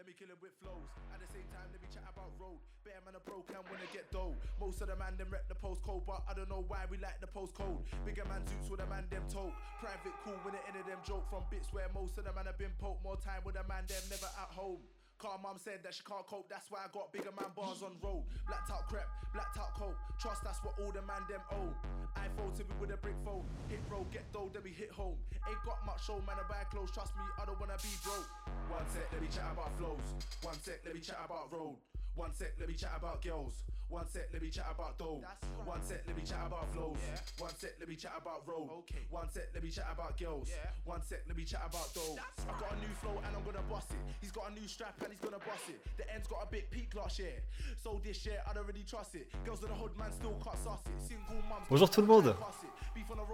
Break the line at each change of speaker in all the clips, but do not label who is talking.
Let me kill him with flows. At the same time, let me chat about road. Bear man a broke and wanna get dough. Most of the man them rep the postcode, but I don't know why we like the postcode. Bigger man suits with a man them tote. Private cool when the end of them joke from bits where most of the man have been poked. More time with a man them never at home. Car mum said that she can't cope, that's why I got bigger man bars on road. Blacked out crep, blacked out coke. Trust that's what all the man them own. iPhone to me with a brick phone. Hit road, get dough, then we hit home. Ain't got much show, man, I buy clothes. Trust me, I don't wanna be broke. One sec, let me chat about flows. One sec, let me chat about road. One sec, let me chat about girls. One sec, let me chat about dough.
right.
One sec, let me chat about flows.
Yeah.
One sec, let me chat about road.
Okay.
One sec, let me chat about girls.
Yeah.
One sec, let me chat about dough.
That's
I got a new flow and I'm gonna bust it. He's got a new strap and he's gonna bust it. The end's got a big peak last year. So this year, I don't really trust it. Girls in the hood, man, still can't suss it. Single mums.
Bonjour tout le monde.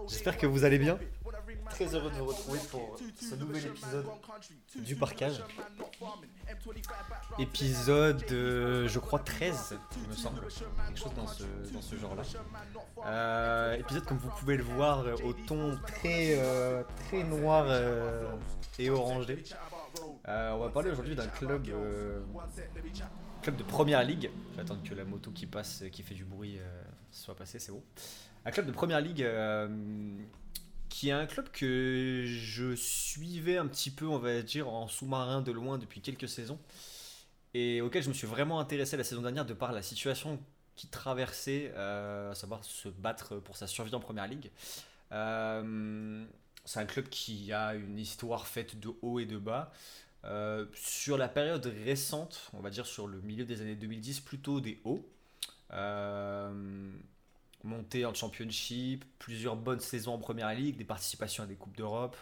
J'espère que vous allez bien.
Très
heureux de vous retrouver pour ce nouvel épisode du parcage. Épisode, euh, je crois, 13, il me semble. Quelque chose dans ce, genre-là. Euh, épisode, comme vous pouvez le voir, euh, au ton très, euh, très noir euh, et orangé. Euh, on va parler aujourd'hui d'un club, euh, club de première ligue. Je vais attendre que la moto qui passe, qui fait du bruit, euh, soit passée, c'est bon. Un club de première ligue euh, qui est un club que je suivais un petit peu, on va dire, en sous-marin de loin depuis quelques saisons. Et auquel je me suis vraiment intéressé la saison dernière de par la situation qui traversait, euh, à savoir se battre pour sa survie en première ligue. Euh, c'est un club qui a une histoire faite de haut et de bas. Euh, sur la période récente, on va dire sur le milieu des années 2010, plutôt des hauts. Montée en championship, plusieurs bonnes saisons en première ligue, des participations à des coupes d'Europe.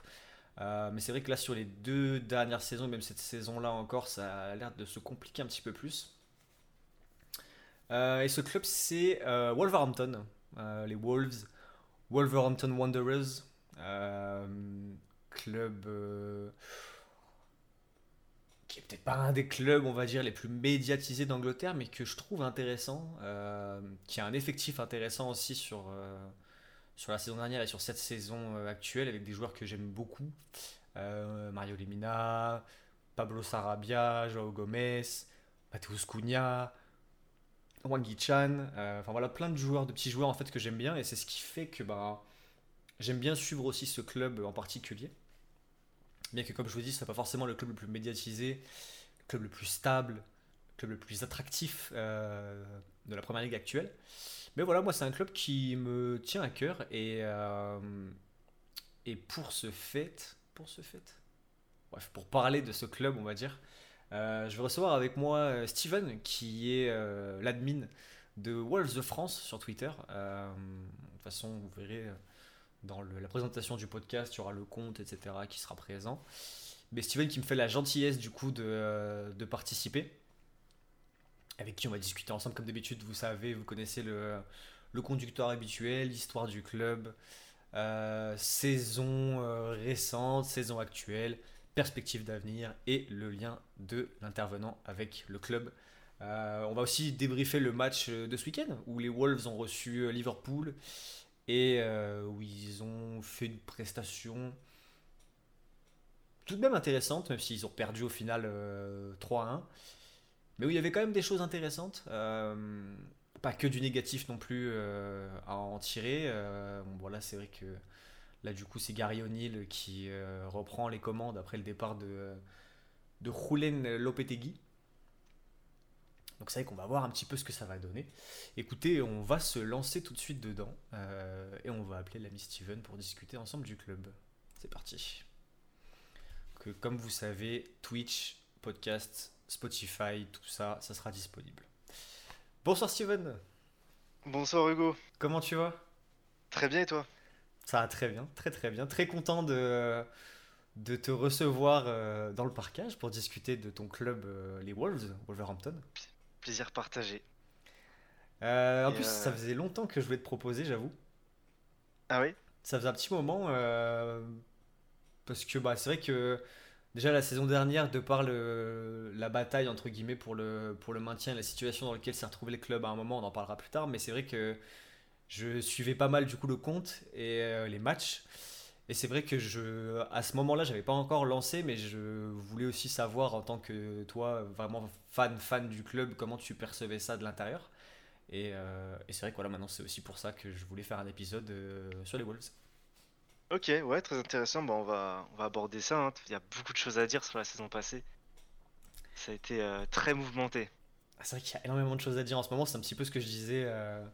Euh, mais c'est vrai que là, sur les deux dernières saisons, même cette saison-là encore, ça a l'air de se compliquer un petit peu plus. Euh, et ce club, c'est euh, Wolverhampton, les Wolves, Wolverhampton Wanderers, club qui est peut-être pas un des clubs, on va dire, les plus médiatisés d'Angleterre, mais que je trouve intéressant, qui a un effectif intéressant aussi sur, sur la saison dernière et sur cette saison euh, actuelle, avec des joueurs que j'aime beaucoup. Euh, Mario Lemina, Pablo Sarabia, Joao Gomez, Mateus Cunha, Wang Chan, euh, enfin voilà, plein de joueurs, de petits joueurs en fait que j'aime bien, et c'est ce qui fait que bah, j'aime bien suivre aussi ce club en particulier. Bien que, comme je vous dis, ce n'est pas forcément le club le plus médiatisé, le club le plus stable, le club le plus attractif de la première ligue actuelle. Mais voilà, moi, c'est un club qui me tient à cœur. Et, euh, et pour ce fait, pour ce fait, bref, pour parler de ce club, on va dire, euh, je vais recevoir avec moi euh, Steven, qui est l'admin de Wolves de France sur Twitter. De toute façon, vous verrez dans la présentation du podcast, il y aura le compte, etc., qui sera présent. Mais Steven qui me fait la gentillesse du coup de, de participer, avec qui on va discuter ensemble comme d'habitude, vous savez, vous connaissez le, le conducteur habituel, l'histoire du club, euh, saison euh, récente, saison actuelle, perspective d'avenir et le lien de l'intervenant avec le club. Euh, on va aussi débriefer le match de ce week-end où les Wolves ont reçu Liverpool et où ils ont fait une prestation tout de même intéressante, même s'ils ont perdu au final euh, 3-1. Mais où il y avait quand même des choses intéressantes. euh, pas que du négatif non plus euh, à en tirer. Euh, bon, voilà, c'est vrai que là, du coup, c'est Gary O'Neill qui reprend les commandes après le départ de, de Julen Lopetegui. Donc c'est vrai qu'on va voir un petit peu ce que ça va donner. Écoutez, on va se lancer tout de suite dedans et on va appeler l'ami Steven pour discuter ensemble du club. C'est parti. Que comme vous savez, Twitch, podcast, Spotify, tout ça, ça sera disponible. Bonsoir Steven,
Bonsoir Hugo,
comment tu vas?
Très bien et toi?
Ça va très bien, très très bien. Très content de, de te recevoir euh, dans le parcage pour discuter de ton club, euh, les Wolves, Wolverhampton.
Plaisir partagé.
Euh, en
Et,
plus,
euh,
ça faisait longtemps que je voulais te proposer, j'avoue.
Ah oui?
Ça faisait un petit moment. euh, parce que bah, c'est vrai que déjà la saison dernière, de par le, la bataille entre guillemets pour le, pour le maintien, la situation dans laquelle s'est retrouvé le club à un moment, on en parlera plus tard. Mais c'est vrai que je suivais pas mal du coup le compte et euh, les matchs. Et c'est vrai que je, à ce moment-là, j'avais pas encore lancé, mais je voulais aussi savoir en tant que toi, vraiment fan, fan du club, comment tu percevais ça de l'intérieur. Et, euh, et c'est vrai que voilà, maintenant c'est aussi pour ça que je voulais faire un épisode euh, sur les Wolves.
Ok, ouais, très intéressant. Bon, on va, on va aborder ça. hein. Il y a beaucoup de choses à dire sur la saison passée. Ça a été euh, très mouvementé.
Ah, C'est vrai qu'il y a énormément de choses à dire en ce moment. C'est un petit peu ce que je disais euh,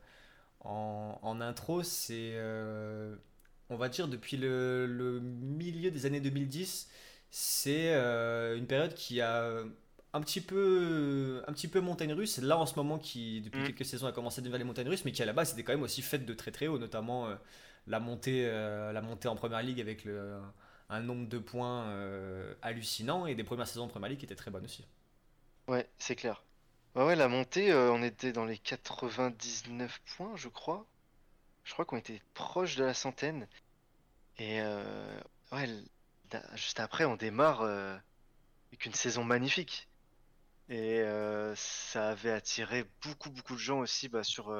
en, en intro. C'est, euh, on va dire, depuis le, le milieu des années 2010, c'est euh, une période qui a un petit peu, un petit peu montagne russe. Là, en ce moment, qui depuis
Mm.
quelques saisons a commencé à devenir les montagnes russes, mais qui à la base c'était quand même aussi faite de très très haut, notamment euh, la montée, euh, la montée en première ligue avec un nombre de points euh, hallucinant et des premières saisons en première ligue qui étaient très bonnes aussi.
Ouais, c'est clair. Ouais, ouais, la montée, euh, on était dans les 99 points, je crois. Je crois qu'on était proche de la centaine. Et euh, ouais, juste après, on démarre avec une saison magnifique. Et ça avait attiré beaucoup, beaucoup de gens aussi bah, sur,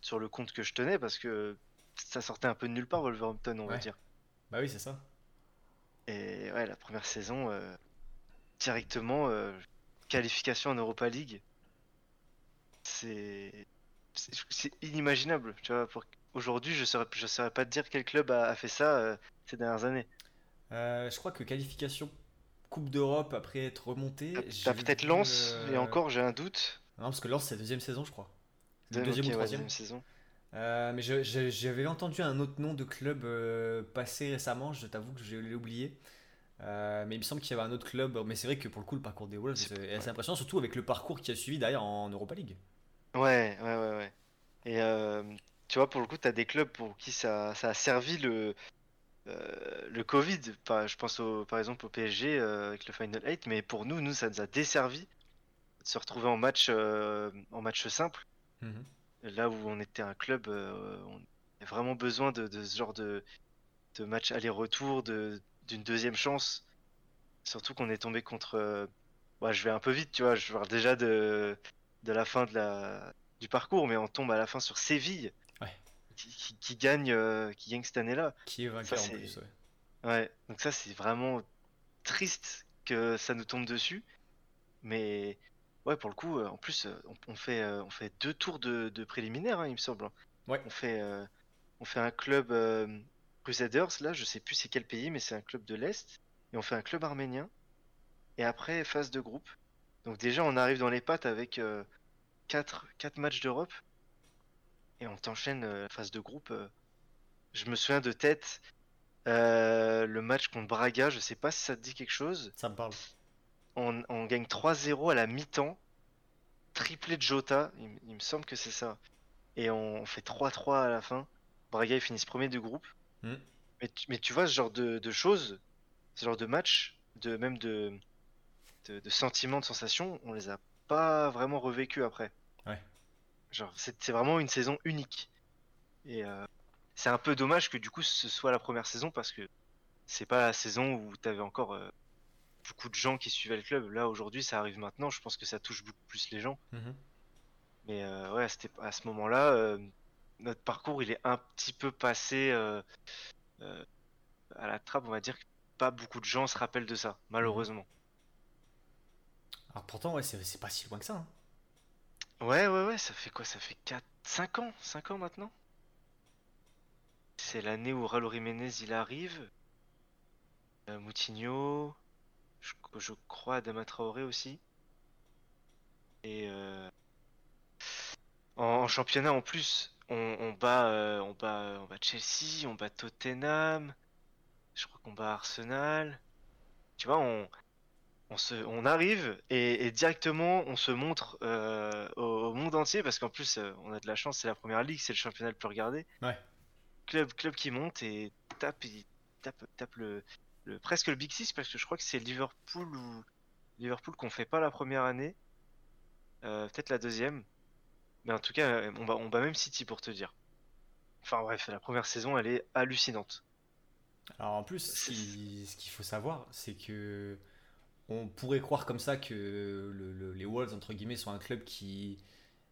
sur le compte que je tenais parce que ça sortait un peu de nulle part, Wolverhampton, on va
Ouais.
dire.
Bah oui, c'est ça.
Et ouais, la première saison, euh, directement, euh, qualification en Europa League, c'est inimaginable. Tu vois, pour... Aujourd'hui, je saurais, je saurais pas te dire quel club a, a fait ça euh, ces dernières années.
Je crois que qualification Coupe d'Europe après être remonté.
T'as peut-être Lens, et encore, j'ai un doute.
Non, parce que Lens c'est la deuxième saison, je crois.
Deuxième,
deuxième ou
ouais,
troisième.
deuxième saison.
Euh, mais j'avais entendu un autre nom de club euh, passer récemment, je t'avoue que je l'ai oublié. Euh, mais il me semble qu'il y avait un autre club. Mais c'est vrai que pour le coup, le parcours des Wolves
C'est-
est assez
ouais.
impressionnant, surtout avec le parcours qui a suivi derrière en Europa League.
Ouais, ouais, ouais, ouais. Et tu vois, pour le coup, t'as des clubs pour qui ça, ça a servi le, le Covid. Pas- je pense au, par exemple au PSG avec le Final 8, mais pour nous, nous, ça nous a desservi de se retrouver en match, en match simple.
Mhm.
Là où on était un club, euh, on a vraiment besoin de, de ce genre de, de match aller-retour, de, d'une deuxième chance. Surtout qu'on est tombé contre. bah, je vais un peu vite, tu vois. Je parle déjà de, de la fin de la, du parcours, mais on tombe à la fin sur Séville,
Ouais.
qui, qui- qui gagne, euh, qui gagne cette année-là.
Qui est vainqueur en plus. ouais.
Ouais, donc ça, c'est vraiment triste que ça nous tombe dessus. Mais ouais, pour le coup, euh, en plus, euh, on, on fait, euh, on fait deux tours de, de préliminaires, hein, il me semble. hein.
Ouais.
On fait, on fait un club Crusaders, là, je sais plus c'est quel pays, mais c'est un club de l'Est. Et on fait un club arménien. Et après, phase de groupe. Donc déjà, on arrive dans les pattes avec euh, quatre, quatre matchs d'Europe. Et on t'enchaîne la phase de groupe. Je me souviens de tête. euh, le match contre Braga, je sais pas si ça te dit quelque chose.
Ça me parle.
On, on gagne 3-0 à la mi-temps. Triplé de Jota, il, me semble que c'est ça. Et on, fait 3-3 à la fin. Braga, ils finissent premier du groupe.
Hmm.
Mais, tu, mais tu vois, ce genre de, de choses, ce genre de match, de, même de, de, de sentiments, de sensations, on les a pas vraiment revécus après.
Ouais.
Genre, c'est vraiment une saison unique. Et euh, c'est un peu dommage que du coup ce soit la première saison parce que c'est pas la saison où t'avais encore euh, beaucoup de gens qui suivaient le club. Là aujourd'hui ça arrive maintenant, je pense que ça touche beaucoup plus les gens.
Mhm.
Mais euh, ouais, c'était à ce moment-là, euh, notre parcours il est un petit peu passé euh, à la trappe, on va dire que pas beaucoup de gens se rappellent de ça, malheureusement.
Alors pourtant, ouais, c'est pas si loin que ça. hein.
Ouais, ouais, ouais, ça fait quoi? Ça fait 4, 5 ans, 5 ans maintenant? C'est l'année où Raúl Jiménez il arrive. Moutinho, je, je crois Adama Traoré aussi. Et euh, en, en championnat en plus, on, on bat, euh, on bat, on bat Chelsea, on bat Tottenham. Je crois qu'on bat Arsenal. Tu vois, on, on se, on arrive et, et directement on se montre euh, au, au monde entier parce qu'en plus euh, on a de la chance, c'est la première ligue, c'est le championnat le plus regardé.
Ouais.
Club, club qui monte et tape, tape, tape le, le- presque le Big Six parce que je crois que c'est Liverpool ou Liverpool qu'on fait pas la première année, Euh, peut-être la deuxième, mais en tout cas on bat, on bat même City pour te dire. Enfin bref, la première saison elle est hallucinante.
Alors en plus, ce qui- ce qu'il faut savoir, c'est que on pourrait croire comme ça que le- le- les Wolves, entre guillemets, sont un club qui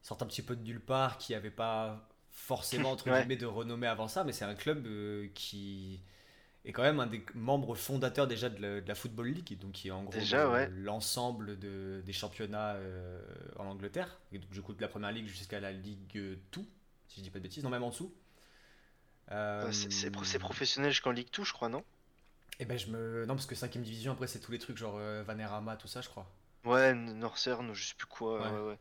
sort un petit peu de nulle part, qui n'avait pas forcément, entre
Ouais.
guillemets, de renommée avant ça, mais c'est un club euh, qui est quand même un des membres fondateurs déjà de la, Football League, donc qui est en gros l'ensemble de, des championnats euh, en Angleterre, et donc du coup de la première ligue jusqu'à la Ligue tout, si je dis pas de bêtises, non même en dessous.
Euh, c'est professionnel jusqu'en Ligue tout, je crois, non?
Eh ben je me non parce que 5 division après c'est tous les trucs genre euh, Vanerama tout ça, je crois.
Ouais, Northern, je sais plus quoi. Ouais. Ouais,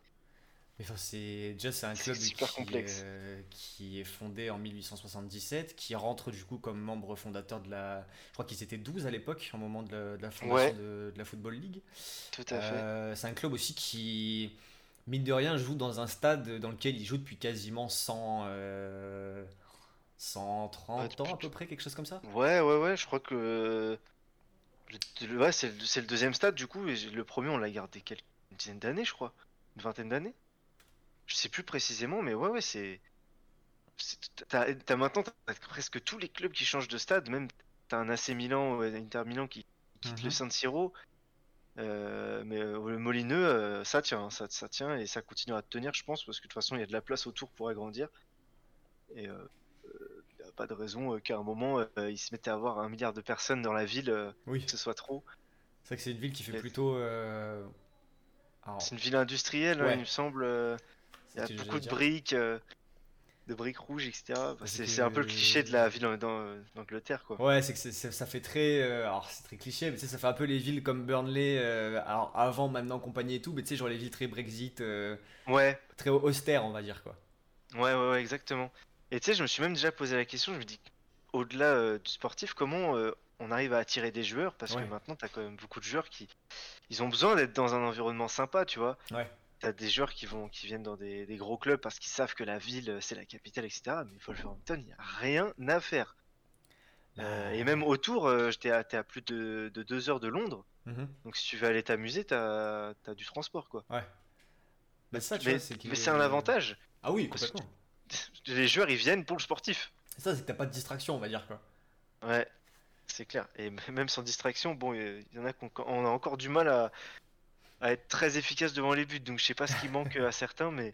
Enfin, c'est déjà c'est un club qui, euh, qui, est fondé en 1877, qui rentre du coup comme membre fondateur de la. Je crois qu'ils étaient 12 à l'époque, au moment de la, fondation de, la Football League.
Tout à fait.
Euh, c'est un club aussi qui, mine de rien, joue dans un stade dans lequel il joue depuis quasiment 100, 130 ans à peu près, quelque chose comme ça.
Ouais, ouais, ouais, je crois que. Ouais, c'est le, le deuxième stade du coup, et le premier on l'a gardé quelques une dizaine d'années, je crois. Une vingtaine d'années. Je sais plus précisément, mais ouais, ouais, c'est. T'as maintenant presque tous les clubs qui changent de stade, même t'as un AC Milan ou un Inter Milan qui quitte le mhm. San Siro. Euh, mais euh, le Molineux, euh, ça tient, ça, ça, tient et ça continuera de tenir, je pense, parce que de toute façon, il y a de la place autour pour agrandir. Et il n'y a pas de raison qu'à un moment, ils se mettaient à avoir un milliard de personnes dans la ville, oui. que ce soit trop.
C'est vrai que c'est une ville qui fait plutôt.
C'est une ville industrielle, hein, il me semble. Il y a beaucoup de briques, euh, de briques rouges, etc. c'est un peu le cliché de la ville d'Angleterre, quoi.
Ouais, c'est que ça fait très. Euh, alors, c'est très cliché, mais tu sais, ça fait un peu les villes comme Burnley, euh, alors avant, maintenant, compagnie et tout, mais tu sais, genre les villes très Brexit.
ouais.
Très austères, on va dire, quoi.
Ouais, ouais, ouais, exactement. Et tu sais, je me suis même déjà posé la question, je me dis, au-delà du sportif, comment on arrive à attirer des joueurs? Parce que maintenant, tu as quand même beaucoup de joueurs qui. Ils ont besoin d'être dans un environnement sympa, tu vois?
Ouais
t'as des joueurs qui vont qui viennent dans des, gros clubs parce qu'ils savent que la ville euh, c'est la capitale etc mais Wolverhampton il n'y a rien à faire. Euh, et même autour euh, j'étais à, à plus de, deux heures de Londres. Mhm. donc si tu veux aller t'amuser t'as as du transport quoi.
Ouais.
Bah, ça, mais c'est un avantage.
Ah oui complètement.
les joueurs ils viennent pour le sportif.
Ça c'est que t'as pas de distraction on va dire quoi.
Ouais c'est clair. Et même sans distraction bon il y en a qu'on on a encore du mal à à être très efficace devant les buts. Donc je sais pas ce qui manque à certains, mais.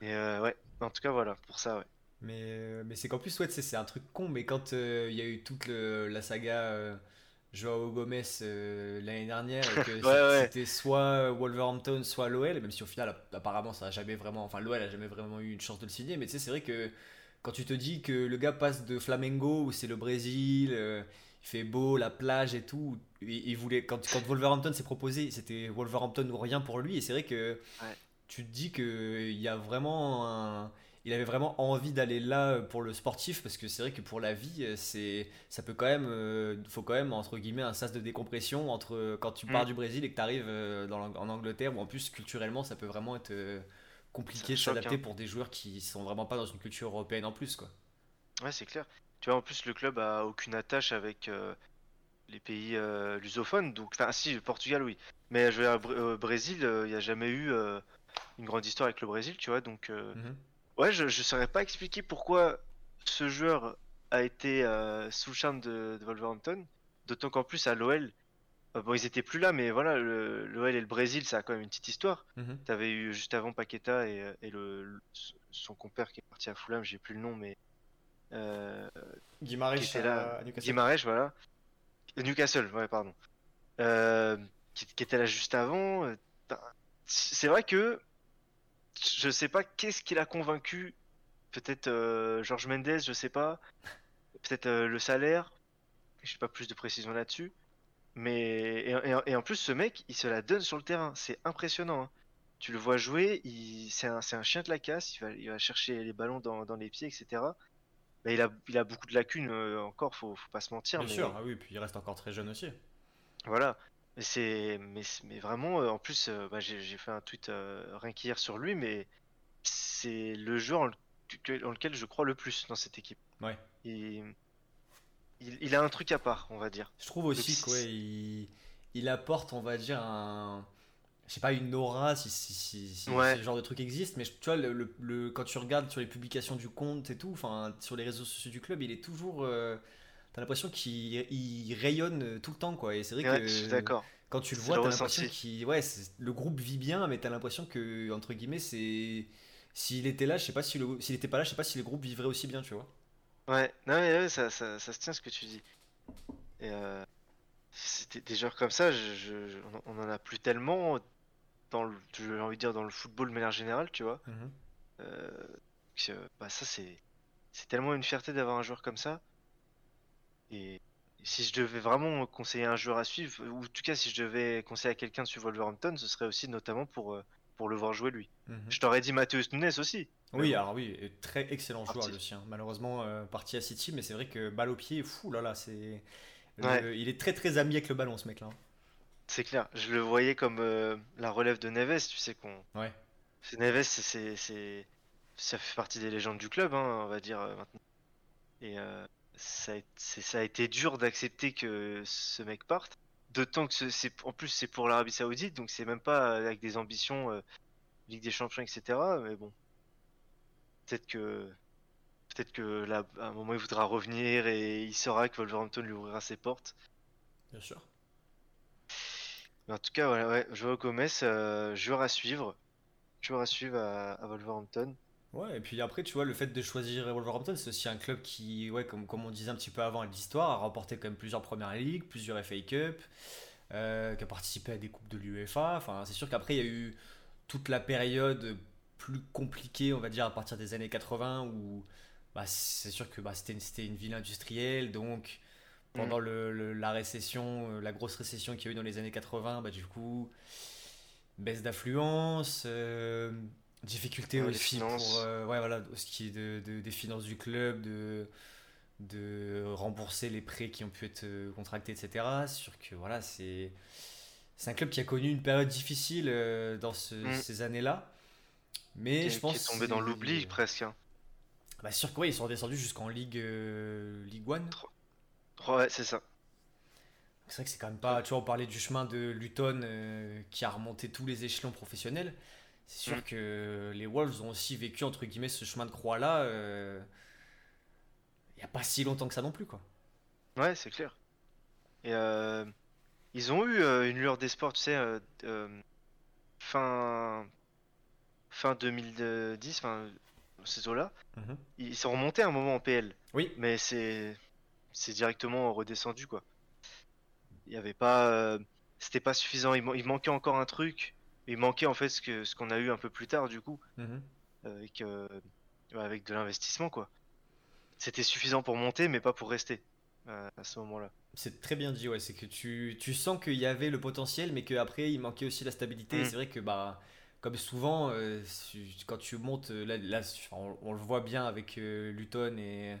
Et euh, ouais, en tout cas voilà, pour ça, ouais.
Mais, euh, mais c'est qu'en plus, ouais, c'est un truc con, mais quand euh, il y a eu toute la saga Joao Gomez l'année dernière, et que c'était soit Wolverhampton, soit l'OL, même si au final, apparemment, ça a jamais vraiment. Enfin, l'OL a jamais vraiment eu une chance de le signer, mais tu sais, c'est vrai que quand tu te dis que le gars passe de Flamengo, où c'est le Brésil, il fait beau, la plage et tout. Il, voulait, quand, quand Wolverhampton s'est proposé, c'était Wolverhampton ou rien pour lui. Et c'est vrai que tu te dis qu'il y a vraiment il avait vraiment envie d'aller là pour le sportif parce que c'est vrai que pour la vie c'est ça peut quand même euh, faut quand même entre guillemets un sas de décompression entre quand tu pars mm. du Brésil et que tu arrives euh, en Angleterre où en plus culturellement ça peut vraiment être euh, compliqué de s'adapter hein. pour des joueurs qui sont vraiment pas dans une culture européenne en plus quoi.
Ouais, c'est clair. Tu vois, en plus, le club a aucune attache avec euh, les pays euh, lusophones. Donc, enfin, si, le Portugal, oui. Mais je veux dire, au Brésil, euh, il n'y a jamais eu une grande histoire avec le Brésil, tu vois. Donc, mhm. ouais, je ne saurais pas expliquer pourquoi ce joueur a été sous le charme de, Wolverhampton. D'autant qu'en plus, à l'OL, bon, ils étaient plus là, mais voilà, l'OL et le Brésil, ça a quand même une petite histoire. Mhm. Tu avais eu juste avant Paqueta et, le, son compère qui est parti à Fulham, j'ai plus le nom, mais
euh, Guimarães
à Newcastle. voilà. Newcastle, ouais, pardon. Euh, qui, était là juste avant. Euh, c'est vrai que je sais pas qu'est-ce qui l'a convaincu. Peut-être euh, Georges Mendes, je sais pas. Peut-être le salaire. Je sais pas plus de précision là-dessus. Mais et, en plus, ce mec, il se la donne sur le terrain. C'est impressionnant. Hein. Tu le vois jouer, c'est un, un, chien de la casse. Il va, il va chercher les ballons dans, dans les pieds, etc. Bah, il, a, il a beaucoup de lacunes euh, encore, faut, faut pas se mentir.
Bien sûr, ah oui, puis il reste encore très jeune aussi.
Voilà. Mais, c'est, mais, mais vraiment, euh, en plus, euh, bah, j'ai, fait un tweet rien qu'hier sur lui, mais c'est le joueur en, lequel je crois le plus dans cette équipe.
Ouais.
Il, il, a un truc à part, on va dire.
Je trouve aussi qu'il il apporte, on va dire, un je sais pas, une aura, si, si, si, ce genre de truc existe, mais tu vois, le, le, quand tu regardes sur les publications du compte et tout, enfin, sur les réseaux sociaux du club, il est toujours. Euh, t'as l'impression qu'il rayonne tout le temps, quoi. Et c'est vrai que.
d'accord.
Quand tu le vois, t'as l'impression qu'il. Ouais, le groupe vit bien, mais t'as l'impression que, entre guillemets, c'est. S'il était là, je sais pas si le... s'il était pas là, je sais pas si le groupe vivrait aussi bien, tu vois.
Ouais, non, mais ouais, ça, ça, ça se tient ce que tu dis. Et euh, c'était des joueurs comme ça, je, je- on en a plus tellement dans le, j'ai envie de dire dans le football de manière générale, tu vois.
Mhm.
Euh, que, bah ça c'est, c'est tellement une fierté d'avoir un joueur comme ça. Et si je devais vraiment conseiller un joueur à suivre, ou en tout cas si je devais conseiller à quelqu'un de suivre Wolverhampton, ce serait aussi notamment pour, euh, pour le voir jouer lui.
Mhm.
Je t'aurais dit Matheus Nunes aussi.
Oui, alors oui, très excellent joueur le sien. Malheureusement, euh, parti à City, mais c'est vrai que balle au pied, fou là là, c'est. il est très très ami avec le ballon ce mec là.
C'est clair, je le voyais comme euh, la relève de Neves, tu sais qu'on.
Ouais.
C'est Neves, c'est, ça fait partie des légendes du club, hein, on va dire euh, maintenant. Et euh, ça, a, été- c'est- ça a été dur d'accepter que ce mec parte. D'autant que ce- c'est, en plus c'est pour l'Arabie Saoudite, donc c'est même pas avec des ambitions Ligue des Champions, etc. Mais bon, peut-être que peut-être que là, à un moment il voudra revenir et il saura que Wolverhampton lui ouvrira ses portes.
Bien sûr.
En tout cas, voilà, ouais, Joao Gomez, euh, joueur à suivre. Joueur à suivre à, Wolverhampton.
Ouais, et puis après, tu vois, le fait de choisir Wolverhampton, c'est aussi un club qui, comme, on disait un petit peu avant l'histoire, a remporté quand même plusieurs premières ligues, plusieurs FA Cup, euh, qui a participé à des coupes de l'UEFA. Enfin, c'est sûr qu'après, il y a eu toute la période plus compliquée, on va dire, à partir des années 80, où bah, c'est sûr que bah, c'était une, une ville industrielle, donc pendant le, le- la récession, euh, la grosse récession qu'il y a eu dans les années 80, bah, du coup, baisse d'affluence, euh, difficulté
Ouais,
aussi
finances.
pour euh, ouais, voilà, ce qui est de, de- des finances du club, de, de rembourser les prêts qui ont pu être euh, contractés, etc. C'est sûr que voilà, c'est un club qui a connu une période difficile euh, dans ce-
Mm.
ces années-là. Mais
qui,
je
qui
pense
est tombé dans l'oubli presque. hein.
Bah, sûr que ils sont redescendus jusqu'en Ligue, Ligue 1.
Ouais, c'est ça.
C'est vrai que c'est quand même pas. Tu vois, on parlait du chemin de Luton euh, qui a remonté tous les échelons professionnels. C'est sûr
Mm.
que les Wolves ont aussi vécu, entre guillemets, ce chemin de croix-là. euh, Il n'y a pas si longtemps que ça non plus, quoi.
Ouais, c'est clair. Et euh, ils ont eu euh, une lueur d'espoir, tu sais, fin fin 2010, enfin ces eaux-là.
Mhm.
Ils sont remontés un moment en PL,
Oui,
mais c'est c'est directement redescendu quoi. Il y avait pas, euh, c'était pas suffisant. Il, man- il manquait encore un truc. Il manquait en fait ce que ce qu'on a eu un peu plus tard du coup.
Mhm.
avec, euh, ouais, avec de l'investissement quoi. C'était suffisant pour monter mais pas pour rester euh, à ce moment-là.
c'est très bien dit, ouais. C'est que tu, tu sens qu'il y avait le potentiel, mais qu'après, il manquait aussi la stabilité.
Mm.
c'est vrai que, bah, comme souvent, euh, quand tu montes, là, là, on, on le voit bien avec euh, Luton et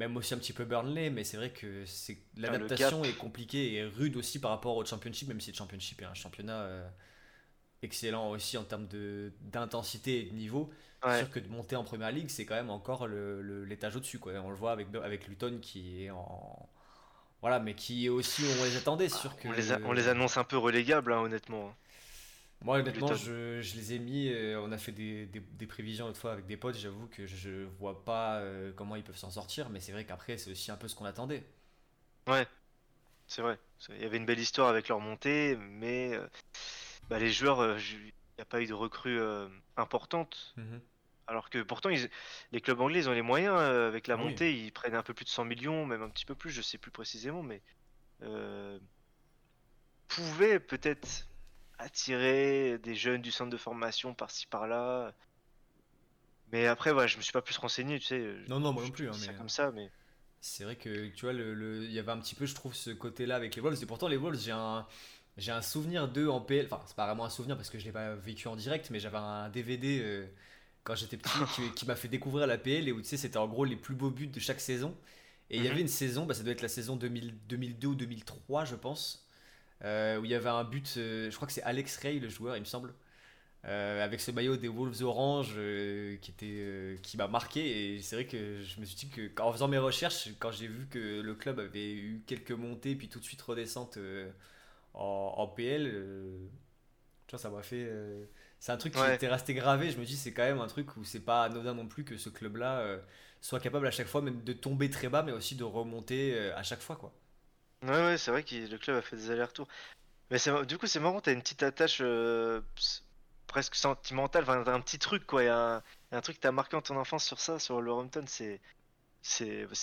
même aussi un petit peu Burnley, mais c'est vrai que c'est
le
l'adaptation est compliquée et rude aussi par rapport au Championship, même si le Championship est un championnat euh, excellent aussi en termes de d'intensité et de niveau. C'est
Ouais,
sûr que de monter en première ligue, c'est quand même encore l'étage au-dessus. Quoi. On le voit avec, avec Luton qui est en. Voilà, mais qui est aussi on les attendait. C'est sûr que.
on les, a- on les annonce un peu relégables hein, honnêtement.
Moi, honnêtement, je, je les ai mis. euh, on a fait des, des, des prévisions l'autre fois avec des potes. J'avoue que je vois pas euh, comment ils peuvent s'en sortir, mais c'est vrai qu'après, c'est aussi un peu ce qu'on attendait.
Ouais, c'est vrai. Il y avait une belle histoire avec leur montée, mais euh, bah, les joueurs, euh, il n'y a pas eu de recrues importantes.
Mhm.
Alors que pourtant, ils- les clubs anglais, ils ont les moyens avec la
Ah oui.
montée. Ils prennent un peu plus de 100 millions, même un petit peu plus, je sais plus précisément, mais pouvaient peut-être attirer des jeunes du centre de formation par-ci par-là. Mais après, voilà, je me suis pas plus renseigné, tu sais.
Non, non, moi non plus, hein, mais-
comme ça, mais
C'est vrai que tu vois, le, le- il y avait un petit peu, je trouve, ce côté-là avec les Wolves. Et pourtant, les Wolves, j'ai un, j'ai un souvenir d'eux en PL. Enfin, c'est pas vraiment un souvenir parce que je l'ai pas vécu en direct, mais j'avais un DVD euh, quand j'étais petit qui, qui m'a fait découvrir la PL et où tu sais, c'était en gros les plus beaux buts de chaque saison. Et il y
Mhm.
avait une saison, bah, ça doit être la saison 2000 2002 ou 2003, je pense, euh, où il y avait un but. euh, je crois que c'est Alex Ray, le joueur, il me semble. euh, avec ce maillot des Wolves orange euh, qui était euh, qui m'a marqué et c'est vrai que je me suis dit que en faisant mes recherches quand j'ai vu que le club avait eu quelques montées puis tout de suite redescente euh, en, en PL euh, tu vois ça m'a fait euh, c'est un truc qui
Ouais.
était resté gravé je me dis c'est quand même un truc où c'est pas anodin non plus que ce club là soit capable à chaque fois même de tomber très bas mais aussi de remonter euh, à chaque fois quoi
Ouais, ouais, c'est vrai que le club a fait des allers-retours. Mais du coup, c'est marrant, t'as une petite attache euh, presque sentimentale, enfin, t'as un petit truc, quoi. Il y a un, truc que t'as marqué en ton enfance sur ça, sur Wolverhampton, c'est,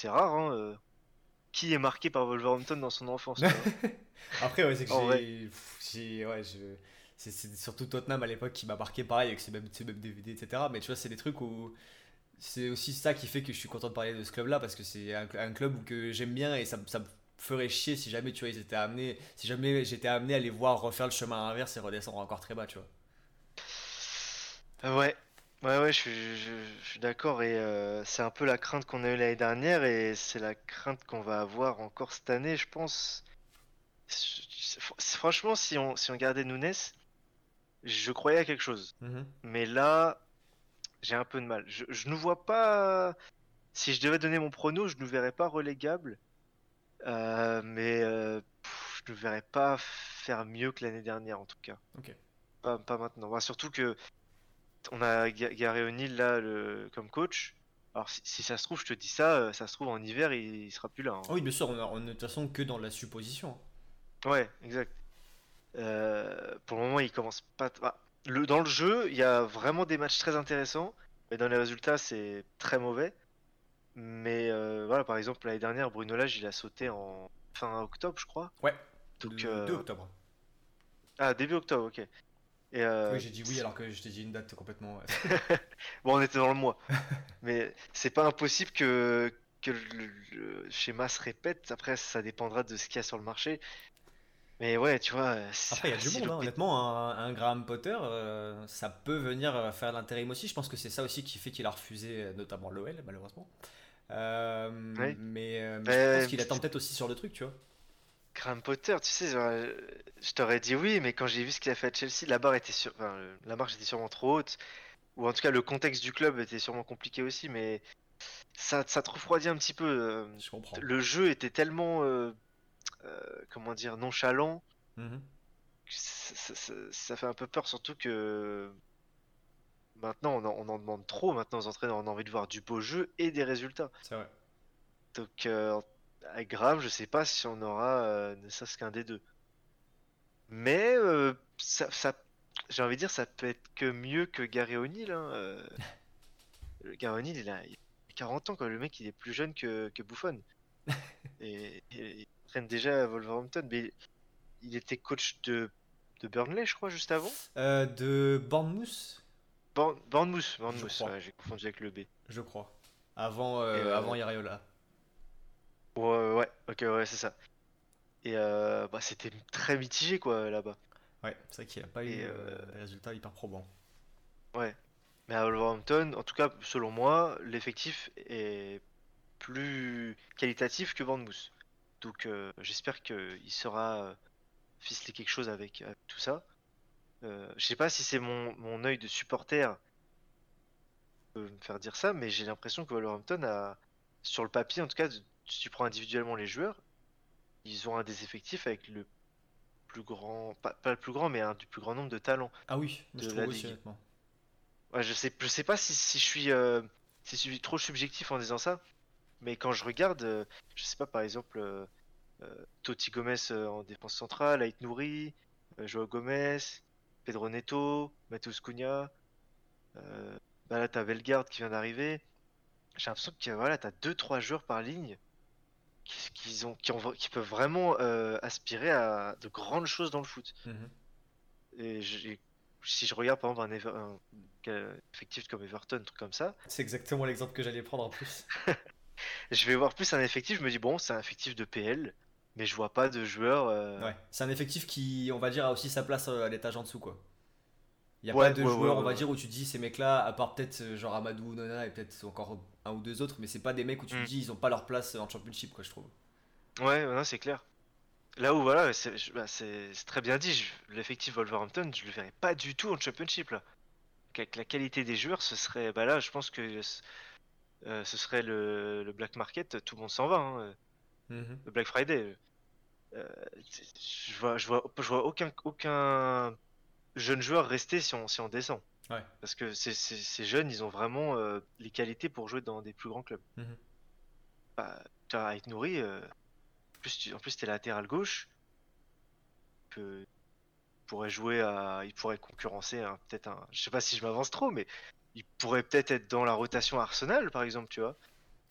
rare. Hein, euh. Qui est marqué par Wolverhampton dans son enfance
Après, ouais, c'est que j'ai. ouais, je- c'est surtout Tottenham à l'époque qui m'a marqué pareil avec ses mêmes, ses mêmes DVD, etc. Mais tu vois, c'est des trucs où. C'est aussi ça qui fait que je suis content de parler de ce club-là parce que c'est un, un club que j'aime bien et ça, ça ferait chier si jamais tu vois ils étaient amenés si jamais j'étais amené à les voir refaire le chemin inverse et redescendre encore très bas tu vois
Euh, Ouais, ouais, ouais, je suis, je, je suis d'accord et euh, c'est un peu la crainte qu'on a eue l'année dernière et c'est la crainte qu'on va avoir encore cette année, je pense. Franchement, si on, si on gardait Nunes, je croyais à quelque chose. Mais là, j'ai un peu de mal. Je, je ne vois pas. Si je devais donner mon prono, je ne verrais pas relégable. Euh, mais euh, pff, je ne verrais pas faire mieux que l'année dernière en tout cas.
Ok.
Pas, pas maintenant. Bah, surtout que on a Ga- Gary O'Neill là le, comme coach. Alors si, si ça se trouve, je te dis ça, euh, ça se trouve en hiver il, il sera plus là. hein.
Ah oui bien sûr on, a- on est de toute façon que dans la supposition
Ouais, exact. Euh, pour le moment, il commence pas. le, dans le jeu, il y a vraiment des matchs très intéressants, mais dans les résultats, c'est très mauvais. Mais euh, voilà, par exemple, l'année dernière, Bruno Lage, il a sauté en fin octobre, je crois.
ouais
Donc,
le
euh,
2 octobre
Ah, début octobre, ok. Et euh,
oui j'ai dit oui alors que je t'ai dit une date complètement.
Bon, on était dans le mois. Mais c'est pas impossible que, que le, le schéma se répète. Après, ça dépendra de ce qu'il y a sur le marché. Mais ouais, tu vois.
Après, il y a du monde, hein. honnêtement. Un, un Graham Potter, euh, ça peut venir faire l'intérim aussi. Je pense que c'est ça aussi qui fait qu'il a refusé, notamment l'OL, malheureusement. Euh,
Ouais.
Mais, euh, mais je
Euh,
pense qu'il attend peut-être aussi sur le truc, tu vois.
Graham Potter, tu sais, genre, euh, je t'aurais dit oui, mais quand j'ai vu ce qu'il a fait à Chelsea, la barre était sur... enfin, la marche était sûrement trop haute, ou en tout cas le contexte du club était sûrement compliqué aussi, mais ça, ça te refroidit un petit peu.
Je comprends.
Le jeu était tellement, euh, euh, comment dire, nonchalant,
Mhm.
que ça, ça- ça- ça fait un peu peur, surtout que maintenant on en, on en demande trop, maintenant aux entraîneurs, on a envie de voir du beau jeu et des résultats.
C'est vrai.
Donc, euh, avec Graham, je sais pas si on aura euh, ne serait-ce qu'un des deux. Mais euh, ça, ça, j'ai envie de dire, ça peut être que mieux que Gary O'Neill. Hein. euh. Gary O'Neill, il a, il a 40 ans, quoi. Le mec, il est plus jeune que, que Buffon. et, et il traîne déjà à Wolverhampton. Mais il était coach de, de Burnley, je crois, juste avant.
Euh, de Bournemouth,
Bourne- Bournemouth, Bournemouth, ouais, j'ai confondu avec le B.
je crois. Avant, euh,
euh,
avant Iraola.
Ouais, ouais, ok, ouais, c'est ça. Et euh, bah, c'était très mitigé, quoi, là-bas.
Ouais, c'est vrai qu'il a pas eu euh, des résultats hyper probants.
Ouais. Mais à Wolverhampton, en tout cas, selon moi, l'effectif est plus qualitatif que Bournemouth. Donc euh, j'espère qu'il saura euh, ficeler quelque chose avec, avec tout ça. Euh, je sais pas si c'est mon, mon œil de supporter qui peut me faire dire ça, mais j'ai l'impression que Wolverhampton a, sur le papier, en tout cas, si tu prends individuellement les joueurs, ils ont un des effectifs avec le plus grand, pas, pas le plus grand, mais un du plus grand nombre de talents.
Ah oui, je
de
trouve
la
aussi,
Ligue.
honnêtement.
Ouais, je sais, je sais pas si, si je suis, euh, si je suis trop subjectif en disant ça, mais quand je regarde, euh, je sais pas, par exemple, euh, Totti Gomez en défense centrale, Ait Nouri, Joao Gomez, Pedro Neto, Matheus Cunha, euh, bah là t'as Bellegarde qui vient d'arriver. J'ai l'impression que voilà, t'as deux trois joueurs par ligne qui, qui ont, qui, ont, qui peuvent vraiment euh, aspirer à de grandes choses dans le foot.
Mhm.
Et j'ai- si je regarde par exemple un, Ever- un- effectif comme Everton, un truc comme ça,
C'est exactement l'exemple que j'allais prendre en plus.
je vais voir plus un effectif, je me dis bon, c'est un effectif de PL, mais je vois pas de joueurs. euh,
Ouais, c'est un effectif qui, on va dire, a aussi sa place euh, à l'étage en dessous, quoi. Il n'y a
Ouais,
pas de
ouais,
joueurs, on va dire, où tu te dis ces mecs-là, à part peut-être euh, genre Amadou Nona et peut-être encore un ou deux autres, mais c'est pas des mecs où tu
Mm.
te dis ils ont pas leur place en championship, quoi, je trouve.
Ouais, non, c'est clair. Là où voilà, c'est bah, très bien dit, l'effectif Wolverhampton, je le verrais pas du tout en Championship là. Avec la qualité des joueurs, ce serait, bah là, je pense que ce euh, ce serait le, le Black Market, tout le monde s'en va, hein,
Mhm.
le Black Friday. Euh, je vois, je vois, je vois aucun, aucun jeune joueur rester si on, si on descend.
Ouais.
Parce que ces, ces- ces jeunes, ils ont vraiment euh, les qualités pour jouer dans des plus grands clubs.
Mhm.
Bah, tu as Ait Nouri, euh, en plus, tu, en plus, t'es latéral gauche. Que pourrait jouer à, il pourrait concurrencer peut-être un, je sais pas si je m'avance trop, mais il pourrait peut-être être dans la rotation Arsenal, par exemple, tu vois.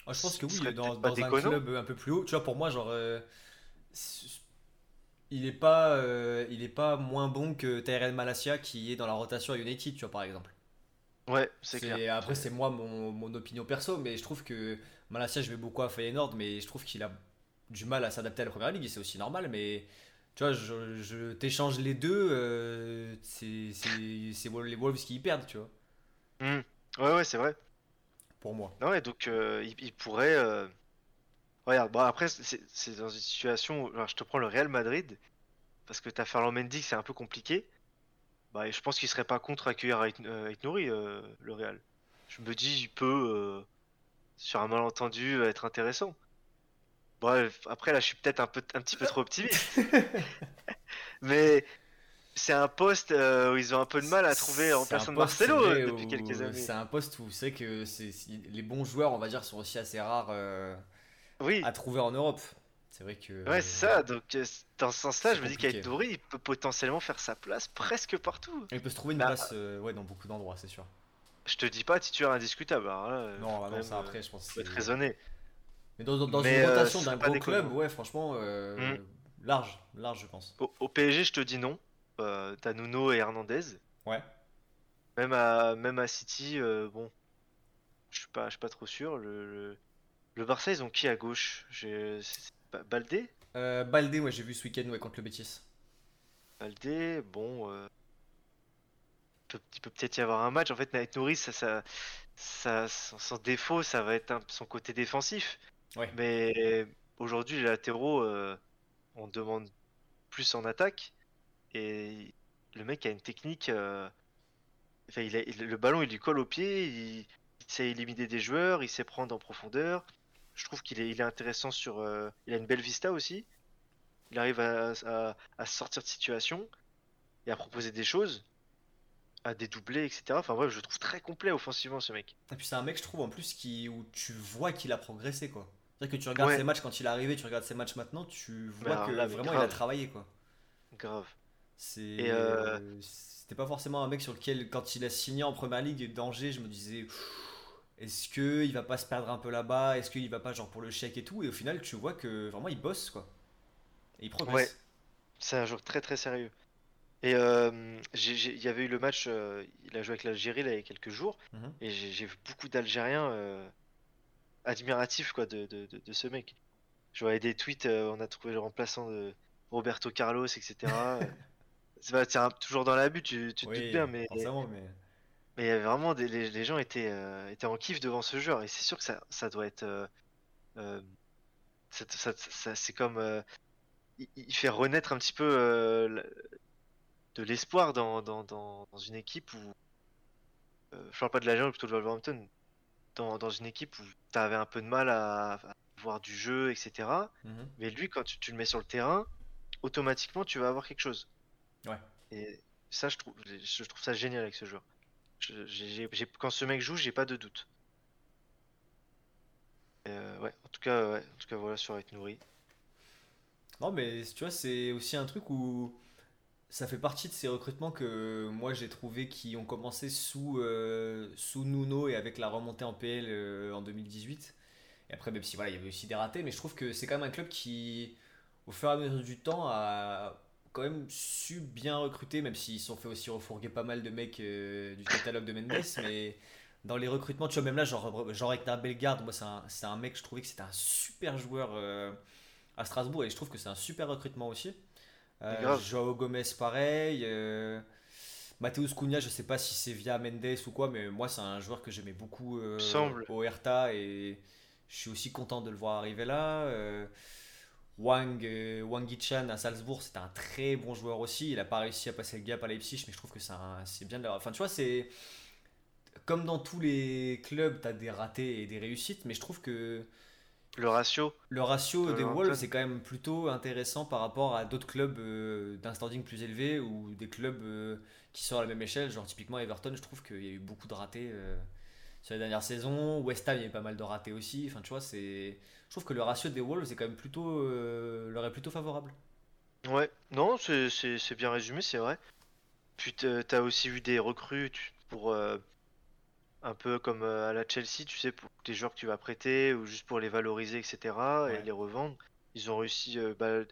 Ah, je pense que oui, dans, dans un club un peu plus haut, tu vois, pour moi, genre, euh, il est pas, euh, il est pas moins bon que Tyrell Malasia qui est dans la rotation à United, tu vois, par exemple.
Ouais, c'est clair.
Après, c'est moi mon, mon opinion perso, mais je trouve que Malasia, je vais beaucoup à Feyenoord, mais je trouve qu'il a du mal à s'adapter à la première ligue, et c'est aussi normal, mais tu vois, je, je t'échange les deux, euh, c'est les Wolves qui y perdent, tu vois,
Hmm. Ouais, ouais, c'est vrai.
pour moi.
Non, ouais, donc euh, il, il pourrait. Regarde, bon après, c'est dans une situation où alors, je te prends le Real Madrid, parce que t'as Ferland Mendy, c'est un peu compliqué. Bah, je pense qu'il serait pas contre accueillir Ait euh, Nouri, euh, le Real. Je me dis, il peut, euh, sur un malentendu, être intéressant. Bref, après là, je suis peut-être un peu, un petit peu trop optimiste. Mais c'est un poste euh, où ils ont un peu de mal à trouver en personne Marcelo depuis
où-
quelques années.
C'est un poste où c'est que les bons joueurs, on va dire, sont aussi assez rares euh,
Oui.
à trouver en Europe. C'est vrai que.
Ouais, c'est ça. Donc, euh, dans ce sens-là, je me dis qu'Aït il peut potentiellement faire sa place presque partout.
Il peut se trouver une
Bah,
place euh, ouais, dans beaucoup d'endroits, c'est sûr.
Je te dis pas titulaire indiscutable. Alors là,
Non, ah non, ça après, je pense que
faut être raisonné.
Mais dans, dans- dans
Mais,
une
euh,
rotation d'un gros club, ouais, franchement,
Mm.
large, large, je pense.
Au, au PSG, je te dis non. T'as Nuno et Hernandez.
Ouais.
Même à, même à City, euh, bon, je suis pas, je suis pas trop sûr. Le, le, le Barça, ils ont qui à gauche? Baldé?
Euh, Baldé, ouais, j'ai vu ce week-end ouais, contre le Betis.
Baldé, bon, euh, il peut peut-être y avoir un match. En fait, Naït Nouri, ça, ça, ça- son, défaut, ça va être un- son côté défensif.
Ouais.
Mais aujourd'hui, les latéraux, euh, on demande plus en attaque. Et le mec a une technique. euh, enfin, il a- le ballon, il lui colle au pied. Il, il sait éliminer des joueurs. Il sait prendre en profondeur. Je trouve qu'il est, il est intéressant sur. euh, il a une belle vista aussi. Il arrive à, à- à sortir de situation et à proposer des choses, à dédoubler, etc. Enfin bref, je le trouve très complet offensivement ce mec.
Et puis c'est un mec, je trouve, en plus, qui, où tu vois qu'il a progressé, quoi. C'est-à-dire que tu regardes
Ouais.
ses matchs quand il est arrivé, tu regardes ses matchs maintenant, tu vois
alors
que
là,
vraiment il a travaillé, quoi.
Grave.
C'est,
euh,
C'était pas forcément un mec sur lequel, quand il a signé en première ligue d'Angers, je me disais, est-ce que il va pas se perdre un peu là-bas? Est-ce qu'il va pas genre pour le chèque et tout? Et au final, tu vois que vraiment il bosse, quoi. Et il progresse.
C'est un joueur très très sérieux. Et euh, il y avait eu le match, euh, il a joué avec l'Algérie il y a quelques jours,
Mhm.
et j'ai vu beaucoup d'Algériens euh, admiratifs quoi, de, de- de- de ce mec. Je voyais des tweets, on a trouvé le remplaçant de Roberto Carlos, etc. C'est toujours dans la but, tu, tu te doutes bien, mais.
Mais
vraiment des, les, les gens étaient, euh, étaient en kiff devant ce joueur et c'est sûr que ça, ça doit être euh, euh, ça- ça- ça- c'est comme il, il fait renaître un petit peu de l'espoir dans, dans, dans, dans une équipe où je parle pas de l'Agent plutôt de Wolverhampton dans, dans une équipe où tu avais un peu de mal à, à voir du jeu etc
Mhm.
mais lui quand tu, tu le mets sur le terrain automatiquement tu vas avoir quelque chose
Ouais.
et ça je trouve je trouve ça génial avec ce joueur quand ce mec joue, j'ai pas de doute. Euh, ouais, en tout cas, ouais, en tout cas, voilà sur être nourri.
Non, mais tu vois, c'est aussi un truc où ça fait partie de ces recrutements que moi j'ai trouvé qui ont commencé sous, euh, sous Nuno et avec la remontée en PL euh, en 2018. Et après, même si voilà, il y avait aussi des ratés, mais je trouve que c'est quand même un club qui, au fur et à mesure du temps, a quand même su bien recruter, même s'ils se sont fait aussi refourguer pas mal de mecs euh, du catalogue de Mendes. Mais dans les recrutements, tu vois, même là, genre, genre Hector Bellegarde, moi c'est un, c'est un mec, je trouvais que c'était un super joueur. euh, à Strasbourg et je trouve que c'est un super recrutement aussi. Euh. Joao Gomez pareil. Euh, Mateus Cunha, je sais pas si c'est via Mendes ou quoi, mais moi c'est un joueur que j'aimais beaucoup au Hertha et je suis aussi content de le voir arriver là. Wang, euh, Wang Yichan à Salzbourg, c'était un très bon joueur aussi. Il a pas réussi à passer le gap à Leipzig, mais je trouve que c'est c'est bien de l'avoir. Enfin, tu vois, c'est comme dans tous les clubs, tu as des ratés et des réussites, mais je trouve que
Le ratio,
le ratio des. Wolves est quand même plutôt intéressant par rapport à d'autres clubs euh, d'un standing plus élevé ou des clubs euh, qui sont à la même échelle. Genre typiquement Everton, je trouve qu'il y a eu beaucoup de ratés euh, sur les dernières saisons. West Ham, il y a eu pas mal de ratés aussi. Enfin, tu vois, c'est... trouve que le ratio des Wolves est quand même plutôt, euh, leur est plutôt favorable.
ouais, non, c'est bien résumé, c'est vrai. Puis t'as aussi eu des recrues pour euh, un peu comme euh, à la Chelsea, tu sais, pour les joueurs que tu vas prêter ou juste pour les valoriser, etc.
Ouais.
et les revendre. Ils ont réussi. euh, bah,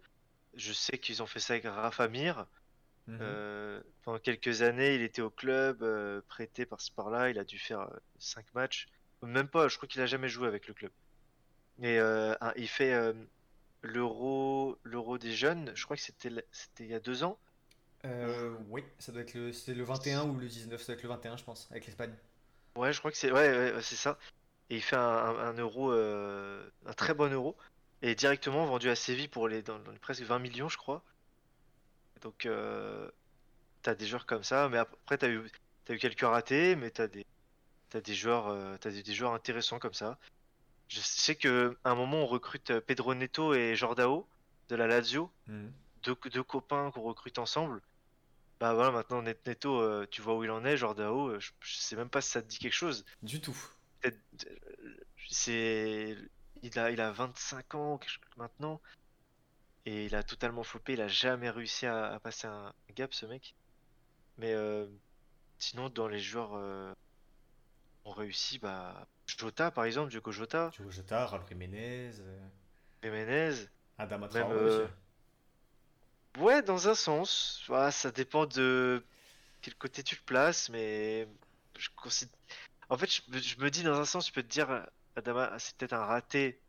je sais qu'ils ont fait ça avec Rafa Mir.
Mhm.
Euh, pendant quelques années, il était au club, euh, prêté par-ci par-là. Il a dû faire 5 matchs. Même pas, je crois qu'il a jamais joué avec le club. Et euh, un- il fait euh, l'Euro, l'Euro des jeunes. Je crois que c'était, il y a deux ans.
Euh, oui, ça doit être le, le 21 ou le 19, ça doit être le 21, je pense, avec l'Espagne.
Ouais, je crois que c'est, ouais, ouais, c'est ça. Et il fait un, un- un euro, euh, un très bon euro. Et directement vendu à Séville pour les, dans, dans les presque 20 millions, je crois. Donc, euh, t'as des joueurs comme ça. Mais après, t'as eu, t'as eu quelques ratés, mais t'as des, t'as des joueurs, des joueurs intéressants comme ça. Je sais que à un moment, on recrute euh, Pedro Neto et Jordao de la Lazio,
Mhm.
deux, deux copains qu'on recrute ensemble. Bah voilà, maintenant Net- Neto, euh, tu vois où il en est. Jordao, euh, je, je sais même pas si ça te dit quelque chose.
Du tout.
C'est, il a, il a 25 ans maintenant, et il a totalement flopé. Il a jamais réussi à, à passer un gap, ce mec. Mais euh, sinon, dans les joueurs euh, ont réussi, bah Jota par exemple, Diogo Jota,
Diogo Jota, Raúl Jiménez, euh,
Jiménez.
Adama Traoré
euh. Ouais, dans un sens. Voilà, ça dépend de quel côté tu le places, mais je considère... En fait, je, me- je me dis dans un sens, je peux te dire, Adama, c'est peut-être un raté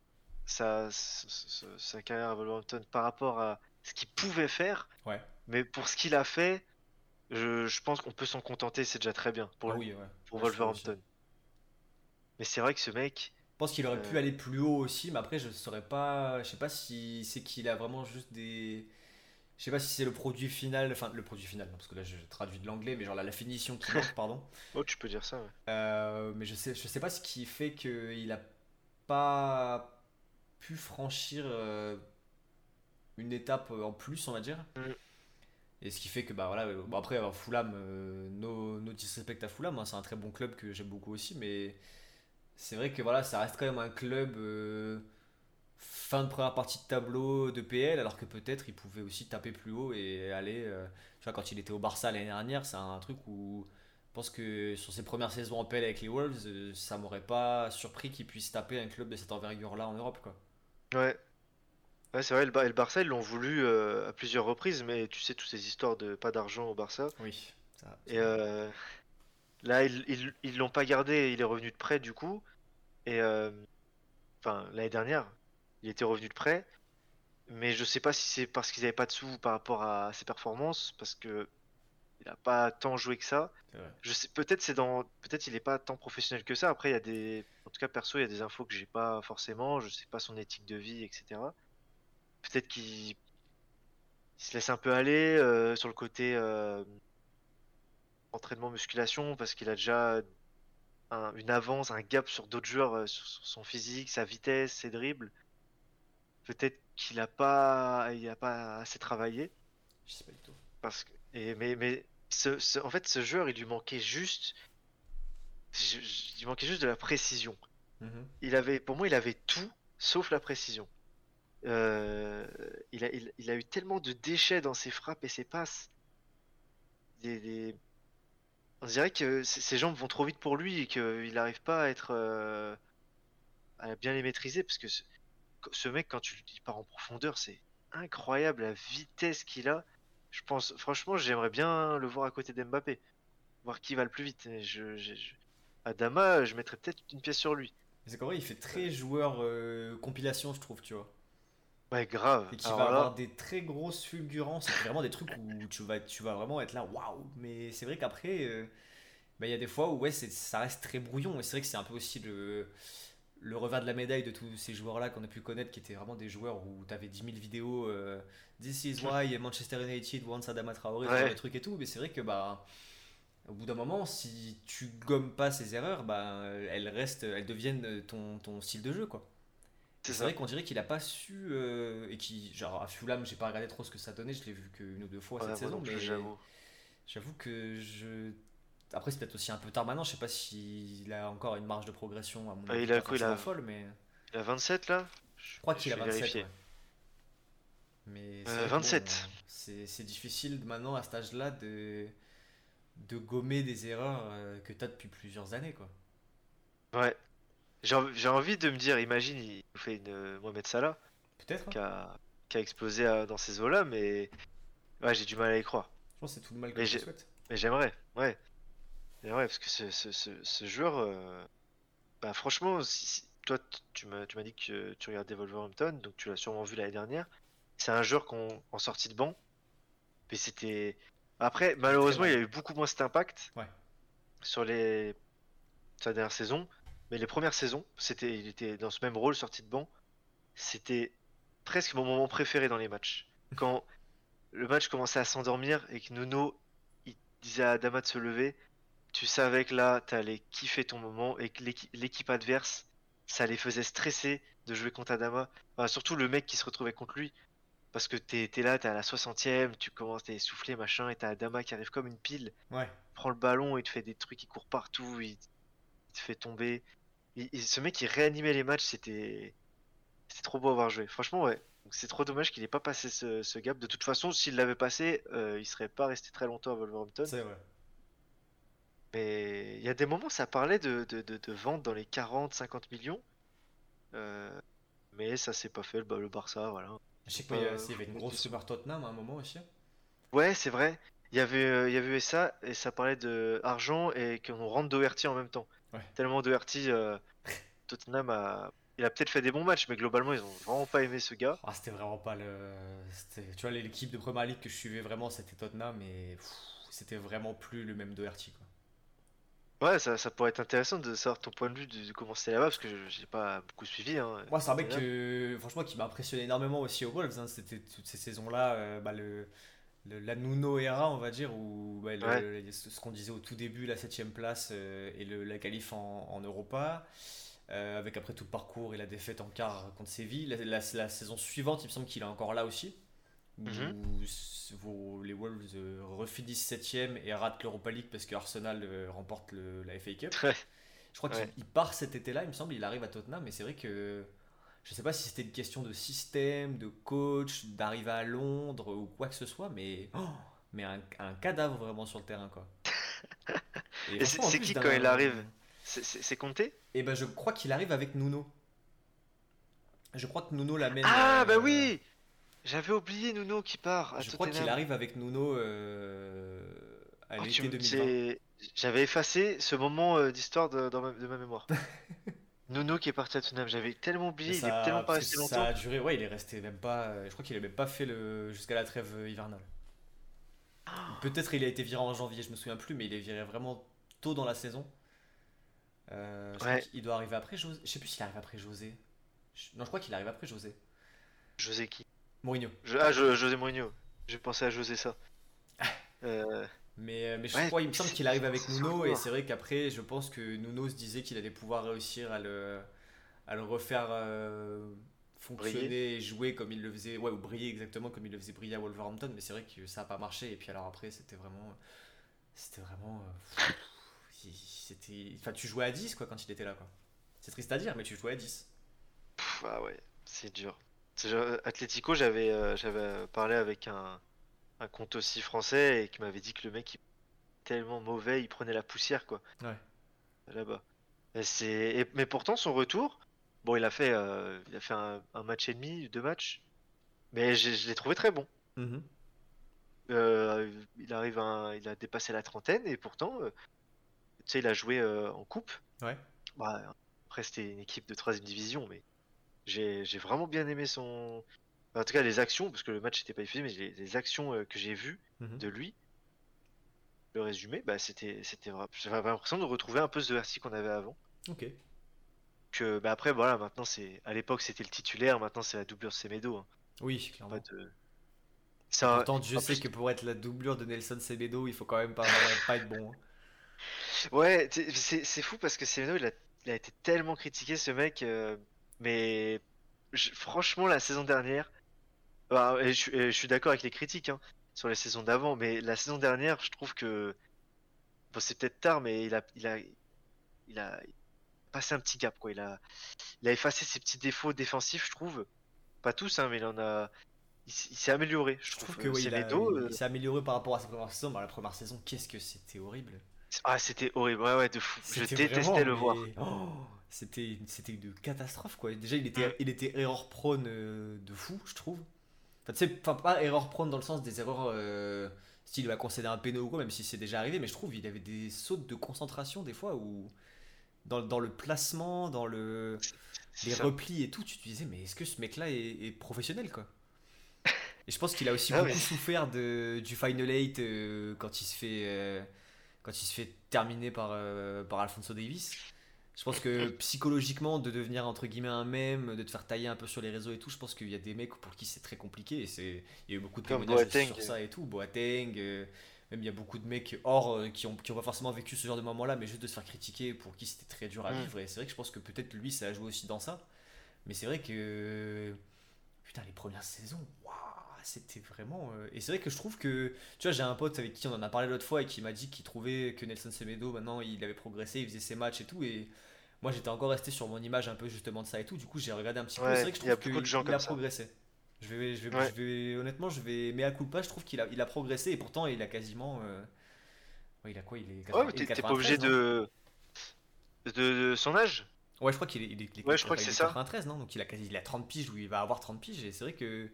sa, sa, sa- sa carrière à Wolverhampton par rapport à ce qu'il pouvait faire,
Ouais.
mais pour ce qu'il a fait, je, je pense qu'on peut s'en contenter, c'est déjà très bien pour,
Ah oui, ouais.
pour
aussi.
Wolverhampton. Mais c'est vrai que ce mec,
Je pense qu'il aurait pu
Euh.
aller plus haut aussi, mais après je saurais pas, je sais pas si c'est qu'il a vraiment juste des, je sais pas si c'est le produit final, enfin le produit final, parce que là je traduis de l'anglais, mais genre la, la finition qui manque, pardon.
oh, tu peux dire ça, ouais.
Euh, mais je sais, je sais pas ce qui fait qu'il a pas pu franchir euh, une étape en plus, on va dire.
Mm.
Et ce qui fait que, bah voilà, bon après, Fulham, euh, no, no disrespect à Fulham, hein, c'est un très bon club que j'aime beaucoup aussi, mais c'est vrai que voilà, ça reste quand même un club euh, fin de première partie de tableau de PL, alors que peut-être il pouvait aussi taper plus haut et aller. euh, tu vois, quand il était au Barça l'année dernière, c'est un truc où je pense que sur ses premières saisons en PL avec les Wolves, euh, ça m'aurait pas surpris qu'il puisse taper un club de cette envergure-là en Europe, quoi.
Ouais. Ouais, c'est vrai, le, Bar- et le Barça, ils l'ont voulu à plusieurs reprises, mais tu sais, toutes ces histoires de pas d'argent au Barça.
Oui. Ça,
Et là, ils ils l'ont pas gardé, il est revenu de prêt du coup. Et euh, enfin, l'année dernière, il était revenu de prêt. Mais je sais pas si c'est parce qu'ils avaient pas de sous par rapport à ses performances, parce que il a pas tant joué que ça. Je sais, peut-être c'est dans, peut-être il est pas tant professionnel que ça. Après, il y a des, en tout cas perso, il y a des infos que j'ai pas forcément. Je sais pas son éthique de vie, etc. Peut-être qu'il il se laisse un peu aller euh, sur le côté euh, entraînement musculation parce qu'il a déjà un- une avance, un gap sur d'autres joueurs euh, sur, sur son physique, sa vitesse, ses dribbles. Peut-être qu'il a pas, il a pas assez travaillé.
Je sais pas du tout.
Parce que, et, mais, mais ce, ce- en fait, ce joueur, il lui manquait juste, je- je- il manquait juste de la précision.
Mhm.
Il avait, pour moi, il avait tout sauf la précision. Euh, il a, il, il a eu tellement de déchets dans ses frappes et ses passes. Des, des- On dirait que ses jambes vont trop vite pour lui et qu'il n'arrive pas à être, euh, à bien les maîtriser parce que ce, mec, quand tu il part en profondeur, c'est incroyable la vitesse qu'il a. Je pense, franchement, j'aimerais bien le voir à côté d'Mbappé, voir qui va le plus vite. Je, Adama, je mettrais peut-être une pièce sur lui.
C'est il fait très joueur euh, compilation, je trouve, tu vois.
Ouais, grave.
Et qui
Alors
va
là,
avoir des très grosses fulgurances. Vraiment des trucs où tu vas, tu vas vraiment être là, waouh. Mais c'est vrai qu'après, euh, bah, il y a des fois où ouais, ça reste très brouillon. Et c'est vrai que c'est un peu aussi le, le revers de la médaille de tous ces joueurs-là qu'on a pu connaître, qui étaient vraiment des joueurs où tu avais 10 000 vidéos. euh, This is why Manchester United wants Adama Traoré,
Ouais.
genre de trucs et tout. Mais c'est vrai que bah. Au bout d'un moment, si tu gommes pas ces erreurs, bah, elles restent, elles deviennent ton, ton style de jeu, quoi.
C'est
vrai qu'on dirait qu'il a pas su euh, et qui genre à Fulham j'ai pas regardé trop ce que ça donnait, je l'ai vu qu'une ou deux fois
Ouais,
cette
moi
saison mais
j'avoue.
que je après c'est peut-être aussi un peu tard maintenant, je sais pas s'il a encore une marge de progression à mon
Ah,
avis
il a quoi, il a-
forcément folle mais
Il a 27 là?
Je crois qu'il a
vais
27
vérifier.
ouais. Mais
Euh,
c'est vrai que
27.
bon, c'est difficile maintenant à cet âge-là de de gommer des erreurs euh, que tu as depuis plusieurs années quoi.
Ouais. J'ai env- j'ai envie de me dire, imagine, il nous fait une euh, Mohamed Salah
Peut-être. hein.
qui a, explosé euh, dans ces eaux-là, mais ouais, j'ai du mal à y croire.
Je pense que c'est tout le mal que
Mais
je souhaite.
Mais j'aimerais, ouais. J'aimerais, parce que ce, ce, ce, ce joueur, euh, bah franchement, si, si- toi, tu m'as tu m'as dit que tu regardais Wolverhampton, donc tu l'as sûrement vu l'année dernière. C'est un joueur qu'on en sortie de banc, mais c'était. Après, malheureusement,
mal.
il a eu beaucoup moins cet impact
Ouais.
sur les sa dernière saison, mais les premières saisons, c'était, il était dans ce même rôle, sorti de banc. C'était presque mon moment préféré dans les matchs. Quand le match commençait à s'endormir et que Nuno il disait à Adama de se lever, tu savais que là, t'allais kiffer ton moment et que l'équi- l'équipe adverse, ça les faisait stresser de jouer contre Adama. Enfin, surtout le mec qui se retrouvait contre lui. Parce que t'es là, t'es à la 60e, tu commences, t'es essoufflé, machin, et t'as Adama qui arrive comme une pile,
Ouais.
prend le ballon, il te fait des trucs, il court partout, il te fait tomber. Il- il- ce mec, il réanimait les matchs, c'était c'était trop beau à voir jouer. Franchement, ouais. C'est trop dommage qu'il ait pas passé ce, ce gap. De toute façon, s'il l'avait passé, euh, il serait pas resté très longtemps à Wolverhampton.
C'est vrai.
Mais il y a des moments, ça parlait de, de, de, de vente dans les 40-50 millions. Euh, mais ça s'est pas fait, le, le Barça, voilà.
Je sais
pas,
qu'il y, a-
euh,
il y avait une grosse super Tottenham à un moment aussi.
Ouais, c'est vrai. Il y avait, euh, il y avait ça, et ça parlait de argent et qu'on rentre Doherty en même temps.
Ouais.
Tellement Doherty, euh, Tottenham a. Il a peut-être fait des bons matchs, mais globalement, ils ont vraiment pas aimé ce gars.
Ah, c'était vraiment pas le. Tu vois, l'équipe de Premier League que je suivais vraiment, c'était Tottenham, mais c'était vraiment plus le même Doherty. Quoi.
Ouais, ça, ça pourrait être intéressant de savoir ton point de vue de, de comment c'était là-bas, parce que je- j'ai pas beaucoup suivi. Hein,
Moi, c'est un mec que, franchement, qui m'a impressionné énormément aussi aux Wolves. hein. C'était toutes ces saisons-là, euh, bah, le, le- la Nuno era, on va dire,
Ouais.
le- ce qu'on disait au tout début, la 7ème place euh, et le, la qualif en, en Europa. euh, avec après tout le parcours et la défaite en quart contre Séville. La, la- la saison suivante, il me semble qu'il est encore là aussi. Où
Mhm.
les Wolves euh, refinissent 7ème et ratent l'Europa League parce que Arsenal euh, remporte le- la FA Cup.
Ouais.
Je crois qu'il part cet été-là, il me semble, il arrive à Tottenham, mais c'est vrai que je sais pas si c'était une question de système, de coach, d'arriver à Londres ou quoi que ce soit, mais, oh, mais un, un cadavre vraiment sur le terrain, quoi.
Et c'est- qui quand il arrive? C'est- compté
Eh ben, je crois qu'il arrive avec Nuno. Je crois que Nuno l'amène.
Ah,
euh,
bah oui J'avais oublié Nuno qui part à
Je crois qu'il arrive avec Nuno euh, à
Oh,
l'été
tu me-
2020.
c'est- J'avais effacé ce moment euh, d'histoire de ma mémoire. Nuno qui est parti à Tottenham, j'avais tellement oublié, il est tellement pas resté longtemps.
Ça a duré, ouais, il est resté même pas. Je crois qu'il a même pas fait le jusqu'à la trêve hivernale. Peut-être il a été viré en janvier, je me souviens plus, mais il est viré vraiment tôt dans la saison. Euh, je crois
Ouais.
qu'il doit arriver après José. Je sais plus s'il arrive après José. Non, je crois qu'il arrive après José.
José qui?
Mourinho.
Je- Ah, Jo- José Mourinho. J'ai pensé à José ça. Euh,
Mais, euh, mais je
Ouais,
crois, il me semble qu'il arrive avec Nuno, et c'est vrai qu'après, je pense que Nuno se disait qu'il allait pouvoir réussir à le, à le refaire euh, fonctionner et jouer comme il le faisait, ouais, ou briller exactement comme il le faisait briller à Wolverhampton, mais c'est vrai que ça n'a pas marché, et puis alors après, c'était vraiment. C'était vraiment. euh, c'était, enfin, tu jouais à 10 quoi quand il était là, quoi. C'est triste à dire, mais tu jouais à 10.
pff, ah ouais, c'est dur. Atlético, j'avais euh, j'avais parlé avec un, un compte aussi français et qui m'avait dit que le mec il tellement mauvais, il prenait la poussière quoi.
Ouais.
Là-bas. Et c'est mais pourtant son retour, bon, il a fait euh, il a fait un, un match et demi, deux matchs, mais je l'ai trouvé très bon. Euh, il arrive à, il a dépassé la trentaine et pourtant, euh, tu sais, il a joué en coupe.
Ouais.
Bah, après, c'était une équipe de troisième division, mais j'ai j'ai vraiment bien aimé son. En tout cas, les actions, parce que le match n'était pas diffusé, mais les, les actions euh, que j'ai vues
Mhm.
de lui, le résumé, bah, c'était c'était. J'avais l'impression de retrouver un peu ce Versi qu'on avait avant.
Ok.
Que, bah, après, voilà, maintenant, c'est à l'époque, c'était le titulaire, maintenant, c'est la doublure de Semedo. hein.
Oui, clairement.
De. Ça,
Pourtant, Dieu
en
sait
plus-
que pour être la doublure de Nelson Semedo, il faut quand même pas, pas être bon. hein.
Ouais, c'est c'est fou parce que Semedo, il a, il a été tellement critiqué ce mec, euh, mais je- franchement, la saison dernière, bah, et je, suis- et je suis d'accord avec les critiques hein, sur les saisons d'avant, mais la saison dernière, je trouve que bon, c'est peut-être tard, mais il a, il a, il a passé un petit gap, quoi. Il a, il a effacé ses petits défauts défensifs, je trouve. Pas tous, hein, mais il en a, il, s'est amélioré, je
Je
trouve.
que
Euh,
oui, il, a-
Semedo,
il- il s'est amélioré par rapport à sa première saison. Bah, la première saison, qu'est-ce que c'était horrible.
Ah, c'était horrible, ouais, ouais, de fou. Je détestais
vraiment,
le voir.
oh, c'était, c'était une catastrophe quoi. Déjà, il était, il était erreur prone euh, de fou, je trouve. Enfin, tu sais, pas erreur prone dans le sens des erreurs euh, style il va concéder un péno ou quoi, même si c'est déjà arrivé, mais je trouve il avait des sautes de concentration des fois où dans, dans le placement, dans le les replis et tout, tu te disais mais est-ce que ce mec-là est, est professionnel quoi? Et je pense qu'il a aussi
Ah,
beaucoup
mais-
souffert de, du Final 8 euh, quand il se fait euh, quand il se fait terminer par, euh, par Alfonso Davis. Je pense que psychologiquement de devenir entre guillemets un mème, de te faire tailler un peu sur les réseaux et tout, je pense qu'il y a des mecs pour qui c'est très compliqué et c'est il y a eu beaucoup de témoignages sur ça et tout, Boateng euh, même il y a beaucoup de mecs hors euh, qui ont, qui ont pas forcément vécu ce genre de moment-là, mais juste de se faire critiquer pour qui c'était très dur à
Mm.
vivre. Et c'est vrai que je pense que peut-être lui, ça a joué aussi dans ça. Mais c'est vrai que. Putain, les premières saisons, waouh, c'était vraiment. euh, Et c'est vrai que je trouve que. Tu vois, j'ai un pote avec qui on en a parlé l'autre fois et qui m'a dit qu'il trouvait que Nelson Semedo, maintenant, il avait progressé, il faisait ses matchs et tout. Et moi, j'étais encore resté sur mon image un peu justement de ça et tout. Du coup, j'ai regardé un petit peu.
Ouais,
C'est vrai que je trouve qu'il a
ça.
progressé. Je vais, je vais,
Ouais.
je vais, honnêtement, je vais. Mais à coup de pas, je trouve qu'il a, il a progressé et pourtant, il a quasiment. euh, ouais, il a quoi Il est
Ouais,
80
mais
il est
t'es pas
93,
obligé de... de. de son âge?
Ouais, je crois qu'il est, il est, il est-
Ouais, je crois que
il
c'est ça.
93, non? Donc il a quasi, il a 30 piges ou il va avoir 30 piges et c'est vrai que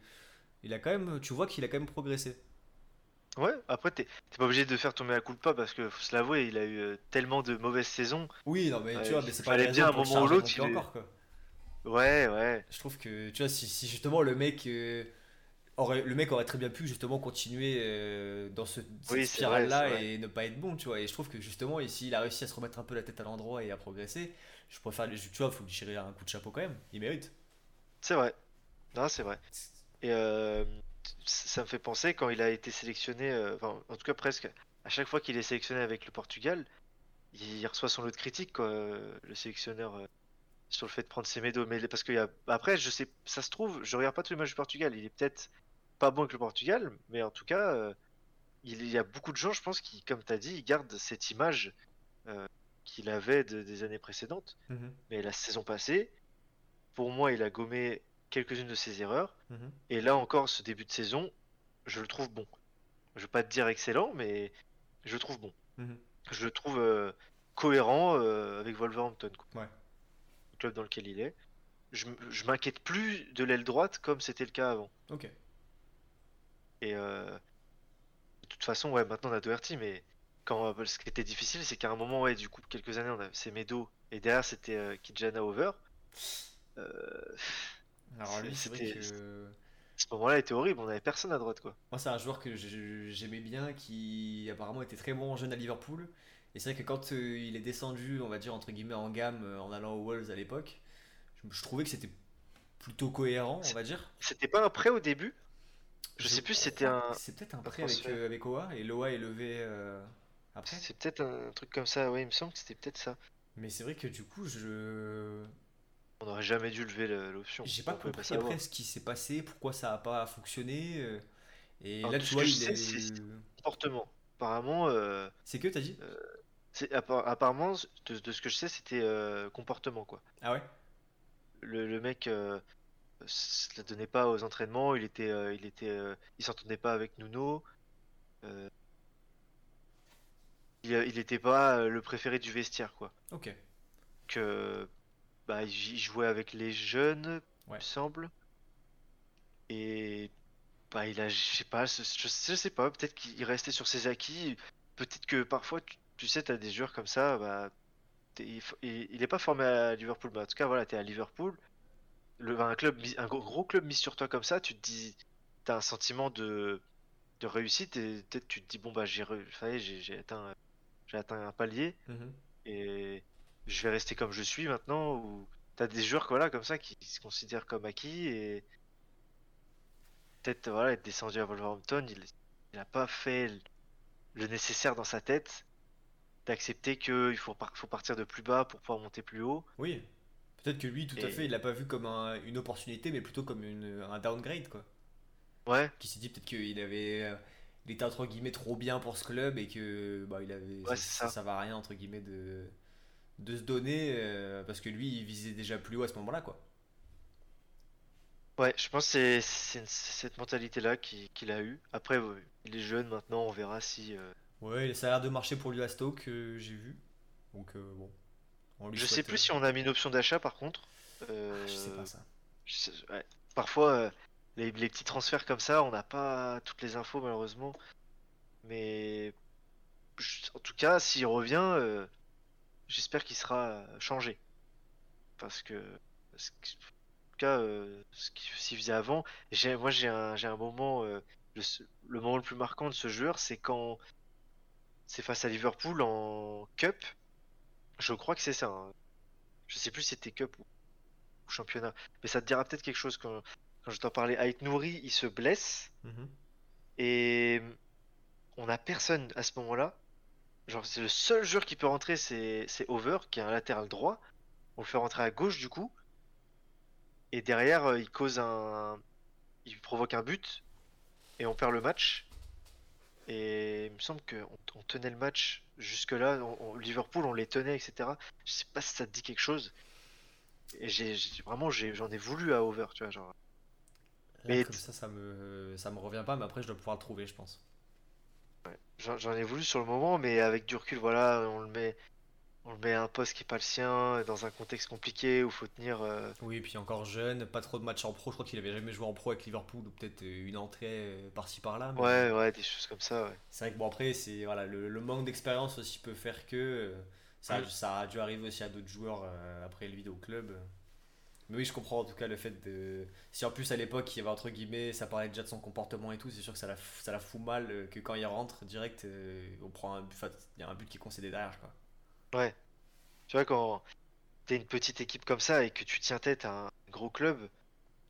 il a quand même, tu vois qu'il a quand même progressé.
Ouais, après, t'es pas obligé de faire tomber de pas parce que, faut se l'avouer, il a eu euh, tellement de mauvaises saisons.
Oui, non mais tu vois, mais c'est pas
fallait bien un moment ou l'autre, il est-
encore quoi.
Ouais, ouais.
Je trouve que tu vois si, si justement le mec euh, aurait, le mec aurait très bien pu justement continuer euh, dans ce, cette
Oui,
spirale là
vrai,
et ne pas être bon, tu vois. Et je trouve que justement ici il a réussi à se remettre un peu la tête à l'endroit et à progresser. Je préfère, tu vois, faut lui tirer un coup de chapeau quand même. Il mérite.
C'est vrai. Non, c'est vrai. Et euh, ça me fait penser quand il a été sélectionné, euh, enfin, en tout cas presque, à chaque fois qu'il est sélectionné avec le Portugal, il reçoit son lot de critiques, quoi, euh, le sélectionneur, euh, sur le fait de prendre ses médailles. Mais parce que y a... après, je sais, ça se trouve, je regarde pas tous les matchs du Portugal. Il est peut-être pas bon avec le Portugal, mais en tout cas, il y a beaucoup de gens, je pense, qui, comme tu as dit, ils gardent cette image qu'il avait de- des années précédentes.
Mhm,
Mais la saison passée, pour moi, il a gommé quelques-unes de ses erreurs.
mhm.
Et là encore, ce début de saison, je le trouve bon. Je veux pas te dire excellent, mais je le trouve bon.
Mhm.
Je le trouve euh, cohérent euh, avec Wolverhampton, quoi.
Ouais.
le club dans lequel il est. Je, je m'inquiète plus de l'aile droite comme c'était le cas avant.
Ok.
Et euh, de toute façon, ouais, maintenant on a Doherty, mais quand, ce qui était difficile, c'est qu'à un moment, ouais, du coup, quelques années, on avait Semedo, et derrière c'était Kijana Over. Euh,
Alors lui, c'est vrai que
ce moment-là, il était horrible, on avait personne à droite, quoi.
Moi, c'est un joueur que j'aimais bien, qui apparemment était très bon jeune à Liverpool. Et c'est vrai que quand euh, il est descendu, on va dire, entre guillemets, en gamme euh, en allant aux Wolves à l'époque, je, je trouvais que c'était plutôt cohérent, on va dire.
C'était pas un prêt au début? Je sais plus si c'était un.
C'est peut-être un prêt avec, euh, avec Oa, et Loa est levé euh, après.
C'est peut-être un truc comme ça, ouais, il me semble que c'était peut-être ça.
Mais c'est vrai que du coup, je.
On n'aurait jamais dû lever le- l'option.
J'ai pas compris
savoir.
après ce qui s'est passé, pourquoi ça a pas fonctionné. euh, Et
Alors,
là, tu vois, il
sais,
est.
Apparemment, euh,
C'est que t'as dit
appa- apparemment de, de ce que je sais, c'était euh, comportement quoi.
Ah ouais?
Le, le mec euh, se la donnait pas aux entraînements, il était, euh, il était, euh, il s'entendait pas avec Nuno. euh, il, il était pas euh, le préféré du vestiaire quoi.
Ok.
Que bah il il jouait avec les jeunes, il me semble. Et bah il a, je sais pas, je, sais pas, peut-être qu'il restait sur ses acquis. Peut-être que parfois, tu, tu sais, t'as des joueurs comme ça, bah il, il- est pas formé à Liverpool, mais en tout cas voilà, t'es à Liverpool. Le, un club, un gros, gros club mis sur toi comme ça, tu te dis, t'as un sentiment de, de réussite et peut-être tu te dis bon bah j'ai j'ai atteint, j'ai atteint un palier
Mhm.
et je vais rester comme je suis maintenant ou t'as des joueurs voilà comme ça qui se considèrent comme acquis et peut-être voilà être descendu à Wolverhampton il, il a pas fait le- nécessaire dans sa tête d'accepter qu'il faut, par- faut partir de plus bas pour pouvoir monter plus haut
Oui. Peut-être que lui, tout à fait, il l'a pas vu comme un- une opportunité, mais plutôt comme une, un downgrade, quoi.
ouais
Qui s'est dit peut-être qu'il avait. euh, Il était entre guillemets trop bien pour ce club et que bah, il avait,
Ouais,
ça, ça,
ça.
va rien entre guillemets de, de se donner euh, parce que lui il visait déjà plus haut à ce moment-là quoi.
ouais je pense que c'est cette mentalité là qu'il a eu après ouais, il est jeune maintenant on verra si euh,
Ouais, ça a l'air de marcher pour lui à Stoke, euh, j'ai vu. Donc euh, bon. on
Je sais plus si on a mis une option d'achat par contre.
Ah, je sais pas ça.
je sais- ouais. Parfois, les, les petits transferts comme ça, on n'a pas toutes les infos malheureusement. Mais je- en tout cas, s'il revient, j'espère qu'il sera euh, changé. Parce que, parce que- en tout cas, euh, ce qu'il faisait avant, moi j'ai un, moment, euh, le, moment le plus marquant de ce joueur, c'est quand c'est face à Liverpool en Cup. Je crois que c'est ça. hein. Je sais plus si c'était Cup ou, ou championnat. Mais ça te dira peut-être quelque chose quand, quand je t'en parlais. Ait Nouri, il se blesse
Mhm.
et on a personne à ce moment-là. Genre, c'est le seul joueur qui peut rentrer, c'est Over, qui est un latéral droit. On le fait rentrer à gauche du coup. Et derrière, euh, il cause un. Il provoque un but. Et on perd le match. Et il me semble qu'on on tenait le match jusque-là. on- on- Liverpool, on les tenait, etc. Je sais pas si ça te dit quelque chose. Et j'ai vraiment, j'en ai voulu à Over, tu vois. Genre.
Là,
Mais
comme ça, ça me, ça me revient pas, mais après, je dois pouvoir le trouver, je pense.
Ouais, J'en ai voulu sur le moment, mais avec du recul, voilà, on le met, on le met à un poste qui est pas le sien, dans un contexte compliqué où faut tenir. euh,
Oui, et puis encore jeune, pas trop de matchs en pro. Je crois qu'il avait jamais joué en pro avec Liverpool, ou peut-être euh, une entrée euh, par-ci par-là. mais
Ouais, ouais, des choses comme ça, ouais.
C'est vrai que bon, après, c'est voilà, le, le manque d'expérience aussi peut faire que euh, ça, ça a dû arriver aussi à d'autres joueurs euh, après lui au club. Mais oui, je comprends en tout cas le fait de. Si en plus à l'époque il y avait entre guillemets, ça parlait déjà de son comportement et tout, c'est sûr que ça la, f- ça la fout mal euh, que quand il rentre direct, euh, on prend un enfin, il y a un but qui est concédé derrière quoi.
Ouais. Tu vois, quand t'es une petite équipe comme ça et que tu tiens tête à un gros club,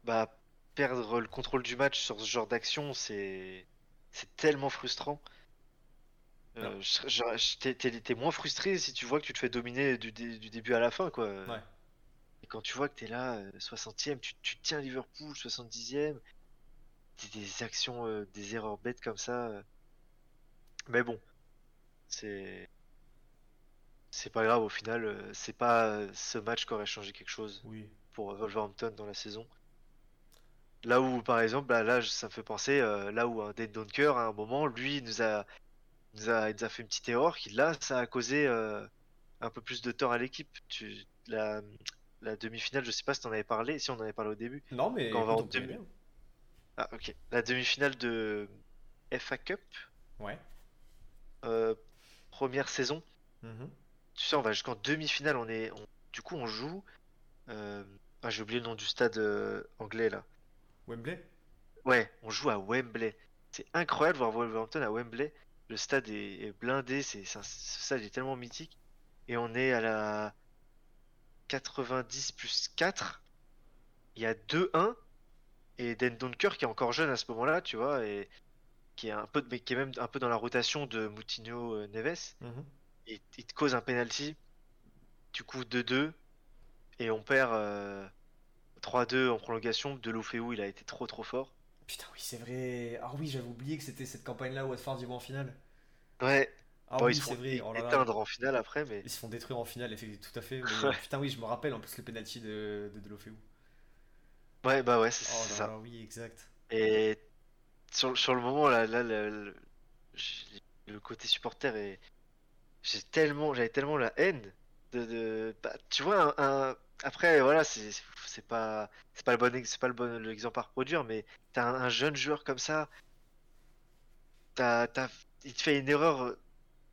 bah, perdre le contrôle du match sur ce genre d'action, c'est, c'est tellement frustrant. Euh, t'es, moins frustré si tu vois que tu te fais dominer du, dé- du début à la fin, quoi.
Ouais.
Quand tu vois que t'es là, euh, 60e, tu, tu tiens Liverpool, 70e, des, actions, euh, des erreurs bêtes comme ça. euh. Mais bon, c'est. C'est pas grave au final, euh, c'est pas euh, ce match qui aurait changé quelque chose
Oui.
pour euh, Wolverhampton dans la saison. Là où, par exemple, bah, là, ça me fait penser, euh, là où un Dane Donker, à un moment, lui, nous a, nous a, il nous a fait une petite erreur qui, là, ça a causé euh, un peu plus de tort à l'équipe. Tu, la, la demi-finale, je sais pas si t'en avais parlé, si on en avait parlé au début.
Non, mais
Quand on va en demi-. Ah, ok. La demi-finale de FA Cup,
Ouais.
euh, première saison.
Mhm.
Tu sais, on va jusqu'en demi-finale. On est, on- du coup, on joue. euh, ah, j'ai oublié le nom du stade euh, anglais là.
Wembley?
Ouais, on joue à Wembley. C'est incroyable de voir Wolverhampton à Wembley. Le stade est, est blindé, c'est, un- ce stade est tellement mythique. Et on est à la 90 plus 4. Il y a 2-1. Et Den Donker qui est encore jeune à ce moment-là, tu vois, et qui est un peu, mais qui est même un peu dans la rotation de Moutinho euh, Neves.
Mhm.
il, il te cause un penalty, du coup 2-2, et on perd euh, 3-2 en prolongation. De Lofeu, il a été trop trop fort.
Putain, oui, c'est vrai. Ah oui, j'avais oublié que c'était cette campagne-là où Watford y va en finale.
Ouais,
Ah
bon,
oui,
ils se font
vrai. Oh là là.
éteindre en finale après, mais
Ils se font détruire en finale, effectivement, tout à fait. Mais, putain, oui, je me rappelle en plus le penalty de, de Delofeu.
ouais, bah ouais, c'est
Oh
ça.
là, oui, exact.
Et sur, sur le moment, là, là, le, côté supporter est. J'ai tellement, j'avais tellement la haine de. de- bah, tu vois, un, un- après, voilà, c'est pas, c'est pas le bon, c'est pas le bon l'exemple à reproduire, mais t'as un, un jeune joueur comme ça, t'as, il te fait une erreur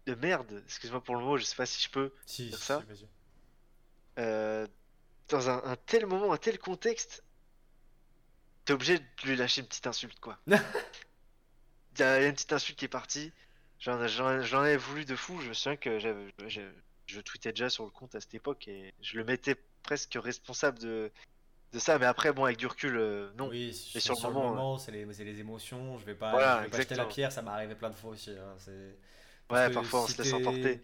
de merde. Excuse-moi pour le mot, je sais pas si je peux.
Si,
Dire
si,
ça
vas-y.
euh, dans un, un tel moment, un tel contexte, t'es obligé de lui lâcher une petite insulte, quoi. Il y a une petite insulte qui est partie. J'en avais voulu de fou. Je me souviens que je tweetais déjà sur le compte à cette époque et je le mettais presque responsable de, de ça. Mais après, bon, avec du recul, euh, non.
Oui,
Mais
sur,
sur le moment,
moment, c'est les, c'est les émotions. Je vais pas,
Voilà,
je vais pas jeter la pierre, ça m'est arrivé plein de fois aussi. hein, c'est- Parce
Ouais, parfois on
si
se laisse emporter.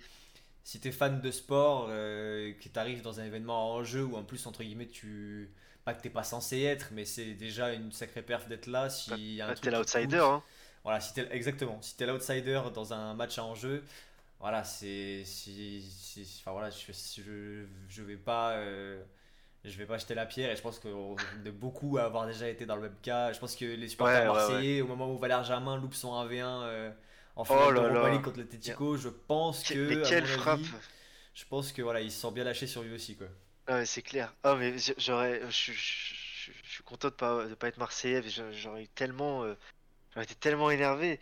Si t'es fan de sport, euh, que t'arrives dans un événement en jeu où en plus, entre guillemets, tu. Pas que t'es pas censé être, mais c'est déjà une sacrée perf d'être là. Si
Bah, T'es l'outsider, hein.
Voilà, si t'es, exactement. Si t'es l'outsider dans un match en jeu, voilà, c'est. Si, si- enfin voilà, je, je, je vais pas. euh, je vais pas jeter la pierre et je pense que de beaucoup à avoir déjà été dans le même cas. Je pense que les supporters
Ouais, ouais,
marseillais, au moment où Valère Germain loupe son 1v1 euh, en finale
Oh
de
là
Europa
là.
Contre l'Atletico. Je pense que.
Mais
à
quelle frappe
je pense que voilà, il se sent bien lâché sur lui aussi quoi.
Ah c'est clair. Ah mais j'aurais, je, je- je- je suis content de pas de pas être Marseillais. J'aurais eu tellement, euh, j'aurais été tellement énervé.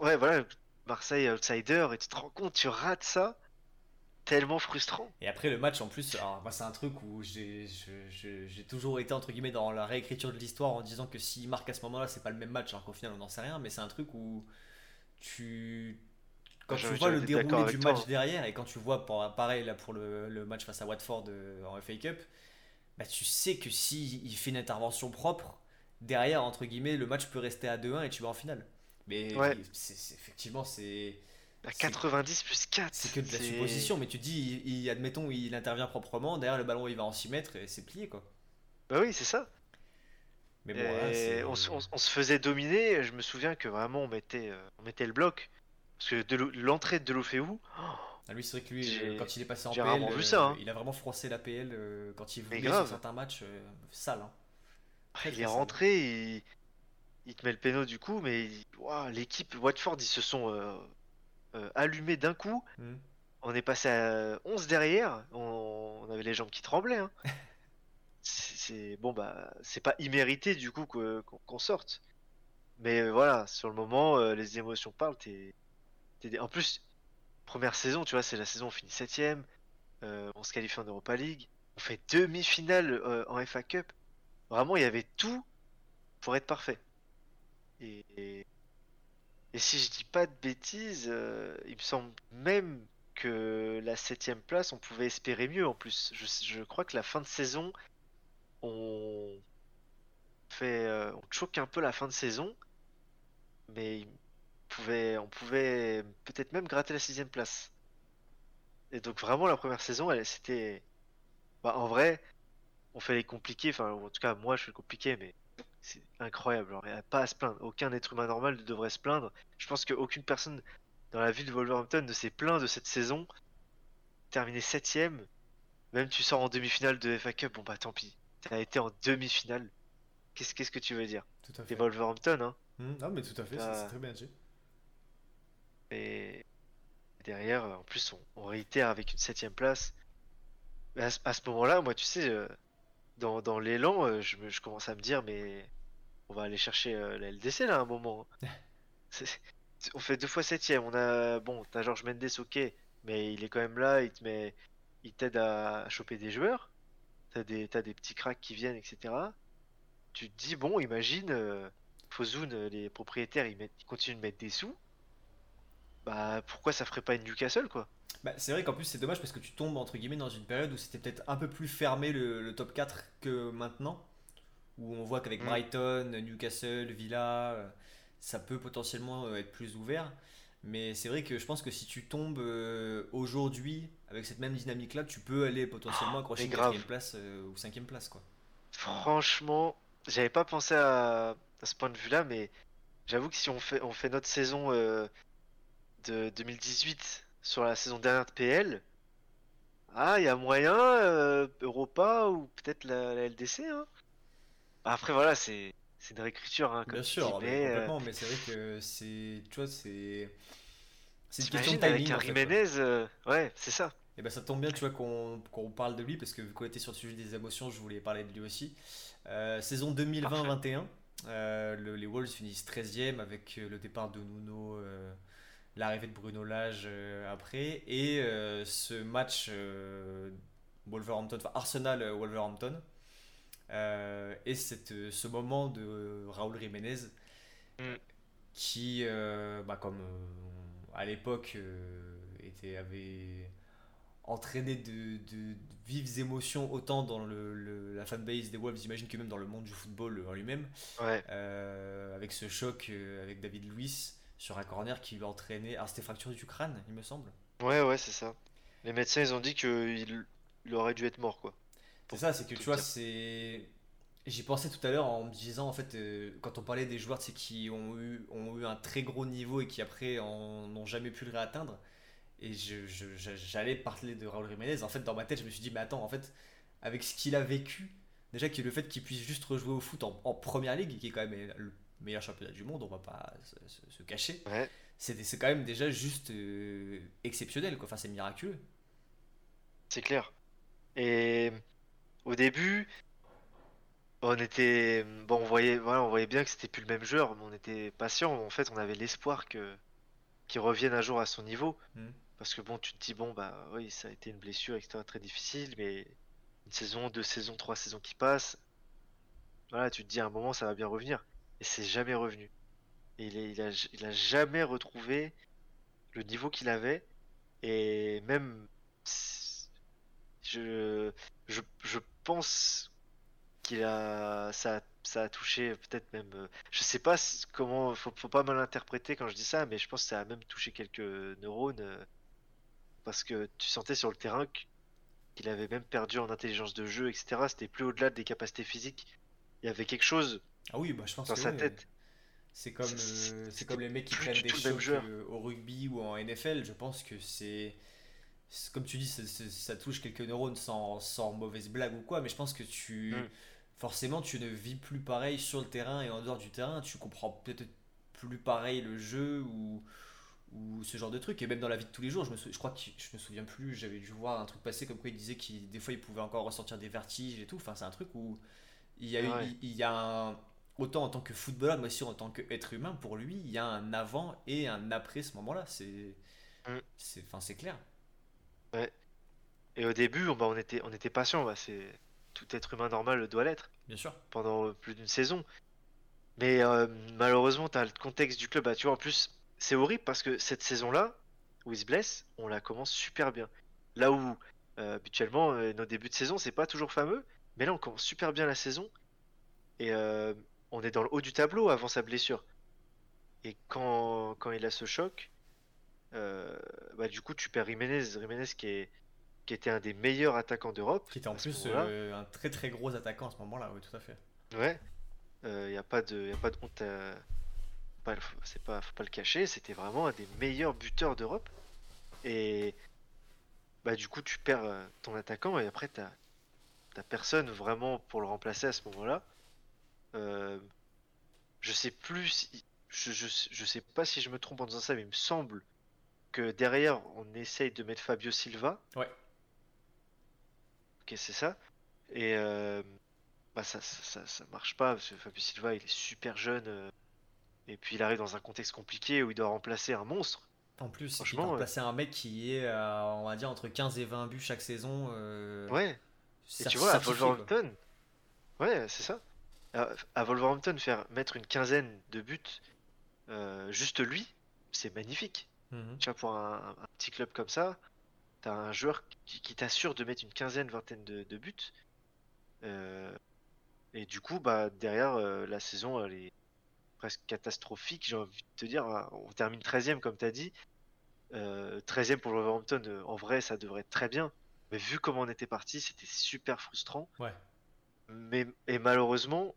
Ouais voilà, Marseille outsider et tu te rends compte, tu rates ça, tellement frustrant.
Et après le match en plus, moi c'est un truc où j'ai toujours été entre guillemets dans la réécriture de l'histoire en disant que s'il marque à ce moment-là, c'est pas le même match, alors qu'au final on n'en sait rien, mais c'est un truc où tu quand tu
J'aurais-
vois le déroulé du
toi,
match derrière et quand tu vois pour- pareil là pour le, le match face à Watford euh, en FA Cup, bah tu sais que si il fait une intervention propre derrière entre guillemets le match peut rester à 2-1 et tu vas en finale. Mais
Ouais.
effectivement c'est
À
C'est-
90 plus 4.
c'est que de la supposition, mais tu dis, il, il- admettons, il intervient proprement, derrière le ballon il va en 6 mètres et c'est plié quoi.
Bah oui, c'est ça.
Mais bon,
Et
c'est-
on, se- on se- on se faisait dominer. Je me souviens que vraiment on mettait, euh, on mettait le bloc. Parce que de l'entrée de Delofeu,
Ah, lui, c'est vrai que lui, euh, quand il est passé en PL,
vu
euh,
ça, hein.
il a vraiment froissé la PL euh, quand il voulait sur certains matchs euh, sale. hein. Très,
il
très
est rentré, il, il te met le péno du coup, mais il- l'équipe Watford, ils se sont euh, euh, allumés d'un coup.
Hmm.
On est passé à 11 derrière, on, on avait les jambes qui tremblaient. hein. C'est bon bah c'est pas immérité du coup qu'on sorte. Mais euh, voilà, sur le moment, euh, les émotions parlent. En plus, première saison, tu vois, c'est la saison, on finit 7ème, on se qualifie en Europa League, on fait demi-finale euh, en FA Cup. Vraiment, il y avait tout pour être parfait. Et, si je dis pas de bêtises, euh, il me semble même que la septième place, on pouvait espérer mieux en plus. Je crois que la fin de saison, on fait, euh, on choque un peu la fin de saison, mais on pouvait peut-être même gratter la sixième place. Et donc vraiment la première saison, elle, c'était, bah, en vrai, on fait les compliqués. Enfin, en tout cas moi je fais le compliqué, mais c'est incroyable. Il n'y a pas à se plaindre. Aucun être humain normal ne devrait se plaindre. Je pense qu'aucune personne dans la ville de Wolverhampton ne s'est plaint de cette saison. Terminé septième, même tu sors en demi-finale de FA Cup, bon bah tant pis. T'as été en demi-finale. Qu'est-ce qu'est-ce que tu veux dire?
Tout à
T'es
fait.
Wolverhampton, hein.
Hmm, Non, mais tout à fait, c'est-
Ah.
c'est très bien dit.
Et derrière, en plus, on, on réitère avec une septième place. Mais à, ce- à ce moment-là, moi, tu sais, euh, dans, dans l'élan, euh, je, me- je commence à me dire, mais on va aller chercher euh, la LDC là à un moment. hein. C'est- on fait deux fois septième. On a, bon, t'as Georges Mendes, ok, mais il est quand même là, il te met, il t'aide à, à choper des joueurs. T'as des, des petits cracks qui viennent, etc. Tu te dis, bon, imagine, euh, Fozoun, euh, les propriétaires, ils, mettent, ils continuent de mettre des sous. Bah, pourquoi ça ferait pas une Newcastle, quoi?
Bah, c'est vrai qu'en plus c'est dommage parce que tu tombes entre guillemets dans une période où c'était peut-être un peu plus fermé le, le top 4 que maintenant. Où on voit qu'avec
Mm.
Brighton, Newcastle, Villa, euh, ça peut potentiellement euh, être plus ouvert. Mais c'est vrai que je pense que si tu tombes aujourd'hui avec cette même dynamique là, tu peux aller potentiellement accrocher une
grave.
quatrième place euh, ou cinquième place quoi.
Franchement, j'avais pas pensé à, à ce point de vue-là, mais j'avoue que si on fait, on fait notre saison euh, de 2018 sur la saison dernière de PL, ah, il y a moyen, euh, Europa ou peut-être la, la LDC, hein. Après, voilà, c'est c'est une réécriture, hein, comme
Bien sûr,
dis,
mais
euh,
complètement, mais c'est vrai que c'est. Tu vois, c'est. C'est une question de
t'imagines avec
timing.
un
en fait, quoi.
Jiménez, euh, ouais, c'est ça.
Et ben ça tombe bien, tu vois, qu'on parle de lui, parce que vu qu'on était sur le sujet des émotions, je voulais parler de lui aussi. Euh, saison 2020-21, euh, le- les Wolves finissent 13e avec euh, le départ de Nuno, euh, l'arrivée de Bruno Lage euh, après, et euh, ce match euh, Wolverhampton, enfin Arsenal-Wolverhampton, euh, et cette, ce moment de Raúl Jiménez
Mm.
qui, euh, bah, comme euh, à l'époque, euh, était, avait entraîné de, de- de vives émotions autant dans le, le- la fanbase des Wolves, j'imagine que même dans le monde du football en lui-même,
Ouais,
euh, avec ce choc euh, avec David Luiz sur un corner qui lui a entraîné. Alors c'était fracture du crâne, il me semble.
ouais, ouais, c'est ça. Les médecins, ils ont dit qu'il il aurait dû être mort, quoi.
C'est ça, c'est que tu vois, c'est. J'y pensais tout à l'heure en me disant, en fait, euh, quand on parlait des joueurs qui ont eu, ont eu un très gros niveau et qui après n'ont jamais pu le réatteindre, et je- je- je- j'allais parler de Raúl Jiménez, en fait, dans ma tête, je me suis dit, mais attends, en fait, avec ce qu'il a vécu, déjà que le fait qu'il puisse juste rejouer au foot en, en première ligue, qui est quand même le meilleur championnat du monde, on va pas se, se- se cacher.
Ouais.
C'est c'est quand même déjà juste euh, exceptionnel, quoi. Enfin, c'est miraculeux.
C'est clair. Et au début, on était, bon, on voyait, voilà, on voyait bien que c'était plus le même joueur, mais on était patient. En fait, on avait l'espoir que qu'il revienne un jour à son niveau.
Mhm.
Parce que bon, tu te dis bon, bah oui, ça a été une blessure, etc., très difficile, mais une saison, deux saisons, trois saisons qui passent, voilà, tu te dis à un moment ça va bien revenir. Et c'est jamais revenu. Et il, est- il a, il a jamais retrouvé le niveau qu'il avait. Et même, s- je, je, je pense qu'il a, ça, a- ça a touché peut-être même, euh, je sais pas comment, faut, faut pas mal interpréter quand je dis ça, mais je pense que ça a même touché quelques neurones. euh, parce que tu sentais sur le terrain qu- qu'il avait même perdu en intelligence de jeu, etc. C'était plus au-delà des capacités physiques. Il y avait quelque chose
Ah oui, bah, je pense
dans
que
sa tête.
C'est comme, euh, c'est comme les mecs qui prennent des euh, au rugby ou en NFL. Je pense que c'est. Comme tu dis, ça touche quelques neurones sans, sans mauvaise blague ou quoi, mais je pense que tu.
Mm.
Forcément, tu ne vis plus pareil sur le terrain et en dehors du terrain. Tu comprends peut-être plus pareil le jeu ou, ou ce genre de truc. Et même dans la vie de tous les jours, je, me sou- je crois que je me souviens plus, j'avais dû voir un truc passer comme quoi il disait qu'il des fois il pouvait encore ressentir des vertiges et tout. Enfin, c'est un truc où il y a,
Ouais.
il, il y a un, autant en tant que footballeur, mais aussi en tant qu'être humain, pour lui, il y a un avant et un après ce moment-là. C'est,
Mm.
c'est, enfin, clair.
Et au début, on, bah, on était, on était patient. Bah, c'est tout être humain normal doit l'être
Bien sûr.
pendant plus d'une saison. Mais euh, malheureusement, tu as le contexte du club. Bah, tu vois, en plus, c'est horrible parce que cette saison-là, où il se blesse, on la commence super bien. Là où euh, habituellement, euh, nos débuts de saison, c'est pas toujours fameux, mais là, on commence super bien la saison et euh, on est dans le haut du tableau avant sa blessure. Et quand, quand il a ce choc, euh, bah, du coup, tu perds Jiménez, Jiménez qui, est, qui était un des meilleurs attaquants d'Europe.
Qui était en plus euh, un très très gros attaquant à ce moment-là, oui, tout à fait.
Ouais, il n'y a pas de, y a pas de honte à... c'est pas, faut pas le cacher, c'était vraiment un des meilleurs buteurs d'Europe. Et bah du coup tu perds euh, ton attaquant et après t'as t'as personne vraiment pour le remplacer à ce moment-là. Euh, je sais plus si, je, je, je sais pas si je me trompe en disant ça, mais il me semble que derrière on essaye de mettre Fabio Silva.
Ouais.
Ok, c'est ça. Et euh, bah ça, ça, ça, ça marche pas parce que Fabio Silva il est super jeune euh, et puis il arrive dans un contexte compliqué où il doit remplacer un monstre.
En plus, il
Franchement,
remplacer un mec qui est, à, on va dire, entre 15 et 20 buts chaque saison. euh,
Ouais. Et tu vois, à. Wolverhampton, ouais, c'est ça. À, à Wolverhampton, faire mettre une quinzaine de buts, euh, juste lui, c'est magnifique.
Mhm.
Tu vois, pour un, un petit club comme ça, t'as un joueur qui, qui t'assure de mettre une quinzaine, vingtaine de, de buts. Euh, et du coup, bah, derrière, euh, la saison, elle est presque catastrophique. J'ai envie de te dire, hein, on termine 13ème, comme tu as dit. Euh, 13ème pour Wolverhampton, euh, en vrai, ça devrait être très bien. Mais vu comment on était parti, c'était super frustrant.
Ouais.
Mais, et malheureusement,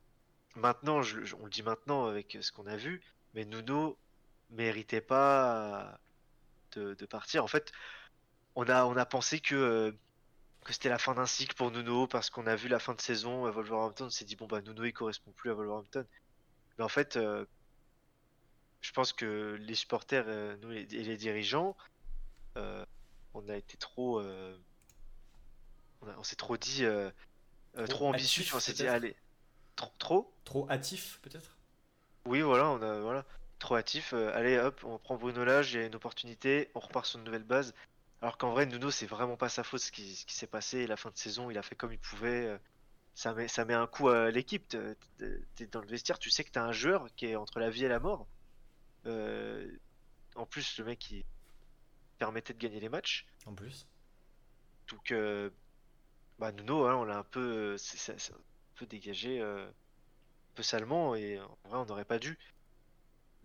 maintenant, je- je- on le dit maintenant avec ce qu'on a vu, mais Nuno méritait pas de, de partir. En fait, on a, on a pensé que, euh, que c'était la fin d'un cycle pour Nuno parce qu'on a vu la fin de saison à Wolverhampton. On s'est dit, bon, bah, Nuno, il correspond plus à Wolverhampton. Mais en fait, euh, je pense que les supporters euh, nous, et les dirigeants, on a été trop. on, s'est trop dit. euh,
Trop
trop ambitieux,
actif,
on s'est dit, allez, trop, trop?
Trop hâtif, peut-être?
Oui, voilà, on a voilà, trop hâtif. euh, allez, hop, on prend Bruno Lage, il y a une opportunité, on repart sur une nouvelle base. Alors qu'en vrai, Nuno, c'est vraiment pas sa faute ce qui, ce qui s'est passé. La fin de saison, il a fait comme il pouvait. euh, Ça met, ça met un coup à l'équipe. T'es- dans le vestiaire, tu sais que t'as un joueur qui est entre la vie et la mort. Euh, en plus, le mec, il permettait de gagner les matchs.
En plus.
Donc, euh, bah, Nuno, hein, on l'a un peu, un dégagé, euh, un peu salement, et en vrai, on n'aurait pas dû.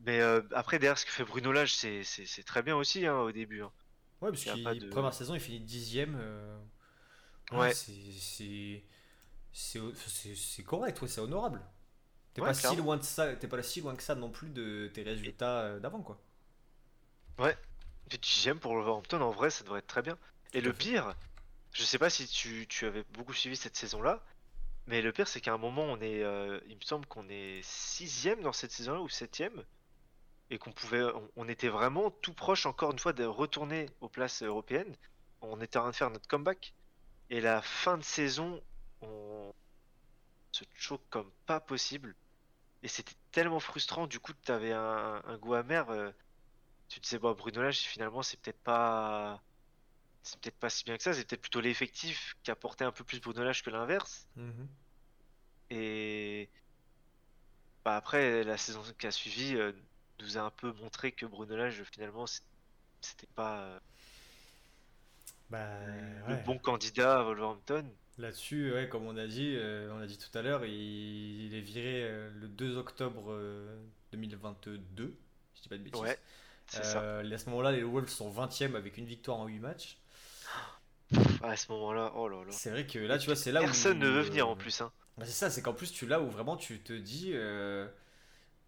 Mais après, derrière, ce que fait Bruno Lage, c'est très bien aussi hein, au début. hein.
Ouais, parce
pas de-
première saison, il finit dixième. euh,
Ouais.
c'est correct, ouais, c'est honorable. T'es
Ouais,
pas si loin de ça, t'es pas si loin que ça non plus de tes résultats euh, d'avant, quoi.
Puis dixième pour Wolverhampton, en vrai, ça devrait être très bien. Et le pire, je sais pas si tu, tu avais beaucoup suivi cette saison-là, mais le pire, c'est qu'à un moment, on est, euh, il me semble qu'on est sixième dans cette saison-là ou septième, et qu'on pouvait, on, était vraiment tout proche encore une fois de retourner aux places européennes. On était en train de faire notre comeback, et la fin de saison, on se choque comme pas possible, et c'était tellement frustrant. Du coup, tu avais un, un goût amer. euh, tu te disais, bon, Bruno Lage, finalement, c'est peut-être pas, c'est peut-être pas si bien que ça. C'est peut-être plutôt l'effectif qui apportait un peu plus Bruno Lage que l'inverse.
Mhm.
Et bah, après, la saison qui a suivi euh, nous a un peu montré que Bruno Lage, finalement, c'était pas euh,
Bah,
le
ouais.
bon candidat à Wolverhampton.
Là-dessus, ouais, comme on a dit, euh, on a dit tout à l'heure, il, il est viré euh, le 2 octobre euh, 2022, je dis pas de bêtises.
Ouais, c'est ça.
À ce moment-là, les Wolves sont 20e avec une victoire en 8 matchs.
À ce moment-là, oh là là.
C'est vrai que là, tu vois, c'est là où.
Personne ne veut venir en plus. Hein.
Bah, c'est ça, c'est qu'en plus, tu là où vraiment tu te dis,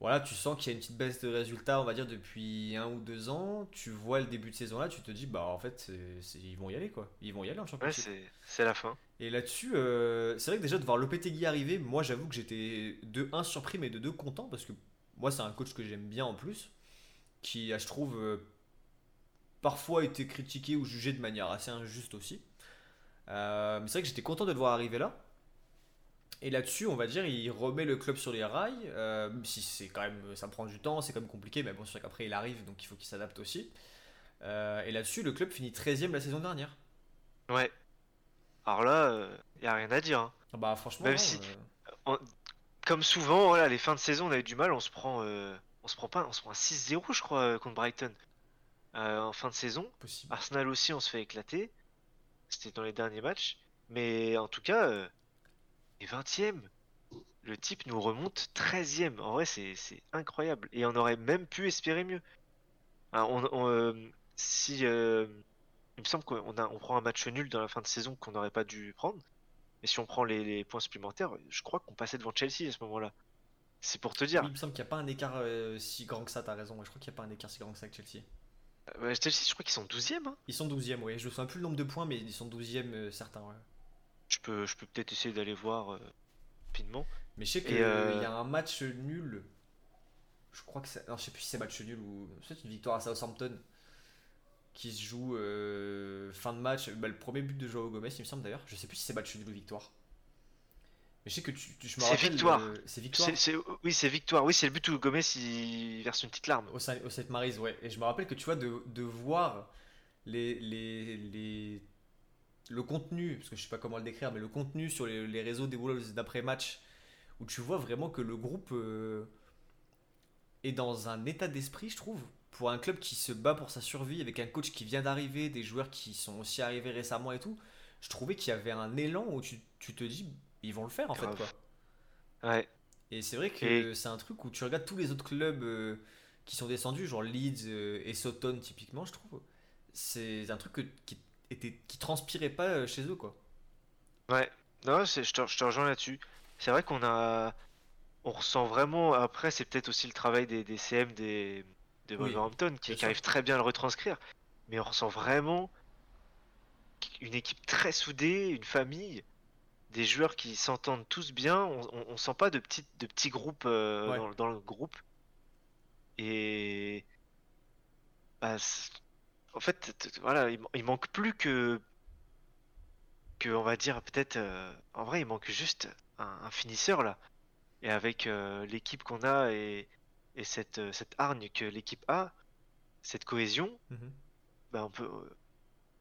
voilà, tu sens qu'il y a une petite baisse de résultats, on va dire, depuis un ou deux ans. Tu vois le début de saison là, tu te dis, bah en fait, ils vont y aller quoi. Ils vont y aller en
Ouais,
championship.
c'est c'est la fin.
Et là-dessus, euh, c'est vrai que déjà de voir Lopetegui arriver, moi j'avoue que j'étais de 1 surpris, mais de 2 content, parce que moi c'est un coach que j'aime bien en plus, qui a, je trouve, euh, parfois été critiqué ou jugé de manière assez injuste aussi. Euh, mais c'est vrai que j'étais content de le voir arriver là. Et là-dessus, on va dire, il remet le club sur les rails, euh, même si c'est quand même, ça prend du temps, c'est quand même compliqué, mais bon, c'est vrai qu'après il arrive, donc il faut qu'il s'adapte aussi. Euh, et là-dessus, le club finit 13ème la saison dernière.
Ouais. Alors là, il y a rien à dire. hein.
Ah Bah franchement,
Même
non,
si-
euh,
Comme souvent, voilà, les fins de saison, on a eu du mal. On se prend, euh, on se prend pas, on se prend un 6-0, je crois, euh, contre Brighton euh, en fin de saison.
possible.
Arsenal aussi, on se fait éclater. C'était dans les derniers matchs. Mais en tout cas, les 20e, le type nous remonte 13e. En vrai, c'est incroyable. Et on aurait même pu espérer mieux. On, on, euh, si, euh, il me semble qu'on a, on prend un match nul dans la fin de saison qu'on n'aurait pas dû prendre. Mais si on prend les, les points supplémentaires, je crois qu'on passait devant Chelsea à ce moment-là. C'est pour te dire.
Oui, il me semble qu'il n'y a pas un écart euh, si grand que ça, t'as raison. je crois qu'il n'y a pas un écart si grand que ça avec Chelsea.
Euh, Chelsea, je crois qu'ils sont 12e. hein.
Ils sont 12e, oui. Je ne souviens plus le nombre de points, mais ils sont 12e euh, certains, ouais.
Je peux, je peux peut-être essayer d'aller voir euh, rapidement.
Mais je sais qu'il
euh,
y a un match nul. Je crois que c'est. Non, je sais plus si c'est match nul ou. C'est une victoire à Southampton qui se joue euh, fin de match. Bah, le premier but de Joao Gomez, il me semble d'ailleurs. Je sais plus si c'est match nul ou victoire. Mais je sais que tu, tu- je me
C'est
rappelle.
victoire.
euh, C'est victoire.
C'est- c'est- oui, c'est victoire. Oui, c'est le but où Gomez il verse une petite larme.
Au Saint Mary's, ouais. Et je me rappelle que tu vois, de, de voir les, les, les, le contenu, parce que je sais pas comment le décrire, mais le contenu sur les, les réseaux des Wolves d'après-match, où tu vois vraiment que le groupe euh, est dans un état d'esprit, je trouve, pour un club qui se bat pour sa survie, avec un coach qui vient d'arriver, des joueurs qui sont aussi arrivés récemment et tout. Je trouvais qu'il y avait un élan où tu, tu te dis, ils vont le faire en
Grave.
fait, quoi.
Ouais.
Et c'est vrai que
Et-
c'est un truc où tu regardes tous les autres clubs euh, qui sont descendus, genre Leeds euh, et Soton typiquement, je trouve. C'est un truc que- qui, qui transpirait pas euh, chez eux, quoi.
Ouais. Non, je te, je te rejoins là-dessus. C'est vrai qu'on a, on ressent vraiment. Après, c'est peut-être aussi le travail des, des CM des,
Oui,
Wolverhampton qui, qui arrive très bien à le retranscrire. Mais on ressent vraiment une équipe très soudée, une famille, des joueurs qui s'entendent tous bien. On, on, on sent pas de petits, de petits groupes euh,
Ouais.
dans, dans le groupe. Et bah, en fait, voilà, il, man- il manque plus que que on va dire peut-être euh, en vrai il manque juste un, un finisseur là. Et avec euh, l'équipe qu'on a et, et cette, euh, cette hargne que l'équipe a cette cohésion bah, on peut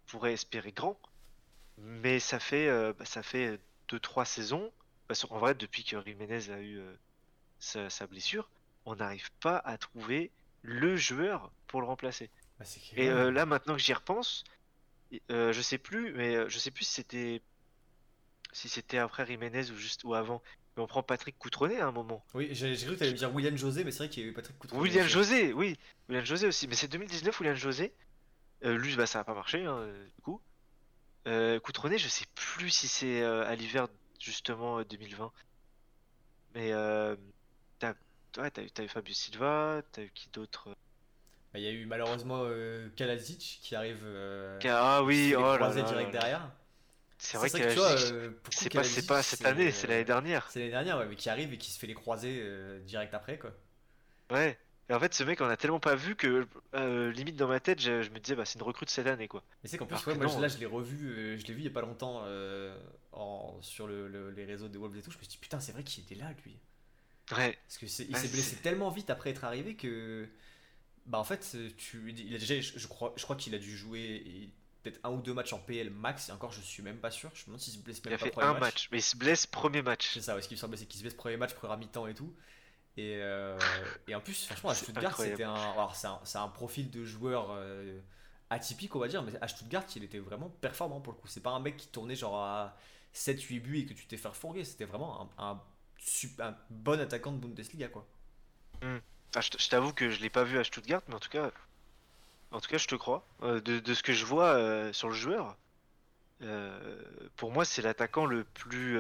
pourrait espérer grand. Mais ça fait euh, bah, ça fait deux trois saisons. Parce qu'en vrai depuis que Jiménez a eu sa, sa blessure on n'arrive pas à trouver le joueur pour le remplacer
Bah,
et euh, là, maintenant que j'y repense, euh, je sais plus, mais euh, je sais plus si c'était si c'était après Jiménez ou juste ou avant. Mais on prend Patrick Coutronnet à un moment.
Oui, j'ai cru que t'allais me dire William José, mais c'est vrai qu'il y a eu Patrick Coutronnet.
William. José, oui, William José aussi. Mais c'est 2019 William José. Euh, lui, bah ça a pas marché hein, du coup. Euh, Coutronnet, je sais plus si c'est euh, à l'hiver justement euh, 2020. Mais euh, t'as ouais, t'as eu, t'as eu Fabio Silva, t'as eu qui d'autre
Il y a eu malheureusement euh, Kalazic qui arrive. euh,
Ah oui, oh là là
direct
là
derrière.
C'est vrai
C'est
que
vrai que euh, pour
c'est pas, c'est cette
c'est,
année, c'est
euh,
l'année dernière.
C'est l'année dernière, ouais, mais qui arrive et qui se fait les croiser euh, direct après, quoi.
Ouais. Et en fait, ce mec, on a tellement pas vu que euh, limite dans ma tête, je, je me disais, bah, c'est une recrue de cette année, quoi.
Mais c'est qu'en plus, ouais,
que
moi,
non,
là,
euh.
je l'ai revu, euh, je l'ai vu il y a pas longtemps euh, en, sur le- le- les réseaux des Wolves et tout. Je me suis dit, putain, c'est vrai qu'il était là, lui.
Ouais.
Parce que c'est- il s'est blessé
c'est-
tellement vite après être arrivé que. Bah, en fait, tu, il a déjà, je, je crois, je crois qu'il a dû jouer peut-être un ou deux matchs en PL max, et encore, je suis même pas sûr. Je me demande s'il se blesse
Il
même
a
pas
fait
premier
un
match.
match, mais il se blesse premier match.
C'est ça, ouais, ce qui me semble, c'est qu'il se blesse premier match, première mi-temps et tout. Et, euh, et en plus, franchement, à Stuttgart, c'était un. Alors, c'est un, c'est un profil de joueur euh, atypique, on va dire, mais à Stuttgart, il était vraiment performant pour le coup. C'est pas un mec qui tournait genre à 7-8 buts et que tu t'es fait fourguer. C'était vraiment un, un, un bon attaquant de Bundesliga, quoi.
Ah, je t'avoue que je l'ai pas vu à Stuttgart, mais en tout cas, en tout cas, je te crois. Euh, de, de ce que je vois euh, sur le joueur, euh, pour moi, c'est l'attaquant le plus,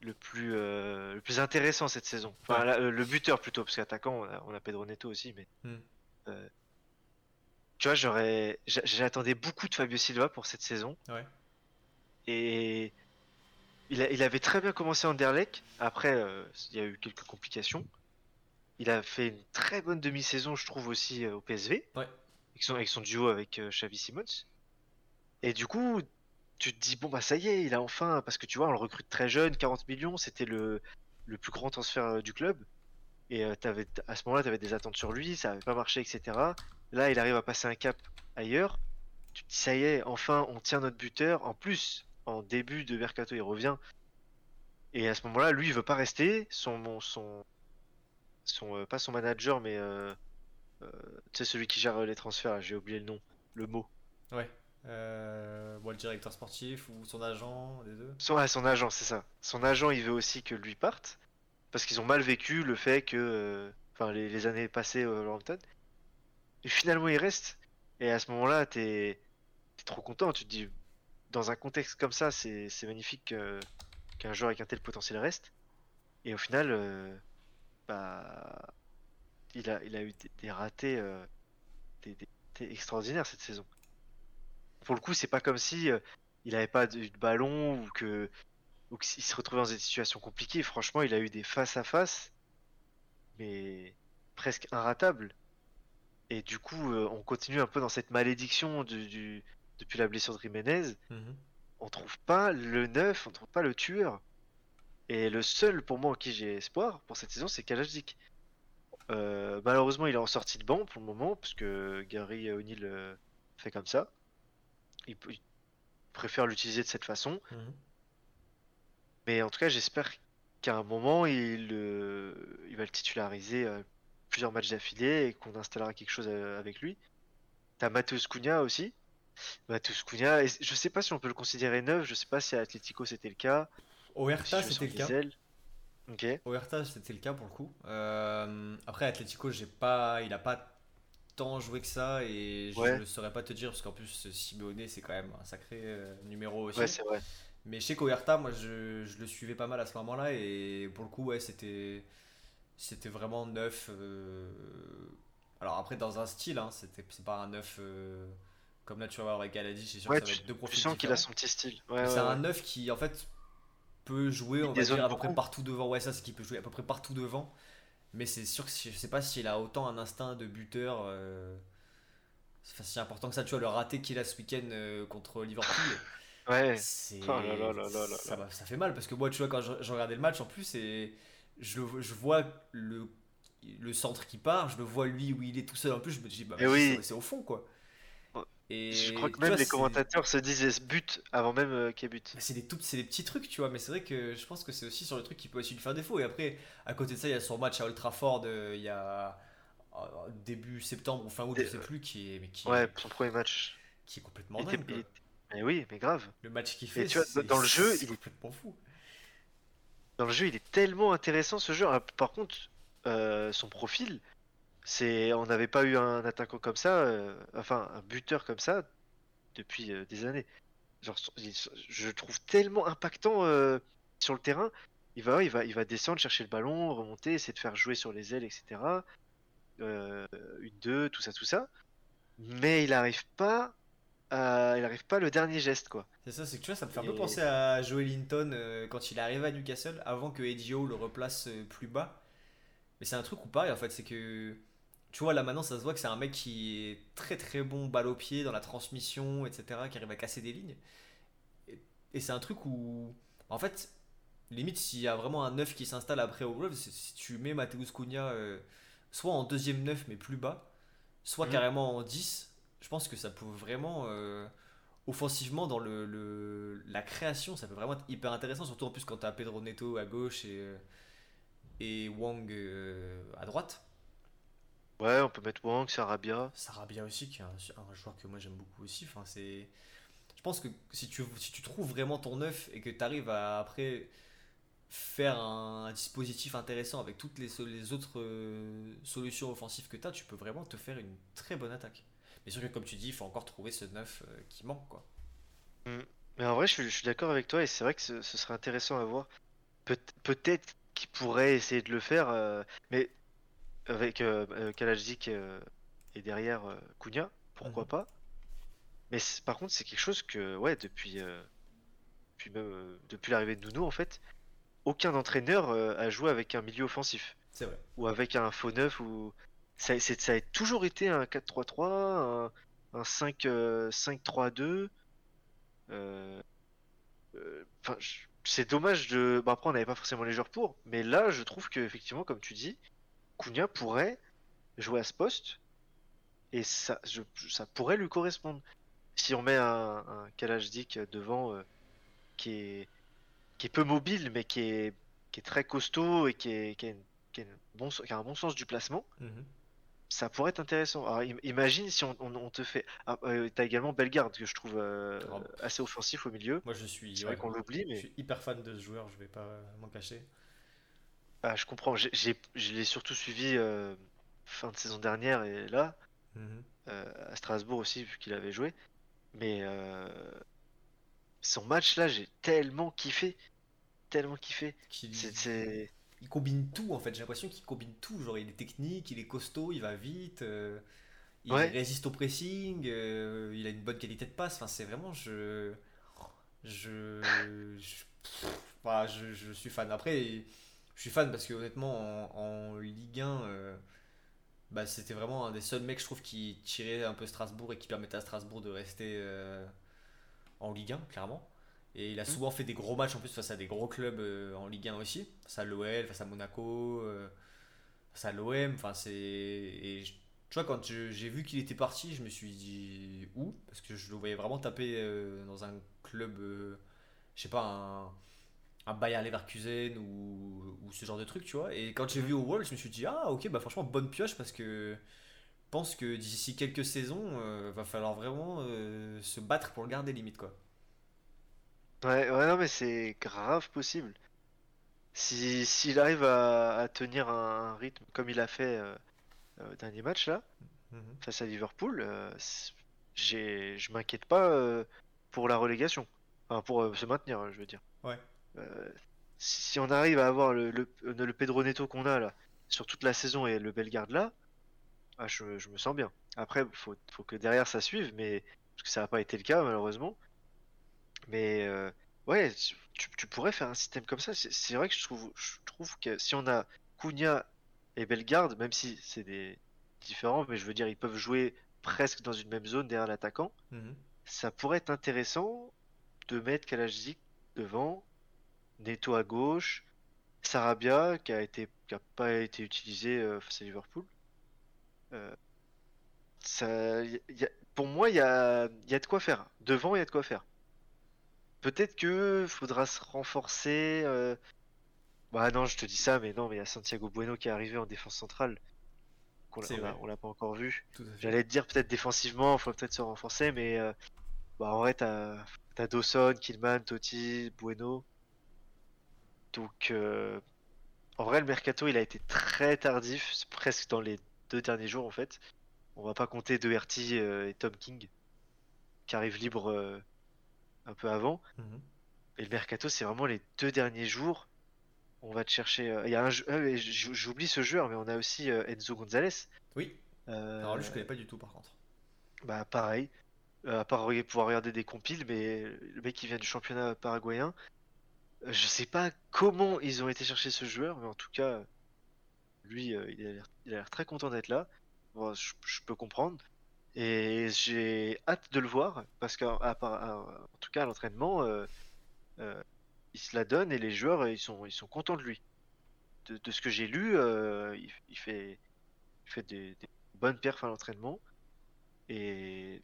le plus, le plus intéressant cette saison. Enfin,
Ouais.
la- le buteur plutôt, parce qu'attaquant, on a, on a Pedro Neto aussi, mais
Hmm.
tu vois, j'aurais, j'a- j'attendais beaucoup de Fabio Silva pour cette saison.
Ouais.
Et il, a- il avait très bien commencé en Anderlecht. Après, il y a eu quelques complications. Il a fait une très bonne demi-saison, je trouve, aussi euh, au PSV.
Ouais.
Avec son, avec son duo avec euh, Xavi Simons. Et du coup, tu te dis, bon, bah ça y est, il a enfin. Parce que tu vois, on le recrute très jeune, 40 millions, c'était le, le plus grand transfert euh, du club. Et à ce moment-là, tu avais des attentes sur lui, ça n'avait pas marché, etc. Là, il arrive à passer un cap ailleurs. Tu te dis, ça y est, enfin, on tient notre buteur. En plus, en début de mercato, il revient. Et à ce moment-là, lui, il veut pas rester. Son, son, euh, pas son manager, mais euh, euh, tu sais, celui qui gère les transferts, j'ai oublié le nom, le mot.
Ouais. Bon, le directeur sportif ou son agent, les deux.
Son, ah, son agent, c'est ça. Son agent, il veut aussi que lui parte. Parce qu'ils ont mal vécu le fait que. Enfin, les, les années passées au Wolverhampton. Et finalement, il reste. Et à ce moment-là, t'es es trop content. Tu te dis, dans un contexte comme ça, c'est magnifique que- qu'un joueur avec un tel potentiel reste. Et au final, euh, bah, il a, il a eu des, des ratés euh, des, des- des extraordinaires cette saison. Pour le coup, c'est pas comme si euh, il avait pas de, de ballon ou que ou qu'il se retrouvait dans des situations compliquées. Franchement, il a eu des face à face, mais presque inratables. Et du coup, euh, on continue un peu dans cette malédiction du, du- depuis la blessure de Jiménez.
Mhm.
On trouve pas le neuf, on trouve pas le tueur. Et le seul pour moi en qui j'ai espoir pour cette saison, c'est Kalajdzic. Euh, malheureusement, il est en sortie de banc pour le moment, parce que Gary O'Neill euh, fait comme ça. Il, préfère l'utiliser de cette façon.
Mhm.
Mais en tout cas, j'espère qu'à un moment, il, euh, il va le titulariser plusieurs matchs d'affilée et qu'on installera quelque chose avec lui. T'as Matheus Cunha aussi. Matheus Cunha, et je sais pas si on peut le considérer neuf, je sais pas si à Atletico c'était le cas.
Au
si
Hertha,
je
c'était le cas.
des ailes. Ok.
Au Hertha, c'était le cas pour le coup. Euh, après, Atletico, j'ai pas, il a pas tant joué que ça et je ne saurais pas te dire parce qu'en plus, Simeone, c'est quand même un sacré euh, numéro aussi.
Ouais, c'est vrai.
Mais je sais qu'au Hertha, moi, je, je le suivais pas mal à ce moment-là et pour le coup, ouais, c'était, c'était vraiment neuf. euh, Alors après, dans un style, hein, c'était, c'est pas un neuf euh, comme là tu vas voir avec Galadi, c'est sûr
Ouais,
que ça va
tu,
être deux
tu
profils
sens qu'il a son petit style. Ouais,
c'est
ouais.
un neuf qui en fait peut jouer, on va dire à peu près partout devant. Ouais, ça c'est qu'il peut jouer à peu près partout devant. Mais c'est sûr que je sais pas s'il a autant un instinct de buteur. euh, C'est si important que ça, tu vois, le raté qu'il a ce week-end euh, contre Liverpool.
Ouais.
C'est...
Oh là là là là là
ça, fait mal parce que moi, tu vois, quand je, je regardais le match en plus, et je, je vois le, le centre qui part, je le vois lui où il est tout seul en plus, je me dis, bah,
Eh oui.
c'est, c'est au fond quoi. Et
Je crois que même
vois,
les commentateurs se disent but avant même euh, qu'il y ait but?
bah, c'est des, tout, c'est des petits trucs, tu vois, mais c'est vrai que je pense que c'est aussi sur le truc qui peut aussi lui faire défaut. Et après, à côté de ça, il y a son match à Old Trafford, euh, il y a euh, début septembre ou fin août, je sais plus, qui est, mais qui,
Ouais, son premier match.
qui est complètement dingue.
était- Mais oui, mais grave.
Le match qu'il fait,
tu vois, dans le jeu, il est-
complètement fou.
Dans le jeu, il est tellement intéressant ce jeu. Ah, Par contre, euh, son profil, c'est, on n'avait pas eu un attaquant comme ça, euh, enfin un buteur comme ça depuis euh, des années. Genre, je le trouve tellement impactant euh, sur le terrain. Il va, il va, il va descendre, chercher le ballon, remonter, essayer de faire jouer sur les ailes, etc. Une deux, tout ça, tout ça. Mais il n'arrive pas il arrive pas le dernier geste quoi.
C'est ça, c'est que tu vois, ça me fait un peu penser à Joe Linton euh, quand il est arrivé à Newcastle, avant que Eddie Howe le replace euh, plus bas. Mais c'est un truc où pareil en fait, c'est que tu vois là maintenant ça se voit que c'est un mec qui est très très bon balle au pied dans la transmission, etc., qui arrive à casser des lignes. Et, et c'est un truc où en fait, limite s'il y a vraiment un neuf qui s'installe après au Wolves, c'est- si tu mets Mateus Cunha euh, soit en deuxième neuf mais plus bas, soit
Mhm.
carrément en 10, je pense que ça peut vraiment euh, offensivement dans le, le- la création, ça peut vraiment être hyper intéressant, surtout en plus quand tu as Pedro Neto à gauche et, euh, et Wang euh, à droite.
Ouais, on peut mettre Wang, Sarabia.
Sarabia aussi, qui est un, un joueur que moi j'aime beaucoup aussi. Enfin, c'est... Je pense que si tu, si tu trouves vraiment ton neuf et que tu arrives à après faire un, un dispositif intéressant avec toutes les, les autres euh, solutions offensives que tu as, tu peux vraiment te faire une très bonne attaque. Mais sûr que comme tu dis, il faut encore trouver ce neuf euh, qui manque. quoi.
Mais en vrai, je suis, je suis d'accord avec toi et c'est vrai que ce, ce serait intéressant à voir. Peut- Peut-être qu'il pourrait essayer de le faire, euh, mais avec euh, euh, Kalajdzic euh, et derrière euh, Cunha, pourquoi
Mhm.
pas. Mais par contre, c'est quelque chose que, ouais, depuis, depuis, l'arrivée de Nuno, en fait, aucun entraîneur a joué avec un milieu offensif
C'est vrai.
ou avec un faux neuf ou ça, a toujours été un 4-3-3, un, un 5, euh, 5-3-2. Euh, euh, enfin, je- c'est dommage de. Bon, après, on n'avait pas forcément les joueurs pour, mais là, je trouve que effectivement, comme tu dis, Cunha pourrait jouer à ce poste et ça, je- ça pourrait lui correspondre. Si on met un, un devant euh, qui est qui est peu mobile, mais qui est qui est très costaud et qui est qui a une- qui a une bon, qui a un bon sens du placement,
Mhm.
ça pourrait être intéressant. Alors, imagine si on, on- on te fait. Ah, euh, t'as également Bellegarde que je trouve euh,
Ah.
assez offensif au milieu.
Moi je suis,
C'est
ouais,
vrai qu'on l'oublie,
je
mais
suis hyper fan de ce joueur, je vais pas m'en cacher.
Ah, je comprends. J'ai, j'ai- je l'ai surtout suivi euh, fin de saison dernière et là,
Mhm.
euh, à Strasbourg aussi, vu qu'il avait joué. Mais euh, son match là, j'ai tellement kiffé. Tellement kiffé.
Qui-
C'est, c'est-
il combine tout en fait. J'ai l'impression qu'il combine tout. Genre, il est technique, il est costaud, il va vite, il
Ouais.
résiste au pressing, euh, il a une bonne qualité de passe. Enfin, c'est vraiment. Je. Je. je, pff, voilà, je, je suis fan. Après, je suis fan parce que honnêtement, en, en Ligue 1, euh, bah, c'était vraiment un des seuls mecs, je trouve, qui tirait un peu Strasbourg et qui permettait à Strasbourg de rester euh, en Ligue 1, clairement. Et il a souvent fait des gros matchs en plus face à des gros clubs euh, en Ligue 1 aussi. Face à l'OL, face à Monaco, face à l'OM. Enfin, c'est. Et je- tu vois, quand je- j'ai vu qu'il était parti, je me suis dit où? Parce que je le voyais vraiment taper dans un club, je sais pas, un, un Bayer Leverkusen ou, ou ce genre de truc, tu vois. Et quand j'ai vu au Wolves, je me suis dit, ah ok, bah franchement, bonne pioche parce que je pense que d'ici quelques saisons, euh, va falloir vraiment euh, se battre pour le garder limite, quoi.
Ouais, ouais, non, mais c'est grave possible. Si, s'il arrive à, à tenir un, rythme comme il a fait euh, euh, au dernier match là,
Mhm.
face à Liverpool, je m'inquiète pas pour la relégation. Enfin, pour se maintenir, je veux dire.
Ouais.
Euh, si, si on arrive à avoir le, le, le Pedro Neto qu'on a là, sur toute la saison et le Bellegarde là, ah, je, je me sens bien. Après, faut, faut que derrière ça suive, mais parce que ça n'a pas été le cas malheureusement. Mais euh, ouais, tu, tu pourrais faire un système comme ça. C'est vrai que je trouve, je trouve que si on a Cunha et Bellegarde, même si c'est des différents, mais je veux dire, ils peuvent jouer presque dans une même zone derrière l'attaquant,
Mhm.
ça pourrait être intéressant de mettre Kalajdzic devant, Neto à gauche, Sarabia qui a été qui a pas été utilisé euh, face à Liverpool. Euh, ça, y- y a- pour moi, il y a, y a de quoi faire. Devant, il y a de quoi faire. Peut-être que faudra se renforcer. euh, Bah non, je te dis ça, mais non, mais il y a Santiago Bueno qui est arrivé en défense centrale. Qu'on on l'a pas encore vu. J'allais te dire peut-être défensivement, il faut peut-être se renforcer, mais euh, bah, en vrai, t'as as Dawson, Killman, Totti, Bueno. Donc, euh, en vrai, le mercato, il a été très tardif, presque dans les deux derniers jours en fait. On va pas compter Doherty euh, et Tom King qui arrivent libres euh, un peu avant.
Mhm.
Et le mercato, c'est vraiment les deux derniers jours. On va te chercher. Il y a un jeu- j'oublie ce joueur, mais on a aussi Enzo Gonzalez.
Oui.
Euh,
Alors lui, je connais pas du tout par contre.
Bah pareil. à part pouvoir regarder des compiles, mais le mec qui vient du championnat paraguayen, je sais pas comment ils ont été chercher ce joueur, mais en tout cas, lui, euh, il a l'air, très content d'être là. Bon, je, peux comprendre. Et j'ai hâte de le voir, parce qu'en tout cas, à l'entraînement, euh, euh, il se la donne et les joueurs, euh, ils sont, ils sont contents de lui. De, ce que j'ai lu, euh, il, fait, des, bonnes perfs à l'entraînement. Et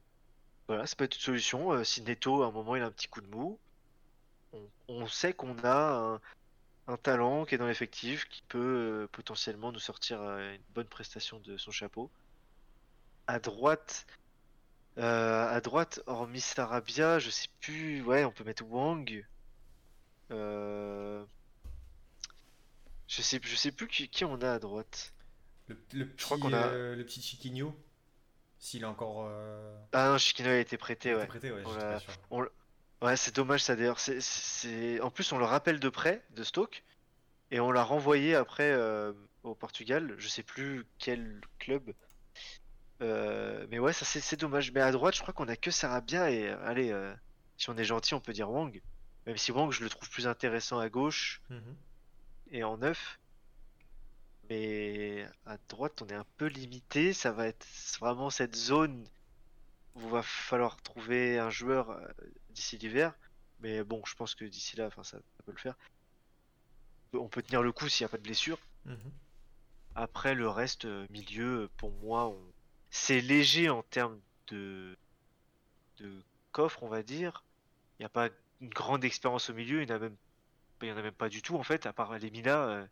voilà, ça peut être une solution. Euh, si Neto, à un moment, il a un petit coup de mou, on, on sait qu'on a un, un talent qui est dans l'effectif, qui peut euh, potentiellement nous sortir euh, une bonne prestation de son chapeau. À droite, euh, à droite, hormis Sarabia, je sais plus. Ouais, on peut mettre Wang. Euh, Je sais, je sais plus qui, qui on a à droite.
Le, le petit,
crois qu'on a-
euh, le petit Chiquinho, s'il est encore
Ah non, Chiquino a été prêté, ouais.
prêté,
On. Ouais, c'est dommage ça d'ailleurs. C'est, c'est... En plus, on le rappelle de près de Stoke et on l'a renvoyé après euh, au Portugal. Je sais plus quel club. Euh, mais ouais, ça c'est, c'est dommage. Mais à droite, je crois qu'on a que Sarabia et euh, allez, euh, si on est gentil, on peut dire Wang. Même si Wang, je le trouve plus intéressant à gauche
Mhm.
et en neuf. Mais à droite, on est un peu limité. Ça va être vraiment cette zone où il va falloir trouver un joueur d'ici l'hiver. Mais bon, je pense que d'ici là, enfin, ça, ça peut le faire. On peut tenir le coup s'il n'y a pas de blessure.
Mhm.
Après, le reste, euh, milieu, pour moi, on- c'est léger en termes de... de coffre, on va dire. Il n'y a pas une grande expérience au milieu. Il n'y en a même... en a même pas du tout, en fait, à part les Mina. euh,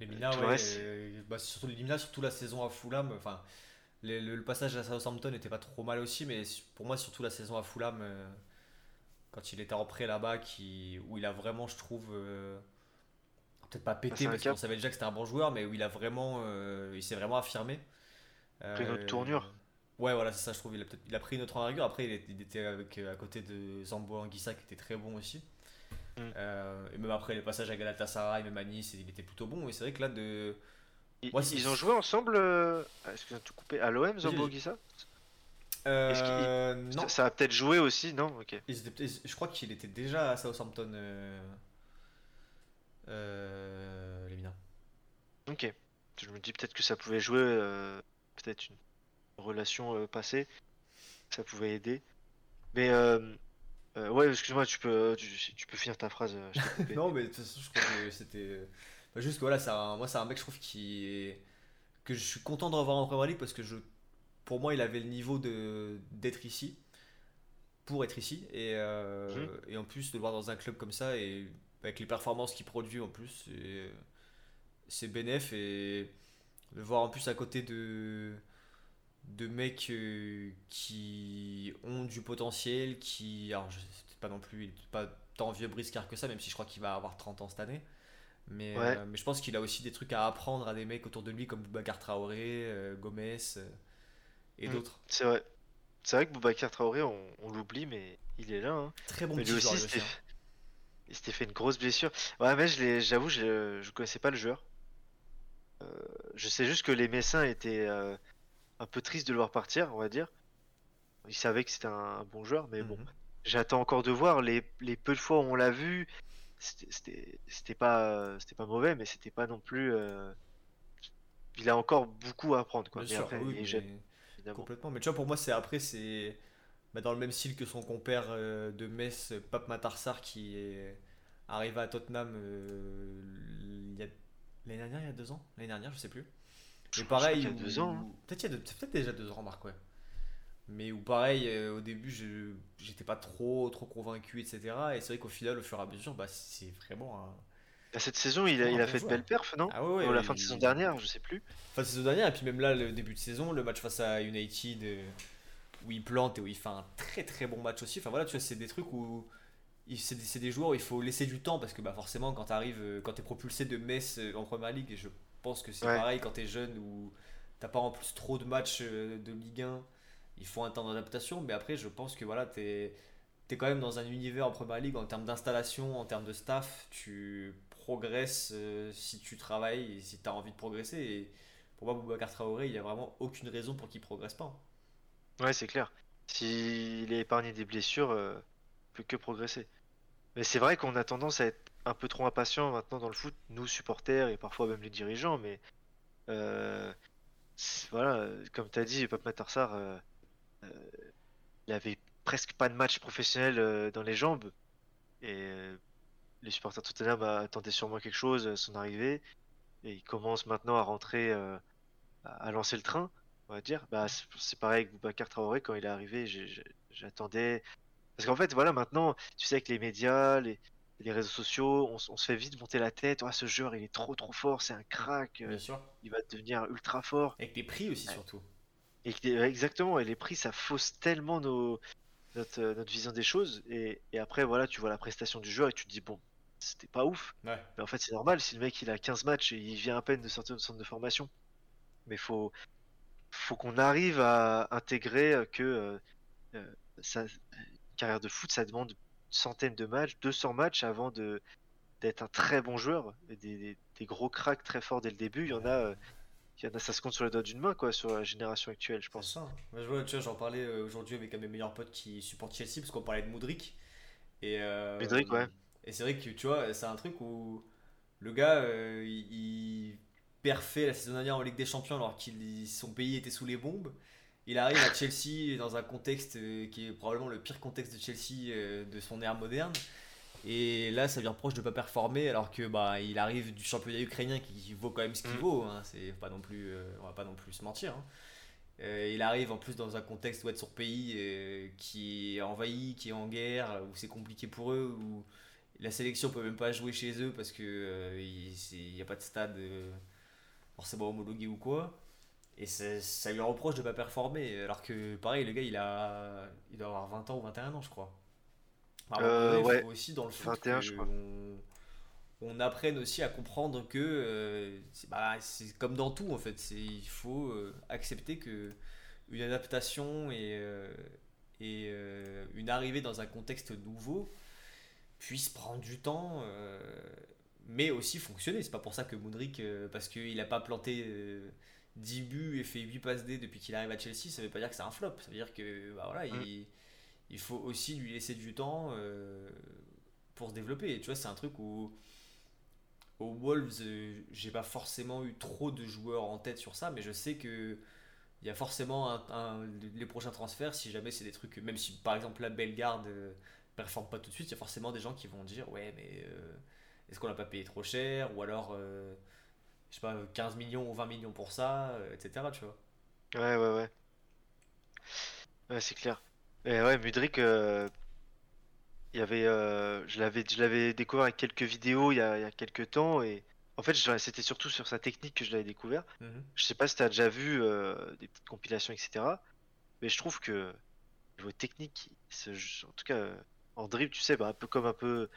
Les Mina,
tout le
ouais,
reste-
euh, bah, surtout les Mina, surtout la saison à Fulham. Enfin, les- le, passage à Southampton était pas trop mal aussi, mais pour moi, surtout la saison à Fulham, euh, quand il était en prêt là-bas, qui, où il a vraiment, je trouve, euh, peut-être pas pété parce qu'on savait déjà que c'était un bon joueur, mais où il a vraiment, euh, il s'est vraiment affirmé.
Pris une autre
Euh,
tournure.
Ouais, voilà, c'est ça, je trouve. Il a, peut-être- il a pris une autre envergure. Après, il était, il était avec, à côté de Zambo Anguissa, qui était très bon aussi.
Mm.
Et même après les passages à Galatasaray, même à Nice, il était plutôt bon. Et c'est vrai que là, de.
Ils,
Moi,
ils ont joué ensemble, euh... ah, excusez-moi tout couper, à l'OM, Zambo
Vas-y. Euh, non,
Ça, ça a peut-être joué aussi, non? Ok.
Ils étaient peut-être- je crois qu'il était déjà à Southampton, euh, euh.
Ok. Je me dis peut-être que ça pouvait jouer, euh, peut-être une relation euh, passée, ça pouvait aider. Mais ouais, excuse-moi, tu peux, tu, tu peux finir ta phrase. je.
Non, mais de toute façon, je crois que c'était. juste que voilà, un- moi, c'est un mec, je trouve, qui est. que je suis content de revoir en Premier League parce que je. Pour moi, il avait le niveau d'être ici. Pour être ici. Et, euh,
Mhm.
et en plus, de le voir dans un club comme ça, et avec les performances qu'il produit en plus, c'est- c'est bénéf. Et le voir en plus à côté de. de mecs euh, qui ont du potentiel, qui. Alors, je sais pas non plus, il est pas tant vieux briscard que ça, même si je crois qu'il va avoir 30 ans cette année. Mais,
Ouais.
euh, mais je pense qu'il a aussi des trucs à apprendre à des mecs autour de lui comme Boubacar Traoré, euh, Gomez euh, et
Mm.
d'autres.
C'est vrai. C'est vrai que Boubacar Traoré, on, on l'oublie, mais il est là. hein.
Très bon
mais
petit
lui aussi,
joueur,
il
lui
s'était
aussi,
il s'était fait une grosse blessure. Ouais, mais j'avoue, je, je connaissais pas le joueur. Euh, je sais juste que les Messins étaient euh, un peu tristes de le voir partir, on va dire. Ils savaient que c'était un, un bon joueur, mais bon.
Mhm.
J'attends encore de voir les, les peu de fois où on l'a vu. C'était pas c'était pas mauvais, mais c'était pas non plus. euh, Il a encore beaucoup à apprendre, quoi.
Bien
Mais
sûr,
après,
oui,
il est
mais
jeune, évidemment.
complètement. Mais tu vois, pour moi, c'est après, c'est bah, dans le même style que son compère euh, de Metz, Pape Matarsar, qui est arrivé à Tottenham euh, il y a l'année dernière, il y a deux ans, l'année dernière, je sais plus.
Je
Mais pareil,
qu'il y a deux ans. hein.
Peut-être il y a deux- c'est peut-être déjà deux ans, Marc, ouais. Mais où pareil, euh, au début, je j'étais pas trop trop convaincu, etc. Et c'est vrai qu'au final, au fur et à mesure, bah, c'est vraiment un.
Bah, Cette saison, il a, il fait de belles perfs, non
Ah ouais, ouais,
Ou la fin de saison dernière, je sais plus.
Fin de saison dernière, et puis même là, le début de saison, le match face à United, euh, où il plante et où il fait un très très bon match aussi. Enfin voilà, tu vois, c'est des trucs où. C'est des, joueurs où il faut laisser du temps parce que bah, forcément, quand tu arrives, quand es propulsé de Metz euh, en première ligue, et je pense que c'est
Ouais.
pareil quand tu es jeune ou t'as pas en plus trop de matchs euh, de Ligue 1, il faut un temps d'adaptation. Mais après, je pense que voilà, tu es, quand même dans un univers en première ligue en termes d'installation, en termes de staff, tu progresses euh, si tu travailles et si tu as envie de progresser. Et pour moi, Boubacar Traoré, il n'y a vraiment aucune raison pour qu'il progresse pas.
Ouais, c'est clair. S'il est épargné des blessures, euh, il peut que progresser. Mais c'est vrai qu'on a tendance à être un peu trop impatient maintenant dans le foot, nous supporters et parfois même les dirigeants, mais euh, voilà, comme tu as dit, Pape Matar Sarr, euh, il avait presque pas de match professionnel dans les jambes et les supporters de Tottenham attendaient sûrement quelque chose à son arrivée et il commence maintenant à rentrer, euh, à lancer le train, on va dire. Bah, c'est pareil avec Boubacar Traoré quand il est arrivé, j'attendais. Parce qu'en fait, voilà, maintenant, tu sais, avec les médias, les, les réseaux sociaux, on, se fait vite monter la tête. Ah, ce joueur, il est trop trop fort, c'est un crack, euh,
Bien sûr.
il va devenir ultra fort.
Avec les prix aussi, surtout.
Et exactement, et les prix, ça fausse tellement nos, notre, euh, notre vision des choses. Et, et après, voilà, tu vois la prestation du joueur et tu te dis, bon, c'était pas ouf.
Ouais.
Mais en fait, c'est normal si le mec il a 15 matchs et il vient à peine de sortir de centre de formation. Mais faut, faut qu'on arrive à intégrer que euh, euh, ça, une carrière de foot, ça demande une centaine de matchs, 200 matchs avant de d'être un très bon joueur. Et Des, des, des gros cracks très forts dès le début, il y en a, euh, il y en a, ça se compte sur les doigts d'une main, quoi, sur la génération actuelle, je pense.
ça. hein. Je vois, tu vois, j'en parlais euh, aujourd'hui avec un de mes meilleurs potes qui supporte Chelsea parce qu'on parlait de Modric. Et, euh,
Modric, ouais.
Et c'est vrai que tu vois, c'est un truc où le gars, euh, il, il perfait la saison dernière en Ligue des Champions alors que son pays était sous les bombes. Il arrive à Chelsea dans un contexte euh, qui est probablement le pire contexte de Chelsea euh, de son ère moderne. Et là, ça vient proche de pas performer alors que bah il arrive du championnat ukrainien qui vaut quand même ce qu'il
Mm.
vaut. hein. C'est pas non plus, euh, on va pas non plus se mentir. hein. Euh, il arrive en plus dans un contexte où être son pays euh, qui est envahi, qui est en guerre, où c'est compliqué pour eux, où la sélection peut même pas jouer chez eux parce que euh, il n'y a pas de stade euh, forcément homologué ou quoi. Et ça, ça lui reproche de pas performer. Alors que pareil, le gars il a il doit avoir 20 ans ou 21 ans, je crois.
Euh, ouais,
aussi dans le foot
21,
que
je crois.
On, on apprenne aussi à comprendre que euh, c'est bah, comme dans tout en fait. C'est- Il faut euh, accepter que une adaptation et, et une arrivée dans un contexte nouveau puisse prendre du temps, euh, mais aussi fonctionner. C'est pas pour ça que Modric, euh, parce qu'il n'a pas planté euh, 10 buts et fait 8 passes D depuis qu'il arrive à Chelsea, ça veut pas dire que c'est un flop. Ça veut dire que bah, voilà,
Mm.
il, il faut aussi lui laisser du temps euh, pour se développer. Et tu vois, c'est un truc où aux Wolves, euh, j'ai pas forcément eu trop de joueurs en tête sur ça, mais je sais que il y a forcément un, un- les prochains transferts, si jamais c'est des trucs, même si par exemple la Bellegarde performe pas tout de suite, il y a forcément des gens qui vont dire ouais mais euh, est-ce qu'on l'a pas payé trop cher ou alors euh, je sais pas 15 millions ou 20 millions pour ça, euh, etc. Tu vois.
Ouais, ouais, ouais. Ouais, c'est clair. Et ouais, Mudrik, il y avait, je l'avais, je l'avais découvert avec quelques vidéos il y a, il y a quelques temps et en fait, c'était surtout sur sa technique que je l'avais découvert.
Mhm.
Je sais pas si tu as déjà vu euh, des petites compilations, etc. Mais je trouve que niveau technique, en tout cas en dribble, tu sais, bah, un peu comme un peu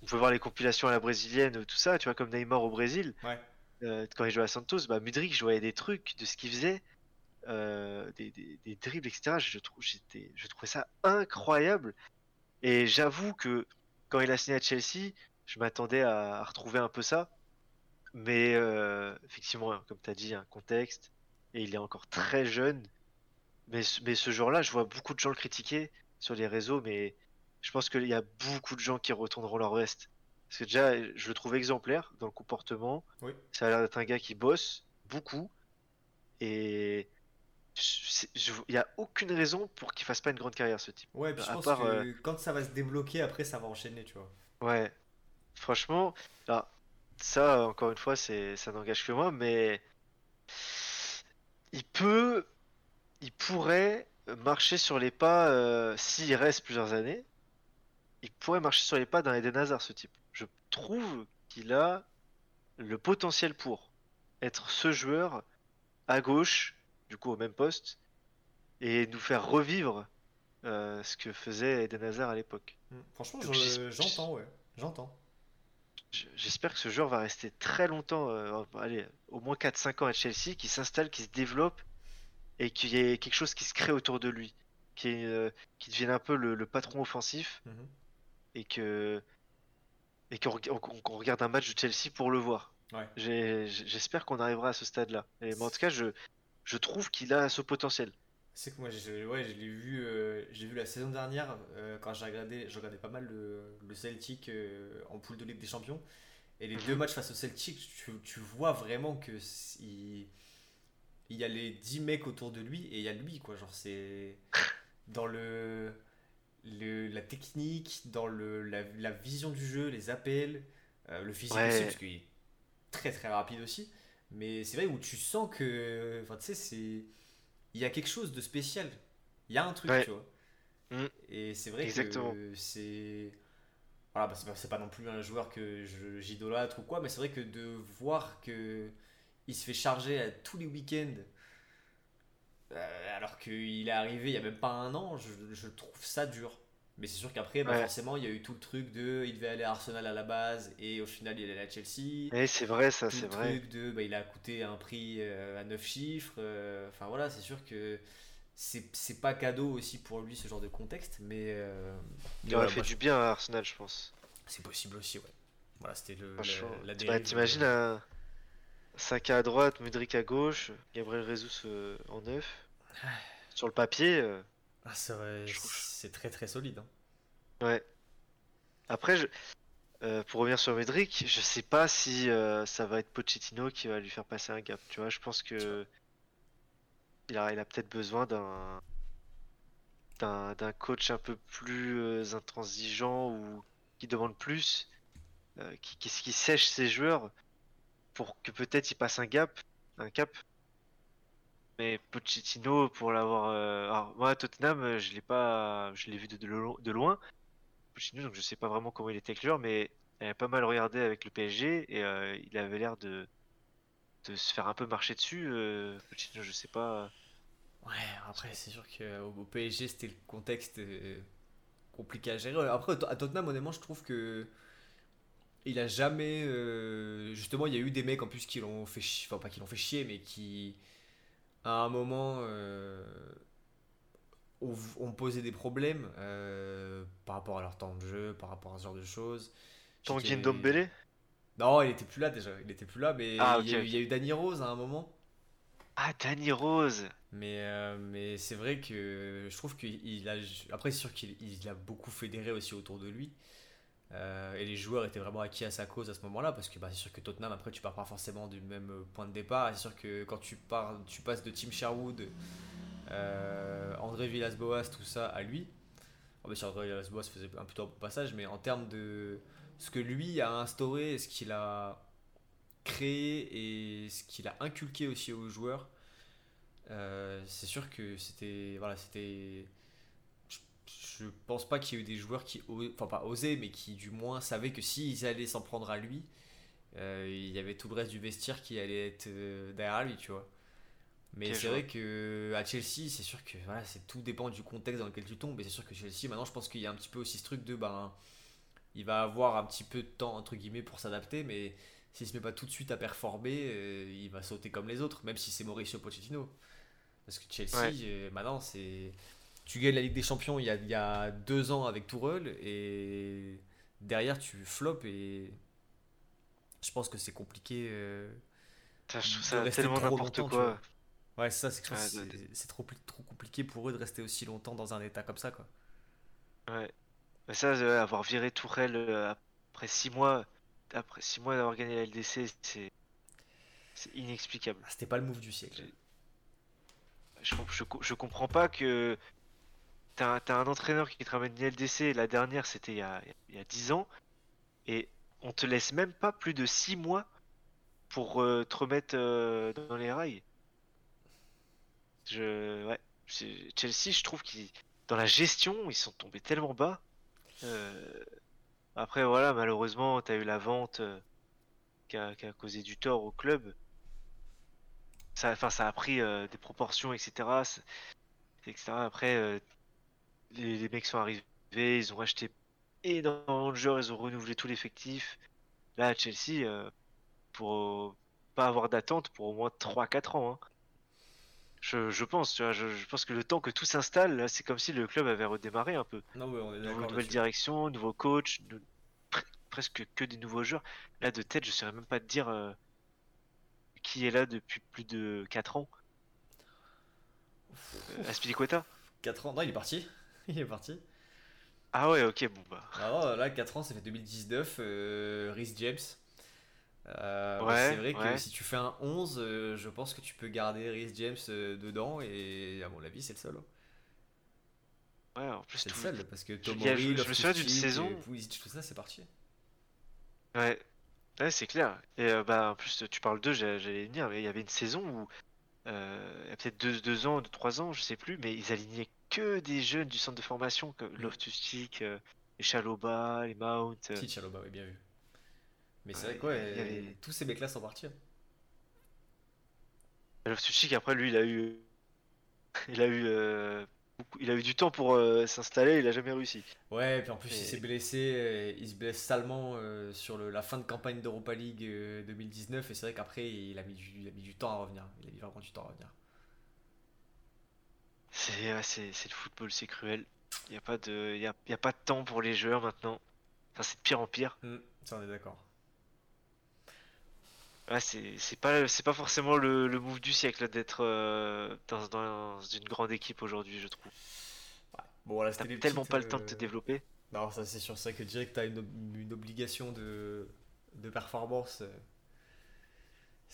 qu'on peut voir les compilations à la brésilienne, tout ça, tu vois, comme Neymar au Brésil,
Ouais.
euh, quand il jouait à Santos, bah, Mudrik, je voyais des trucs de ce qu'il faisait, euh, des, des, des dribbles, etc. Je, je trouvais ça incroyable. Et j'avoue que quand il a signé à Chelsea, je m'attendais à, à retrouver un peu ça. Mais euh, effectivement, comme tu as dit, un contexte, et il est encore très jeune. Mais, ce- mais ce jour-là, je vois beaucoup de gens le critiquer sur les réseaux, mais je pense qu'il y a beaucoup de gens qui retourneront leur veste. Parce que déjà, je le trouve exemplaire dans le comportement.
Oui.
Ça a l'air d'être un gars qui bosse beaucoup. Et il n'y a aucune raison pour qu'il fasse pas une grande carrière, ce type.
Ouais, puis je
À
pense
part,
que
euh,
quand ça va se débloquer, après ça va enchaîner, tu vois.
Ouais, franchement, là, ça, encore une fois, c'est, ça n'engage que moi, mais il peut, il pourrait marcher sur les pas, euh, s'il reste plusieurs années, il pourrait marcher sur les pas d'un Eden Hazard, ce type. Je trouve qu'il a le potentiel pour être ce joueur à gauche, du coup au même poste, et nous faire revivre euh, ce que faisait Eden Hazard à l'époque.
Mm. Franchement, je- j'entends, ouais. J'entends.
J'espère que ce joueur va rester très longtemps, euh, allez, au moins 4-5 ans à Chelsea, qui s'installe, qui se développe et qu'il y ait quelque chose qui se crée autour de lui, qui, euh, qui devienne un peu le, le patron offensif
Mhm.
Et que et qu'on reg- qu'on- qu'on regarde un match de Chelsea pour le voir.
Ouais.
J'espère qu'on arrivera à ce stade-là. Et, en tout cas, je, je trouve qu'il a ce potentiel.
C'est que moi, je, ouais, je l'ai vu, euh, j'ai vu la saison dernière euh, quand j'ai regardé, je regardais pas mal le, le Celtic euh, en poule de Ligue des Champions. Et les deux matchs face au Celtic, tu, tu vois vraiment que il y a les 10 mecs autour de lui et il y a lui, quoi. Genre, c'est dans le, le- la technique, dans le, la, la vision du jeu, les appels, euh, le physique
Ouais.
aussi, parce qu'il est très très rapide aussi. Mais c'est vrai où tu sens que, enfin, tu sais, c'est il y a quelque chose de spécial. Il y a un truc,
Ouais.
tu vois.
Mm.
Et c'est vrai
Exactement.
que c'est. Voilà, bah, c'est pas, c'est pas non plus un joueur que j'idolâtre ou quoi, mais c'est vrai que de voir que il se fait charger à tous les week-ends, euh, alors qu'il est arrivé il y a même pas un an, je, je trouve ça dur. Mais c'est sûr qu'après, bah,
Ouais.
forcément, il y a eu tout le truc de il devait aller à Arsenal à la base et au final il est allé à Chelsea
Et c'est vrai, ça, c'est
le
vrai.
truc de bah, il a coûté un prix euh, à 9 chiffres euh, enfin voilà c'est sûr que c'est pas cadeau aussi pour lui ce genre de contexte mais euh,
Il aurait fait du bien à Arsenal, je pense.
c'est possible aussi ouais voilà c'était le la, la
Bah, T'imagines un Saka à droite, Mudrik à gauche, Gabriel euh, en neuf. Sur le papier, euh,
ah, c'est
trouve-
très très solide hein.
ouais. Après, je... euh, pour revenir sur Mudrik, je sais pas si euh, ça va être Pochettino qui va lui faire passer un gap. Tu vois, je pense que il a, il a peut-être besoin d'un d'un coach un peu plus intransigeant ou qui demande plus, qui, qui, qui sèche ses joueurs pour que peut-être il passe un gap, un cap. Mais Pochettino, pour l'avoir, euh, alors moi à Tottenham, euh, je l'ai pas, je l'ai vu de, de lo- de loin. Pochettino, donc je sais pas vraiment comment il était avec le joueur, mais il a pas mal regardé avec le PSG et euh, il avait l'air de de se faire un peu marcher dessus. Euh, Pochettino, je sais pas.
ouais après c'est sûr qu'au au PSG c'était le contexte compliqué à gérer après à Tottenham honnêtement je trouve que il a jamais justement il y a eu des mecs en plus qui l'ont fait chier enfin pas qui l'ont fait chier mais qui à un moment euh, ont, ont posé des problèmes euh, par rapport à leur temps de jeu par rapport à ce genre de choses
Tanguy Ndombele
non il était plus là déjà il était plus là mais
Ah,
il, y a, eu- il y a eu Danny Rose à un moment
Ah, Danny Rose.
mais, euh, mais c'est vrai que je trouve qu'il a. Après, c'est sûr qu'il il a beaucoup fédéré aussi autour de lui. Euh, et les joueurs étaient vraiment acquis à sa cause à ce moment-là. Parce que bah, c'est sûr que Tottenham, après, tu pars pas forcément du même point de départ. C'est sûr que quand tu, pars, tu passes de Tim Sherwood, euh, André Villas-Boas, tout ça, à lui. Oh, bien sûr, André Villas-Boas faisait un plutôt bon passage. Mais en termes de ce que lui a instauré, ce qu'il a créé et ce qu'il a inculqué aussi aux joueurs. Euh, c'est sûr que c'était voilà c'était je pense pas qu'il y ait eu des joueurs qui enfin pas osaient mais qui du moins savaient que s'ils allaient s'en prendre à lui euh, il y avait tout le reste du vestiaire qui allait être euh, derrière lui tu vois mais c'est vrai que à Chelsea c'est sûr que voilà c'est tout dépend du contexte dans lequel tu tombes et c'est sûr que Chelsea maintenant je pense qu'il y a un petit peu aussi ce truc de ben il va avoir un petit peu de temps entre guillemets pour s'adapter mais s'il se met pas tout de suite à performer euh, il va sauter comme les autres même si c'est Mauricio Pochettino parce que Chelsea,
Ouais.
euh, maintenant, c'est. Tu gagnes la Ligue des Champions il y a, il y a deux ans avec Tourelle et derrière tu flops et je pense que c'est compliqué. euh,
Putain, je trouve ça tellement n'importe quoi.
Ouais, c'est ça, c'est
Ouais,
c'est-
de-
c'est trop, trop compliqué pour eux de rester aussi longtemps dans un état comme ça, quoi.
Ouais. Mais ça, euh, avoir viré Tourelle euh, après 6 mois, après six mois d'avoir gagné la LDC, c'est c'est inexplicable.
Ah, C'était pas le move du siècle.
Je, je, je comprends pas que t'as un, entraîneur qui te ramène une LDC, la dernière c'était il y a, il y a 10 ans, et on te laisse même pas plus de 6 mois pour euh, te remettre euh, dans les rails. Je, ouais, Chelsea, je trouve qu'ils, dans la gestion, ils sont tombés tellement bas. Euh, après, voilà, malheureusement, t'as eu la vente qui a, qui a causé du tort au club. Ça, enfin, ça a pris des proportions, etc. Etc. Après, les, les mecs sont arrivés, ils ont racheté énormément de joueurs, ils ont renouvelé tout l'effectif. Là, à Chelsea, euh, pour euh, pas avoir d'attente pour au moins 3-4 ans. hein. Je, je pense, tu vois, je, je pense que le temps que tout s'installe, c'est comme si le club avait redémarré un peu.
Non, ouais, on est
Nouveau-
d'accord.
nouvelle direction, nouveau coach, nou- presque que des nouveaux joueurs. Là, de tête, je saurais même pas te dire euh, qui est là depuis plus de 4 ans. Euh, Aspilicueta
4 ans. Non, il est parti. Il est parti.
Ah ouais, ok, bon bah.
Alors là, 4 ans, ça fait 2019. Euh, Rhys James. Euh,
Ouais,
c'est vrai que
ouais.
si tu fais un 11, euh, je pense que tu peux garder Rhys James euh, dedans. Et à mon avis, c'est le seul. hein.
Ouais, en plus,
C'est le seul. Parce que
a-
Tomori,
je- je me souviens d'une saison-
et tout ça, c'est parti.
Ouais, ouais c'est clair. Et bah, en plus, tu parles d'eux, j'allais venir, mais il y avait une saison où, il y a peut-être deux, deux ans, deux, trois ans, je sais plus, mais ils alignaient que des jeunes du centre de formation, comme
Mm.
Loftus-Cheek, euh, les Chaloba, les Mount. euh,
Petit Chaloba, oui, bien vu. Mais c'est vrai quoi,
avait-
tous ces mecs-là sont partis. hein.
Loftus-Cheek, après, lui, il a eu, il a eu, euh, beaucoup- il a eu du temps pour euh, s'installer, il a jamais réussi.
Ouais, et puis en plus, il s'est blessé, il se blesse salement sur le- la fin de campagne d'Europa League euh, 2019, et c'est vrai qu'après, il a, mis du, il a mis du temps à revenir. Il a mis vraiment du temps à revenir.
C'est, ouais, c'est, c'est le football, c'est cruel. Il n'y a pas de, y a, y a pas de temps pour les joueurs maintenant. Enfin, c'est de pire en pire.
Hmm, ça, on est d'accord.
Ouais, c'est c'est pas c'est pas forcément le, le move du siècle d'être euh, dans, dans une grande équipe aujourd'hui, je trouve.
Bon, voilà,
T'as tellement
petites,
pas le temps de te
euh,
développer.
Non, ça c'est sûr, c'est vrai que direct, t'as une, une obligation de, de performance.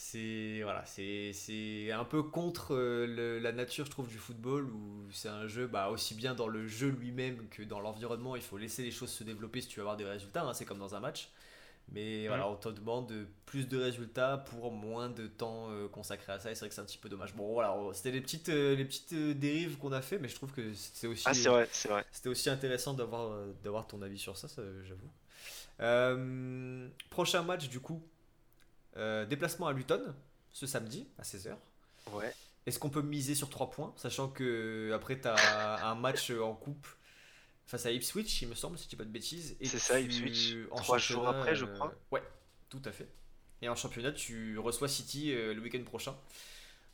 C'est voilà, c'est c'est un peu contre euh, le- la nature, je trouve, du football où c'est un jeu, bah, aussi bien dans le jeu lui-même que dans l'environnement. Il faut laisser les choses se développer si tu veux avoir des résultats. hein, c'est comme dans un match. Mais voilà, on te demande plus de résultats pour moins de temps euh, consacré à ça. Et c'est vrai que c'est un petit peu dommage. Bon, voilà, on- c'était les petites, euh, les petites dérives qu'on a fait, mais je trouve que c'est aussi.
Ah, c'est vrai, c'est vrai.
C'était aussi intéressant d'avoir d'avoir ton avis sur ça, ça, j'avoue. Euh, prochain match du coup, euh, déplacement à Luton ce samedi à 16h.
Ouais.
Est-ce qu'on peut miser sur 3 points, sachant que après tu as un match en coupe face à Ipswich, il me semble, si je dis pas de bêtises.
C'est ça, Ipswich,
en
trois jours
championnat,
après, je
euh,
crois.
Ouais, tout à fait. Et en championnat, tu reçois City euh, le week-end prochain.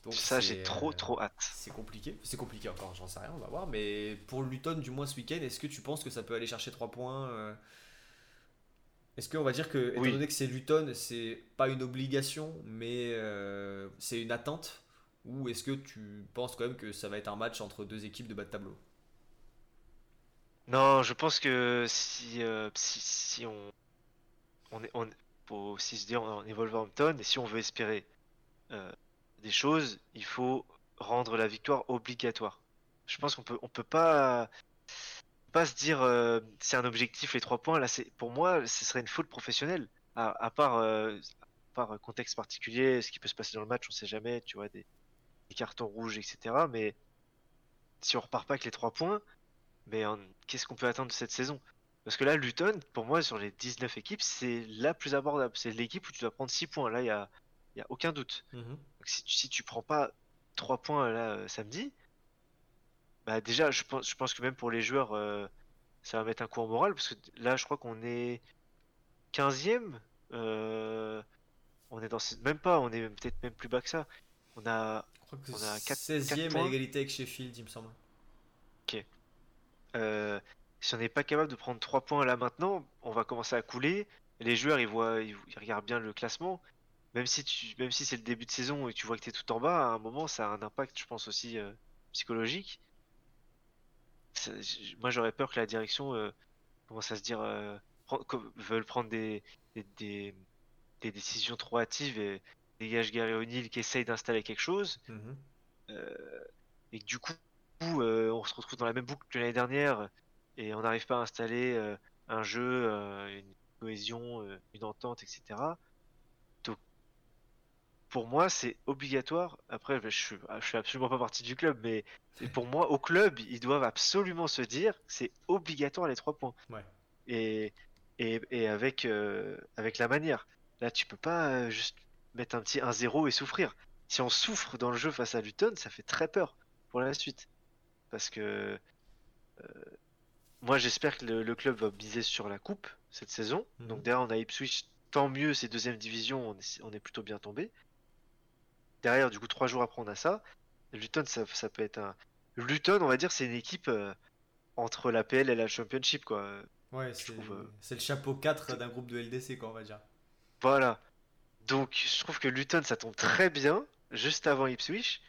Donc
Ça, j'ai trop trop hâte.
c'est compliqué. C'est compliqué encore, j'en sais rien, on va voir. Mais pour Luton, du moins ce week-end, est-ce que tu penses que ça peut aller chercher 3 points Est-ce qu'on va dire que, étant
Oui.
donné que c'est Luton, c'est pas une obligation, mais euh, c'est une attente? Ou est-ce que tu penses quand même que ça va être un match entre deux équipes de bas de tableau?
Non, je pense que si euh, si, si on on est on faut aussi se dire on est Wolverhampton et si on veut espérer euh, des choses, il faut rendre la victoire obligatoire. Je pense qu'on peut on peut pas pas se dire euh, c'est un objectif les trois points. Là c'est pour moi ce serait une faute professionnelle. À, à part euh, à part contexte particulier ce qui peut se passer dans le match on sait jamais tu vois des, des cartons rouges etc mais si on repart pas avec les trois points mais qu'est-ce qu'on peut attendre de cette saison? Parce que là Luton pour moi sur les 19 équipes c'est la plus abordable. C'est l'équipe où tu dois prendre 6 points. Là il y a il y a aucun doute. Donc si tu, si tu prends pas 3 points là euh, samedi, bah déjà je pense, je pense que même pour les joueurs euh, ça va mettre un coup au moral parce que là je crois qu'on est 15e euh, on est dans même pas on est peut-être même plus bas que ça. On a
Je crois que
On a quatre-
16e
quatre
à égalité avec Sheffield, il me semble.
euh, si on n'est pas capable de prendre 3 points là maintenant, on va commencer à couler. Les joueurs ils voient ils, ils regardent bien le classement. Même si tu même si c'est le début de saison et tu vois que tu es tout en bas, à un moment ça a un impact je pense aussi euh, psychologique. Ça- Moi j'aurais peur que la direction euh, commence à se dire euh, veulent prendre des, des, des, des décisions trop hâtives et dégage Gary O'Neill qui essaye d'installer quelque chose
Mhm.
euh, et que du coup euh, on se retrouve dans la même boucle que l'année dernière et on n'arrive pas à installer euh, un jeu, une cohésion, une entente, etc. Pour moi c'est obligatoire. Après je suis, je suis absolument pas partie du club, mais pour moi au club ils doivent absolument se dire c'est obligatoire les trois points
Ouais.
et, et, et avec, euh, avec la manière. Là, tu peux pas euh, juste mettre un petit 1-0 et souffrir. Si on souffre dans le jeu face à Luton, ça fait très peur pour la suite. Parce que euh, moi, j'espère que le, le club va miser sur la coupe cette saison.
Mhm.
Donc derrière, on a Ipswich, tant mieux, c'est deuxième division, on est, on est plutôt bien tombé. Derrière, du coup, trois jours après, on a ça. Luton, ça, ça peut être un. Luton, on va dire, c'est une équipe euh, entre la PL et la Championship, quoi.
Ouais, c'est
euh,
c'est le chapeau 4 d'un groupe de LDC, quoi, on va dire.
Voilà. Donc, je trouve que Luton, ça tombe très bien, juste avant Ipswich.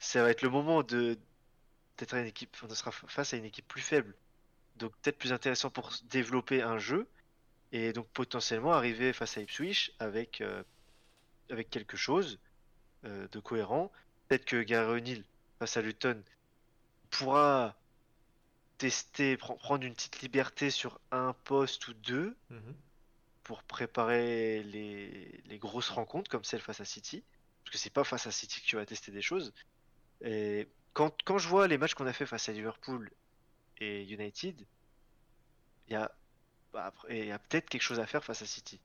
Ça va être le moment de peut-être une équipe, on sera face à une équipe plus faible. Donc peut-être plus intéressant pour développer un jeu et donc potentiellement arriver face à Ipswich avec, euh, avec quelque chose euh, de cohérent. Peut-être que Gary O'Neill face à Luton pourra tester, prendre une petite liberté sur un poste ou deux
Mhm.
pour préparer les, les grosses rencontres comme celle face à City. Parce que c'est pas face à City que tu vas tester des choses. Et quand, quand je vois les matchs qu'on a fait face à Liverpool et United, il y a, bah, a peut-être quelque chose à faire face à City.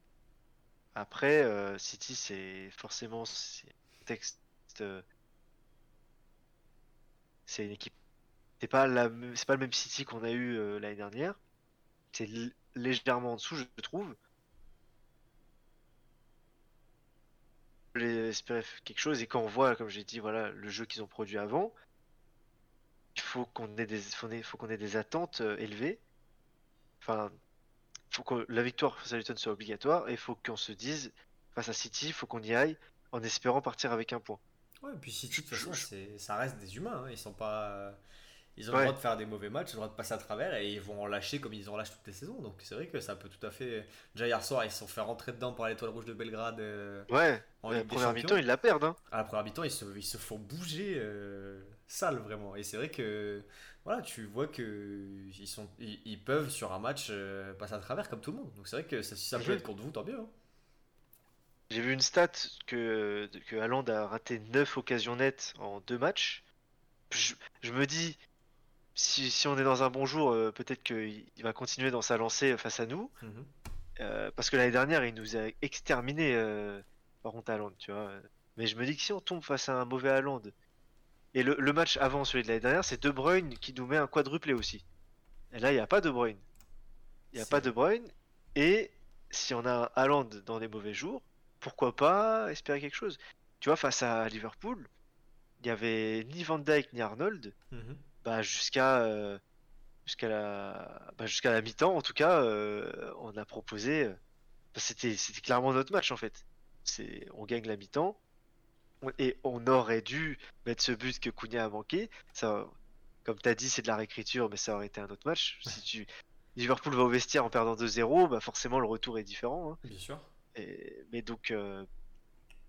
Après, euh, City, c'est forcément c'est un texte. euh, c'est une équipe. C'est pas la, pas le même City qu'on a eu euh, l'année dernière. C'est légèrement en dessous, je trouve. Je voulais espérer f- quelque chose et quand on voit, comme j'ai dit, voilà, le jeu qu'ils ont produit avant, il faut qu'on ait des, faut qu'on ait des attentes euh, élevées. Enfin, faut que la victoire face à Luton soit obligatoire et il faut qu'on se dise face à City, il faut qu'on y aille en espérant partir avec un point.
Ouais, et puis si de toute façon, ça reste des humains, hein, ils sont pas. Ils ont
Ouais.
le droit de faire des mauvais matchs, ils ont le droit de passer à travers et ils vont en lâcher comme ils en lâchent toutes les saisons. Donc c'est vrai que ça peut tout à fait. Déjà hier soir, ils se sont fait rentrer dedans par l'étoile rouge de Belgrade euh,
Ouais,
en
la première mi-temps, ils la perdent. Hein.
À la première mi-temps, ils se, ils se font bouger euh, sale vraiment. Et c'est vrai que voilà, tu vois que ils, sont, ils, ils peuvent sur un match euh, passer à travers comme tout le monde. Donc c'est vrai que ça- si ça peut être contre vous, tant mieux. hein.
J'ai vu une stat que, que Haaland a raté 9 occasions nettes en deux matchs. Je, je me dis, si, si on est dans un bon jour, euh, peut-être qu'il il va continuer dans sa lancée face à nous.
Mhm.
Euh, parce que l'année dernière, il nous a exterminé euh, par contre Haaland, tu vois. Mais je me dis que si on tombe face à un mauvais Haaland, et le, le match avant celui de l'année dernière, c'est De Bruyne qui nous met un quadruplé aussi. Et là, il n'y a pas De Bruyne. Il n'y a pas De Bruyne. Et si on a un Haaland dans des mauvais jours, pourquoi pas espérer quelque chose Tu vois, face à Liverpool, il n'y avait ni Van Dijk ni Arnold
Mhm.
bah, jusqu'à euh, jusqu'à la bah, jusqu'à la mi-temps en tout cas euh, on a proposé euh, bah, c'était c'était clairement notre match en fait c'est on gagne la mi-temps et on aurait dû mettre ce but que Cunha a manqué ça comme tu as dit c'est de la réécriture mais ça aurait été un autre match si tu Liverpool va au vestiaire en perdant 2-0 bah forcément le retour est différent hein.
Bien sûr.
Mais donc, euh,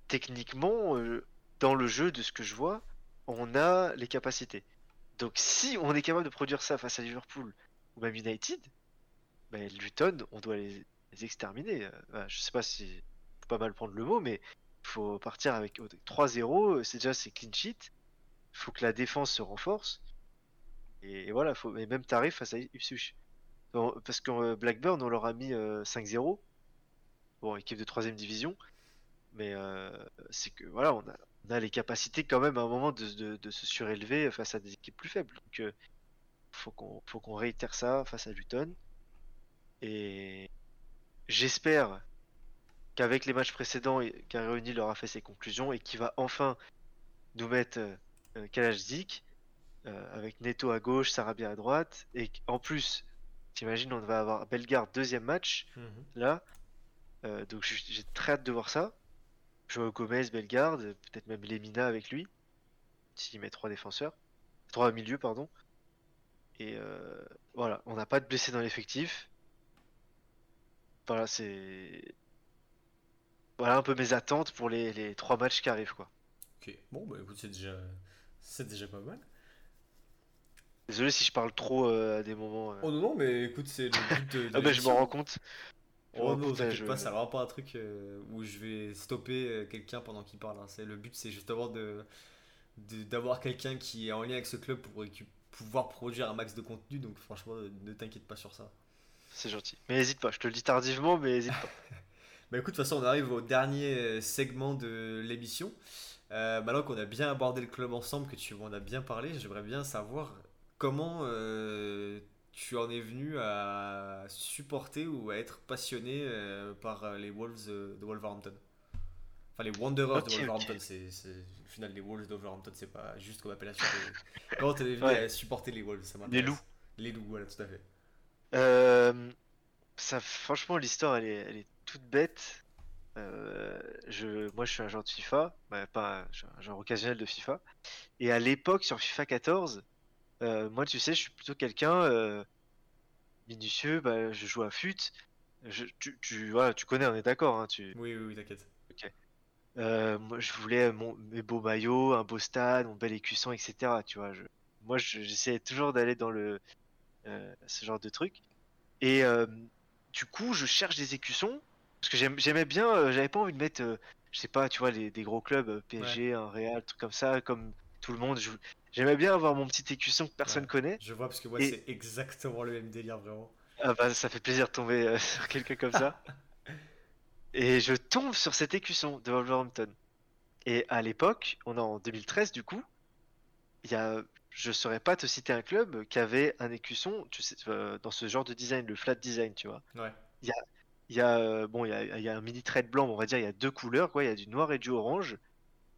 techniquement, euh, dans le jeu, de ce que je vois, on a les capacités. Donc, si on est capable de produire ça face à Liverpool ou même United, ben, Luton, on doit les, exterminer. Voilà, je sais pas si faut pas mal prendre le mot, mais il faut partir avec 3-0. C'est déjà c'est clean sheet. Il faut que la défense se renforce. Et, voilà, faut, même tarif face à Ipswich. Parce que Blackburn, on leur a mis euh, 5-0 bon, équipe de troisième division, mais euh, c'est que voilà, on a, on a les capacités quand même à un moment de, de- de se surélever face à des équipes plus faibles. Donc, euh, faut qu'on faut qu'on réitère ça face à Luton. Et j'espère qu'avec les matchs précédents, Gary O'Neill aura fait ses conclusions et qu'il va enfin nous mettre euh, euh, Kalajdzic, euh, avec Neto à gauche, Sarabia à droite, et en plus, t'imagines, on va avoir Bellegarde deuxième match
Mhm.
là. Euh, donc j'ai très hâte de voir ça. Joao Gomez, Bellegarde, peut-être même Lemina avec lui. S'il met trois défenseurs. Trois milieux, pardon. Et euh, voilà, on n'a pas de blessés dans l'effectif. Voilà, c'est. Voilà un peu mes attentes pour les, les trois matchs qui arrivent, quoi.
Ok. Bon, bah écoute, c'est déjà, c'est déjà pas mal.
Désolé si je parle trop euh, à des moments. euh.
Oh non, non, mais écoute, c'est le but de.
ah bah je m'en rends compte.
Oh non, t'inquiète pas, c'est vraiment pas un truc euh, où je vais stopper euh, quelqu'un pendant qu'il parle. hein. C'est le but, c'est justement de de- d'avoir quelqu'un qui est en lien avec ce club pour pouvoir produire un max de contenu. Donc franchement, ne ne t'inquiète pas sur ça.
C'est gentil. Mais hésite pas, je te le dis tardivement, mais hésite pas.
Bah écoute, de toute façon, on arrive au dernier euh, segment de l'émission. Euh, maintenant qu'on a bien abordé le club ensemble, que tu en as bien parlé, j'aimerais bien savoir comment euh, tu en es venu à supporter ou à être passionné euh, par euh, les Wolves euh, de Wolverhampton? Enfin, les Wanderers de. Wolverhampton, c'est c'est- au final les Wolves de Wolverhampton, c'est pas juste comme appellation. de- Comment t'es venu
Ouais.
à supporter les Wolves ça
Les loups.
Les loups, voilà, tout à fait.
Euh, ça, franchement, l'histoire, elle est, elle est toute bête. Je, moi, je suis un joueur de FIFA, bah, pas un, joueur occasionnel de FIFA. Et à l'époque, sur FIFA 14, Euh, moi, tu sais, je suis plutôt quelqu'un euh, minutieux. Bah, je joue à fut. Je- tu, tu, voilà, tu connais, on est d'accord. Hein, tu,
Oui, oui, oui, t'inquiète.
Euh, moi, je voulais mon, mes beaux maillots, un beau stade, mon bel écusson, etc. Tu vois, je, moi, je- j'essayais toujours d'aller dans le ce genre de truc. Et du coup, je cherche des écussons parce que j'aimais bien. J'avais pas envie de mettre, je sais pas, tu vois, les, des gros clubs, PSG, un Real, truc comme ça, comme tout le monde. je- J'aimais bien avoir mon petit écusson que personne
Ouais.
connaît.
Je vois parce que moi,
Et-
c'est exactement le même délire, vraiment.
Ah bah, ça fait plaisir de tomber euh, sur quelqu'un comme ça. Et je tombe sur cet écusson de Wolverhampton. Et à l'époque, on est en 2013 du coup, il y a, je saurais pas te citer un club qui avait un écusson, tu sais, euh, dans ce genre de design, le flat design, tu vois.
Ouais.
Il y a, euh, bon, il y a, il y a un mini trait blanc, on va dire il y a deux couleurs, quoi. Il y a du noir et du orange.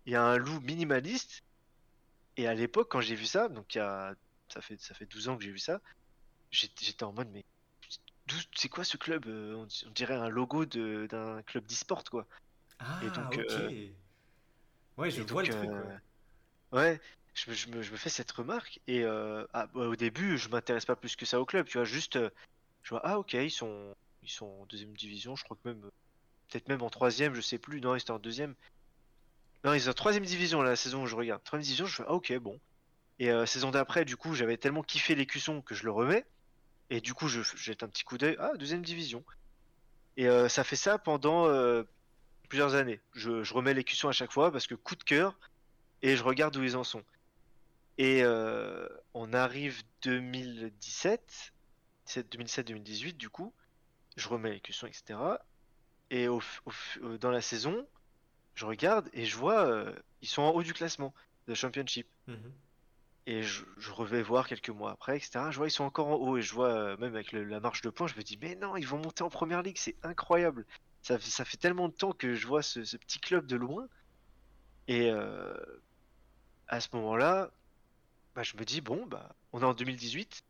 Il y a un loup minimaliste. Et à l'époque, quand j'ai vu ça, donc il y a, ça fait, ça fait 12 ans que j'ai vu ça, j'étais en mode, mais c'est quoi ce club? Euh, on, on dirait un logo d'un club d'e-sport, quoi.
Ah,
donc,
ok.
euh,
Ouais, je
Et
vois
donc,
le truc.
euh,
ouais.
Ouais, je me, je me- je me fais cette remarque et euh, ah, bah, au début, je m'intéresse pas plus que ça au club, tu vois, juste je vois ah ok, ils sont ils sont en deuxième division, je crois que même peut-être même en troisième, je sais plus, non, ils étaient en deuxième. Non, ils sont troisième division la saison où je regarde. Troisième division, je fais ah ok, bon. Et euh, saison d'après, du coup, j'avais tellement kiffé l'écusson que je le remets et du coup, je jette un petit coup d'œil, ah deuxième division. Et euh, ça fait ça pendant euh, plusieurs années. Je, je remets l'écusson à chaque fois parce que coup de cœur et je regarde où ils en sont. Et on arrive 2017, 2017-2018 du coup, je remets l'écusson, etc. Et dans la saison, je regarde et je vois, euh, ils sont en haut du classement de Championship.
Mhm.
Et je, je revais voir quelques mois après, etc. Je vois, ils sont encore en haut et je vois, euh, même avec le- la marche de points, je me dis, mais non, ils vont monter en première ligue, c'est incroyable. Ça, fait- ça fait tellement de temps que je vois ce, ce petit club de loin. Et euh, à ce moment-là, bah, je me dis, bon, bah, on est en 2018,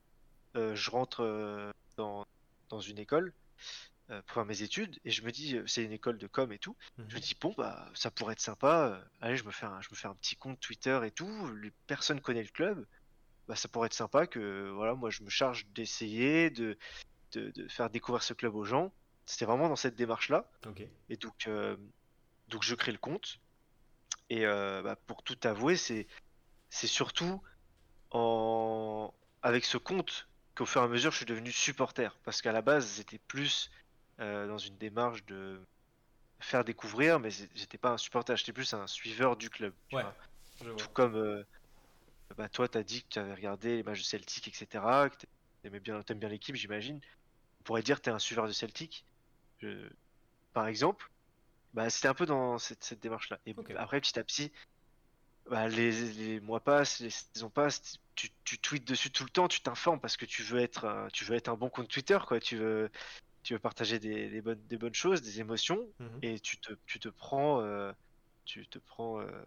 euh, je rentre dans, dans une école pour faire mes études, et je me dis, euh, c'est une école de com et tout. Je me
Mhm.
dis, bon, bah, ça pourrait être sympa. euh, allez, je me fais un, je me fais un petit compte Twitter et tout. Les personnes connaissent le club. Bah, ça pourrait être sympa que, voilà, moi, je me charge d'essayer de, de, de faire découvrir ce club aux gens. C'était vraiment dans cette démarche-là.
Ok.
Et donc, euh, donc je crée le compte. Et euh, bah, pour tout avouer, c'est, c'est surtout en... avec ce compte qu'au fur et à mesure, je suis devenu supporter. Parce qu'à la base, c'était plus euh, dans une démarche de faire découvrir, mais j'étais pas un supporter, j'étais plus un suiveur du club. tu
Ouais.
vois.
Je vois.
Tout comme euh, bah, toi, t'as dit que tu avais regardé les matchs de Celtic, etc. Que bien, t'aimes bien l'équipe, j'imagine. On pourrait dire que t'es un suiveur de Celtic, je- par exemple. Bah, c'était un peu dans cette, cette démarche-là. Et après, petit à petit, bah, les, les mois passent, les saisons passent, tu, tu tweets dessus tout le temps, tu t'informes parce que tu veux être, un- tu veux être un bon compte Twitter, quoi. Tu veux, tu veux partager des, des bonnes, des bonnes choses, des émotions,
Mhm.
et tu te, tu te prends, euh, tu te prends euh,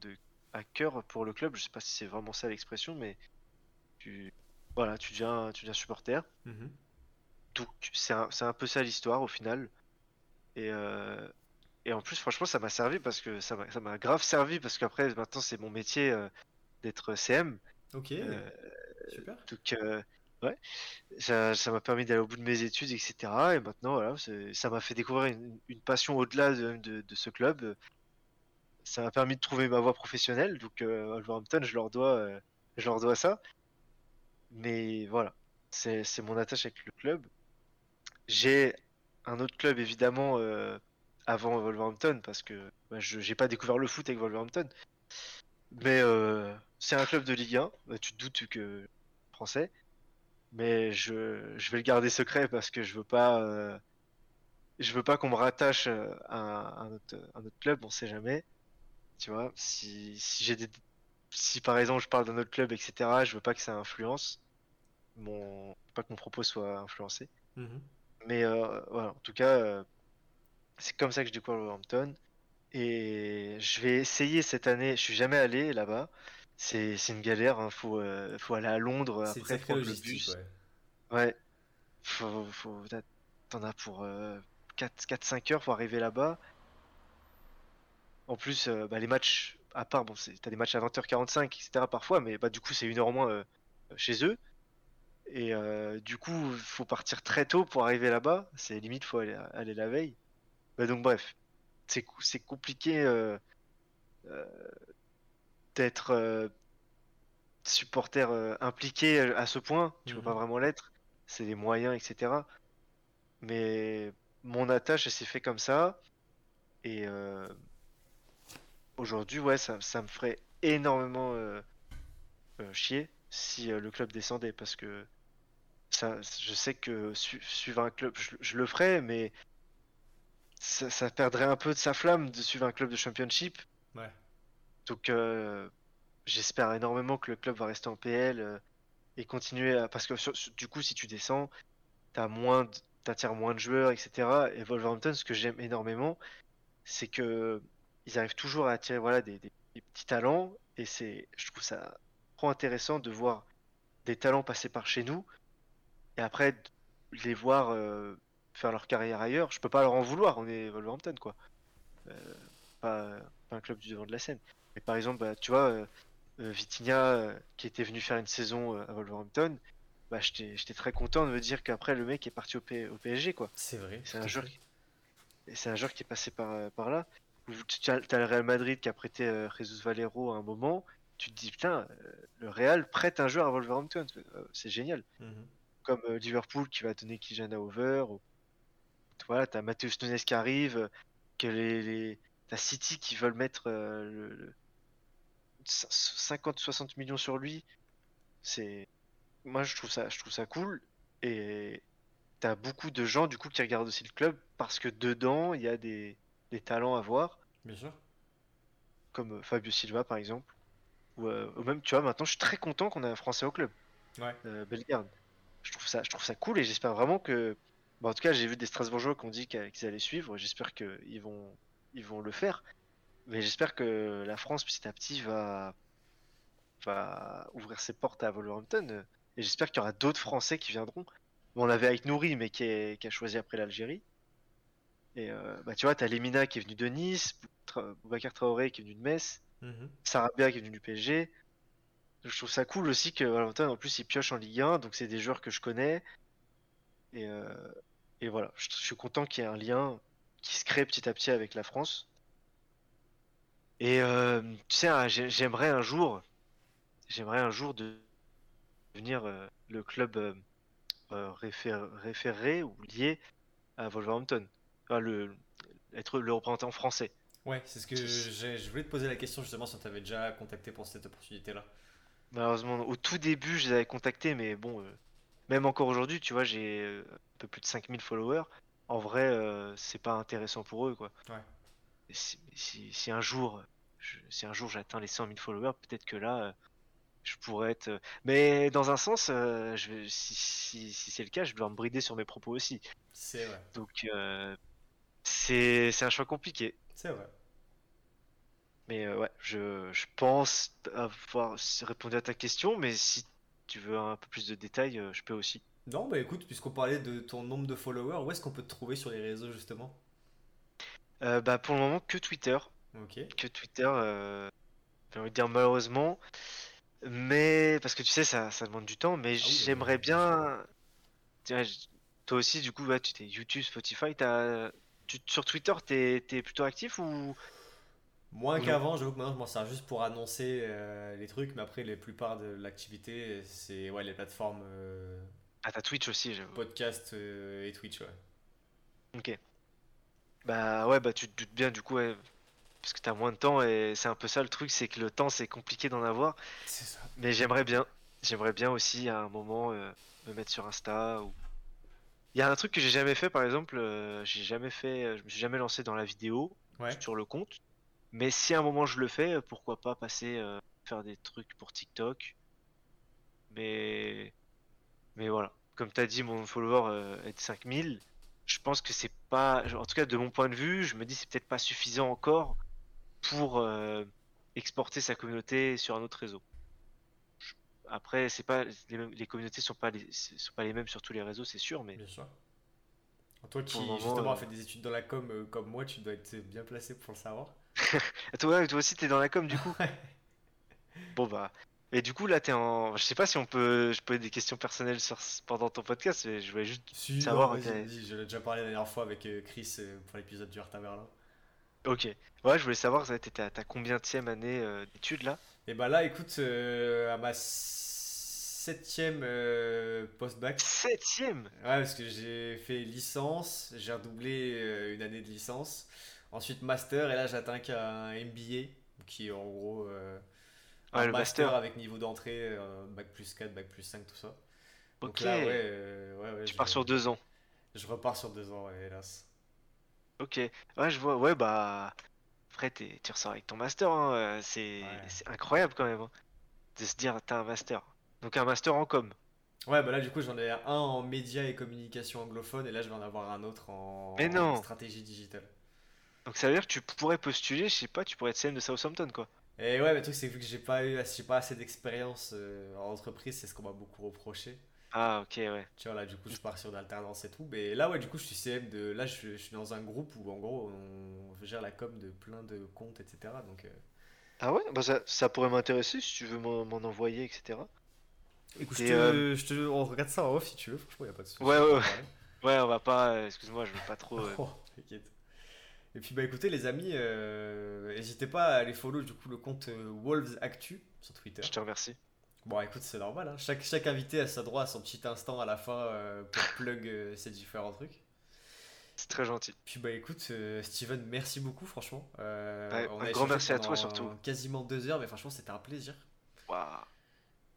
de, à cœur pour le club. Je sais pas si c'est vraiment ça l'expression, mais tu, voilà, tu deviens, tu deviens supporter.
Mhm.
Donc c'est un, peu ça l'histoire au final. Et, euh, et en plus, franchement, ça m'a servi parce que ça m'a grave servi parce qu'après, maintenant, c'est mon métier d'être CM.
Ok. Super.
donc, ouais, ça m'a permis d'aller au bout de mes études, etc. Et maintenant, voilà, ça m'a fait découvrir une, passion au-delà de, ce club. Ça m'a permis de trouver ma voie professionnelle. Donc, euh, Wolverhampton, je leur dois, euh, je leur dois ça. Mais voilà, c'est mon attache avec le club. J'ai un autre club, évidemment, euh, avant Wolverhampton, parce que bah, je j'ai pas découvert le foot avec Wolverhampton. Mais c'est un club de Ligue 1. Bah, tu te doutes que français. Mais je, je vais le garder secret parce que je veux pas, euh, je veux pas qu'on me rattache euh, à un, autre, club. On sait jamais. Tu vois, si, si j'ai des, si par exemple je parle d'un autre club, etc. Je veux pas que ça influence mon, pas que mon propos soit influencé.
Mhm.
Mais euh, voilà, en tout cas, euh, c'est comme ça que je découvre Wolverhampton. Et je vais essayer cette année. Je suis jamais allé là-bas. C'est une galère. Hein. Faut, euh, faut aller à Londres après prendre le bus.
ouais.
Ouais. Faut, faut, t'en as pour euh, 4-5 heures pour arriver là-bas. En plus, euh, bah, les matchs, à part, bon, t'as des matchs à 20h45, etc. parfois, mais bah, du coup, c'est une heure en moins euh, chez eux. Et du coup, faut partir très tôt pour arriver là-bas. C'est limite, faut aller, aller la veille. Bah, donc bref, c'est compliqué d'être euh, supporter euh, impliqué à ce point. Tu peux
Mhm.
pas vraiment l'être. C'est les moyens, etc. Mais mon attache, elle s'est fait comme ça. Et euh, aujourd'hui, ouais, ça, ça me ferait énormément euh, euh, chier si euh, le club descendait. Parce que ça, je sais que su- suivre un club, je, je le ferais, mais ça, ça perdrait un peu de sa flamme de suivre un club de championship.
Ouais.
Donc euh, j'espère énormément que le club va rester en PL euh, et continuer à... Parce que du coup, si tu descends, t'as moins t'attires moins de joueurs, etc. Et Wolverhampton, ce que j'aime énormément, c'est que ils arrivent toujours à attirer voilà, des, petits talents. Et c'est, je trouve ça trop intéressant de voir des talents passer par chez nous et après les voir euh, faire leur carrière ailleurs. Je peux pas leur en vouloir, on est Wolverhampton, quoi. Pas un club du devant de la scène. Mais par exemple, bah, tu vois, euh, euh, Vitinha, euh, qui était venu faire une saison à Wolverhampton, bah, j'étais très content de me dire qu'après le mec est parti au, P- au PSG, quoi.
C'est vrai.
C'est un joueur qui... et c'est un joueur qui est passé par, par là. Tu as, le Real Madrid qui a prêté Jesus Valero à un moment. Tu te dis, putain, le Real prête un joueur à Wolverhampton. C'est génial.
Mhm.
Comme Liverpool qui va donner Kijana Over. Ou... Voilà, t'as Matheus Nunes qui arrive. Que les, les... T'as City qui veulent mettre le, le 50-60 millions sur lui. C'est... Moi, je trouve ça, je trouve ça cool. Et t'as beaucoup de gens du coup qui regardent aussi le club parce que dedans il y a des, des talents à voir,
Bien sûr.
comme euh, Fabio Silva par exemple. Ou, euh, ou même, tu vois, maintenant je suis très content qu'on ait un Français au club,
Ouais.
euh, Bellegarde. Je trouve ça, je trouve ça cool et j'espère vraiment que. Bon, en tout cas, j'ai vu des Strasbourgeois qui ont dit qu'ils allaient suivre. J'espère qu'ils vont, ils vont le faire. Mais j'espère que la France petit à petit va, va ouvrir ses portes à Wolverhampton. Et j'espère qu'il y aura d'autres Français qui viendront. Bon, on avait avec Nouri, mais qui, est- qui a choisi après l'Algérie. Et euh, bah, tu vois, t'as Lemina qui est venu de Nice, Boubacar Traoré qui est venu de Metz,
Mhm.
Sarabia qui est venu du PSG. Je trouve ça cool aussi que Valentin, en plus, il pioche en Ligue 1, donc c'est des joueurs que je connais. Et, euh, et voilà, je, je suis content qu'il y ait un lien qui se crée petit à petit avec la France. Et euh, tu sais, hein, j'ai- j'aimerais un jour, j'aimerais un jour de devenir euh, le club euh, réfé- référé ou lié à Wolverhampton. Enfin, le, être le représentant français.
Ouais, c'est ce que je voulais te poser la question justement si on t'avait déjà contacté pour cette opportunité-là.
Malheureusement, au tout début, je les avais contactés, mais bon, même encore aujourd'hui, tu vois, j'ai un peu plus de 5000 followers. En vrai, c'est pas intéressant pour eux, quoi.
Ouais.
Si, si- si un jour, je- si un jour j'atteins les 100 000 followers, peut-être que là, euh, je pourrais être. euh, Mais dans un sens, euh, je vais- si, si, si c'est le cas, je devoir me brider sur mes propos aussi.
C'est vrai.
Donc, euh, c'est un choix compliqué.
C'est vrai.
Mais euh, ouais, je, je pense avoir répondu à ta question, mais si tu veux un peu plus de détails, je peux aussi.
Non, bah écoute, puisqu'on parlait de ton nombre de followers, où est-ce qu'on peut te trouver sur les réseaux justement?
Euh, bah pour le moment que Twitter, que Twitter, euh, j'ai envie de dire malheureusement, mais parce que tu sais ça, ça demande du temps, mais
Ah
j'aimerais
bien
toi aussi du coup tu t'es YouTube, Spotify, t'as, tu, sur Twitter t'es, t'es plutôt actif ou?
Moins qu'avant, j'avoue que maintenant je m'en sers juste pour annoncer euh, les trucs, mais après, la plupart de l'activité, c'est ouais, les plateformes euh,
Ah t'as Twitch aussi, j'avoue.
podcast euh, et Twitch, ouais.
Ok. Bah ouais bah tu te doutes bien du coup ouais, parce que t'as moins de temps et c'est un peu ça le truc, c'est que le temps c'est compliqué d'en avoir.
C'est ça.
Mais j'aimerais bien, j'aimerais bien aussi à un moment euh, me mettre sur Insta ou. Il y a un truc que j'ai jamais fait par exemple, euh, j'ai jamais fait, euh, je me suis jamais lancé dans la vidéo
Ouais.
sur le compte. Mais si à un moment je le fais, pourquoi pas passer euh, faire des trucs pour TikTok. Mais mais voilà, comme t'as dit, mon follower est de 5000. Je pense que c'est pas, en tout cas de mon point de vue, je me dis c'est peut-être pas suffisant encore pour euh, exporter sa communauté sur un autre réseau. Je- Après, c'est pas les, mêmes- les communautés sont pas les, sont pas les mêmes sur tous les réseaux, c'est sûr, mais
Bien sûr. Toi qui
moment,
justement a
euh,
fait des études dans la com euh, comme moi, tu dois être bien placé pour le savoir.
Toi, toi aussi t'es dans la com du coup. Bon bah, Et du coup, là, t'es en. Je sais pas si on peut. Je peux des questions personnelles sur... pendant ton podcast, mais je voulais juste.
Si,
Savoir,
non, vas-y, je l'ai déjà parlé la dernière fois avec euh, Chris euh, pour l'épisode du Berlin.
Ok. Ouais, je voulais savoir, ça, t'étais à ta combienième année euh, d'études là?
Et bah là, écoute, euh, à ma septième euh, post-bac,
Septième?
Ouais, parce que j'ai fait licence, j'ai redoublé une année de licence, ensuite master, et là j'atteins qu'un MBA, qui est en gros
Ouais,
un
le
master,
master.
avec niveau d'entrée, euh, bac plus 4, bac plus 5, tout ça. Donc
Ok.
là, ouais, euh, ouais, ouais,
Tu
je,
pars sur deux ans.
je repars sur deux ans, ouais, hélas.
Ok. Ouais, je vois. Ouais, bah. Après, t'es- tu ressors avec ton master, hein, euh, C'est
Ouais.
c'est incroyable quand même. hein, De se dire, t'as un master. Donc, un master en com.
Ouais, bah là, du coup, j'en ai un en médias et communication anglophone, et là, je vais en avoir un autre en,
Mais non.
en stratégie digitale.
Donc, ça veut dire que tu pourrais postuler, je sais pas, tu pourrais être CM de Southampton, quoi.
Et ouais, mais le truc, c'est que vu que j'ai pas eu, j'ai pas assez d'expérience euh, en entreprise, c'est ce qu'on m'a beaucoup reproché.
Ah, ok, ouais.
Tu vois, là, du coup, je pars sur d'alternance et tout. Mais là, ouais, du coup, je suis CM de. Là, je, je suis dans un groupe où, en gros, on gère la com de plein de comptes, etc. Donc, euh,
Ah ouais, bah ça, ça pourrait m'intéresser si tu veux m'en envoyer, etc.
écoute, je
Et,
te,
euh,
je te- on regarde ça en off si tu veux. Franchement, y a pas de souci.
Ouais, ouais, ouais. Ouais, on va pas. Excuse-moi, je veux pas trop.
Oh, t'inquiète. Et puis, bah, écoutez, les amis, euh, n'hésitez pas à aller follow, du coup, le compte euh, Wolves Actu sur Twitter.
Je te remercie.
Bon, écoute, c'est normal. hein. Chaque, chaque invité a sa droit à son petit instant à la fin euh, pour plug ses différents trucs.
C'est très gentil.
Puis bah écoute, Steven, merci beaucoup, franchement.
Ouais,
on
un
a
grand merci à toi, surtout.
Quasiment deux heures, mais franchement, c'était un plaisir.
Waouh.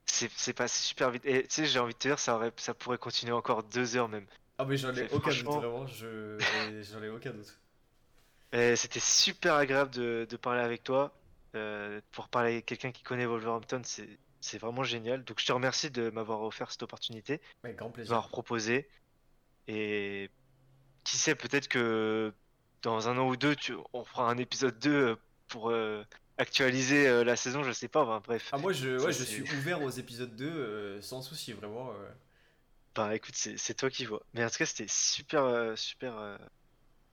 C'est passé super vite. Et tu sais, j'ai envie de te dire, ça, aurait, ça pourrait continuer encore deux heures même.
Ah, mais j'en ai
C'est
aucun doute, vraiment. J'en ai aucun doute.
Et C'était super agréable de, de parler avec toi. Euh, pour parler avec quelqu'un qui connaît Wolverhampton, c'est vraiment génial. Donc je te remercie de m'avoir offert cette opportunité,
Avec grand
de
plaisir.
m'avoir proposé. Et qui sait, peut-être que dans un an ou deux, tu, on fera un épisode 2 pour euh, actualiser euh, la saison, je sais pas. bref.
Ah, moi, je, ouais, suis ouvert aux épisodes 2 euh, sans souci, vraiment. euh.
Bah écoute, c'est toi qui vois. Mais en tout cas, c'était super, euh, super, euh,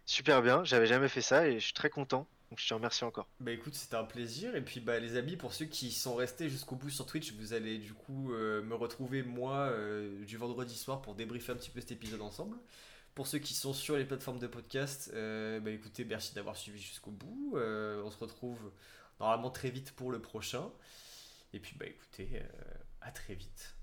super bien. J'avais jamais fait ça et je suis très content. Donc je te remercie encore.
Bah écoute, c'était un plaisir. Et puis bah les amis, pour ceux qui sont restés jusqu'au bout sur Twitch, vous allez du coup euh, me retrouver moi euh, du vendredi soir pour débriefer un petit peu cet épisode ensemble. Pour ceux qui sont sur les plateformes de podcast, euh, bah écoutez, merci d'avoir suivi jusqu'au bout. On se retrouve normalement très vite pour le prochain. Et puis bah écoutez, à très vite.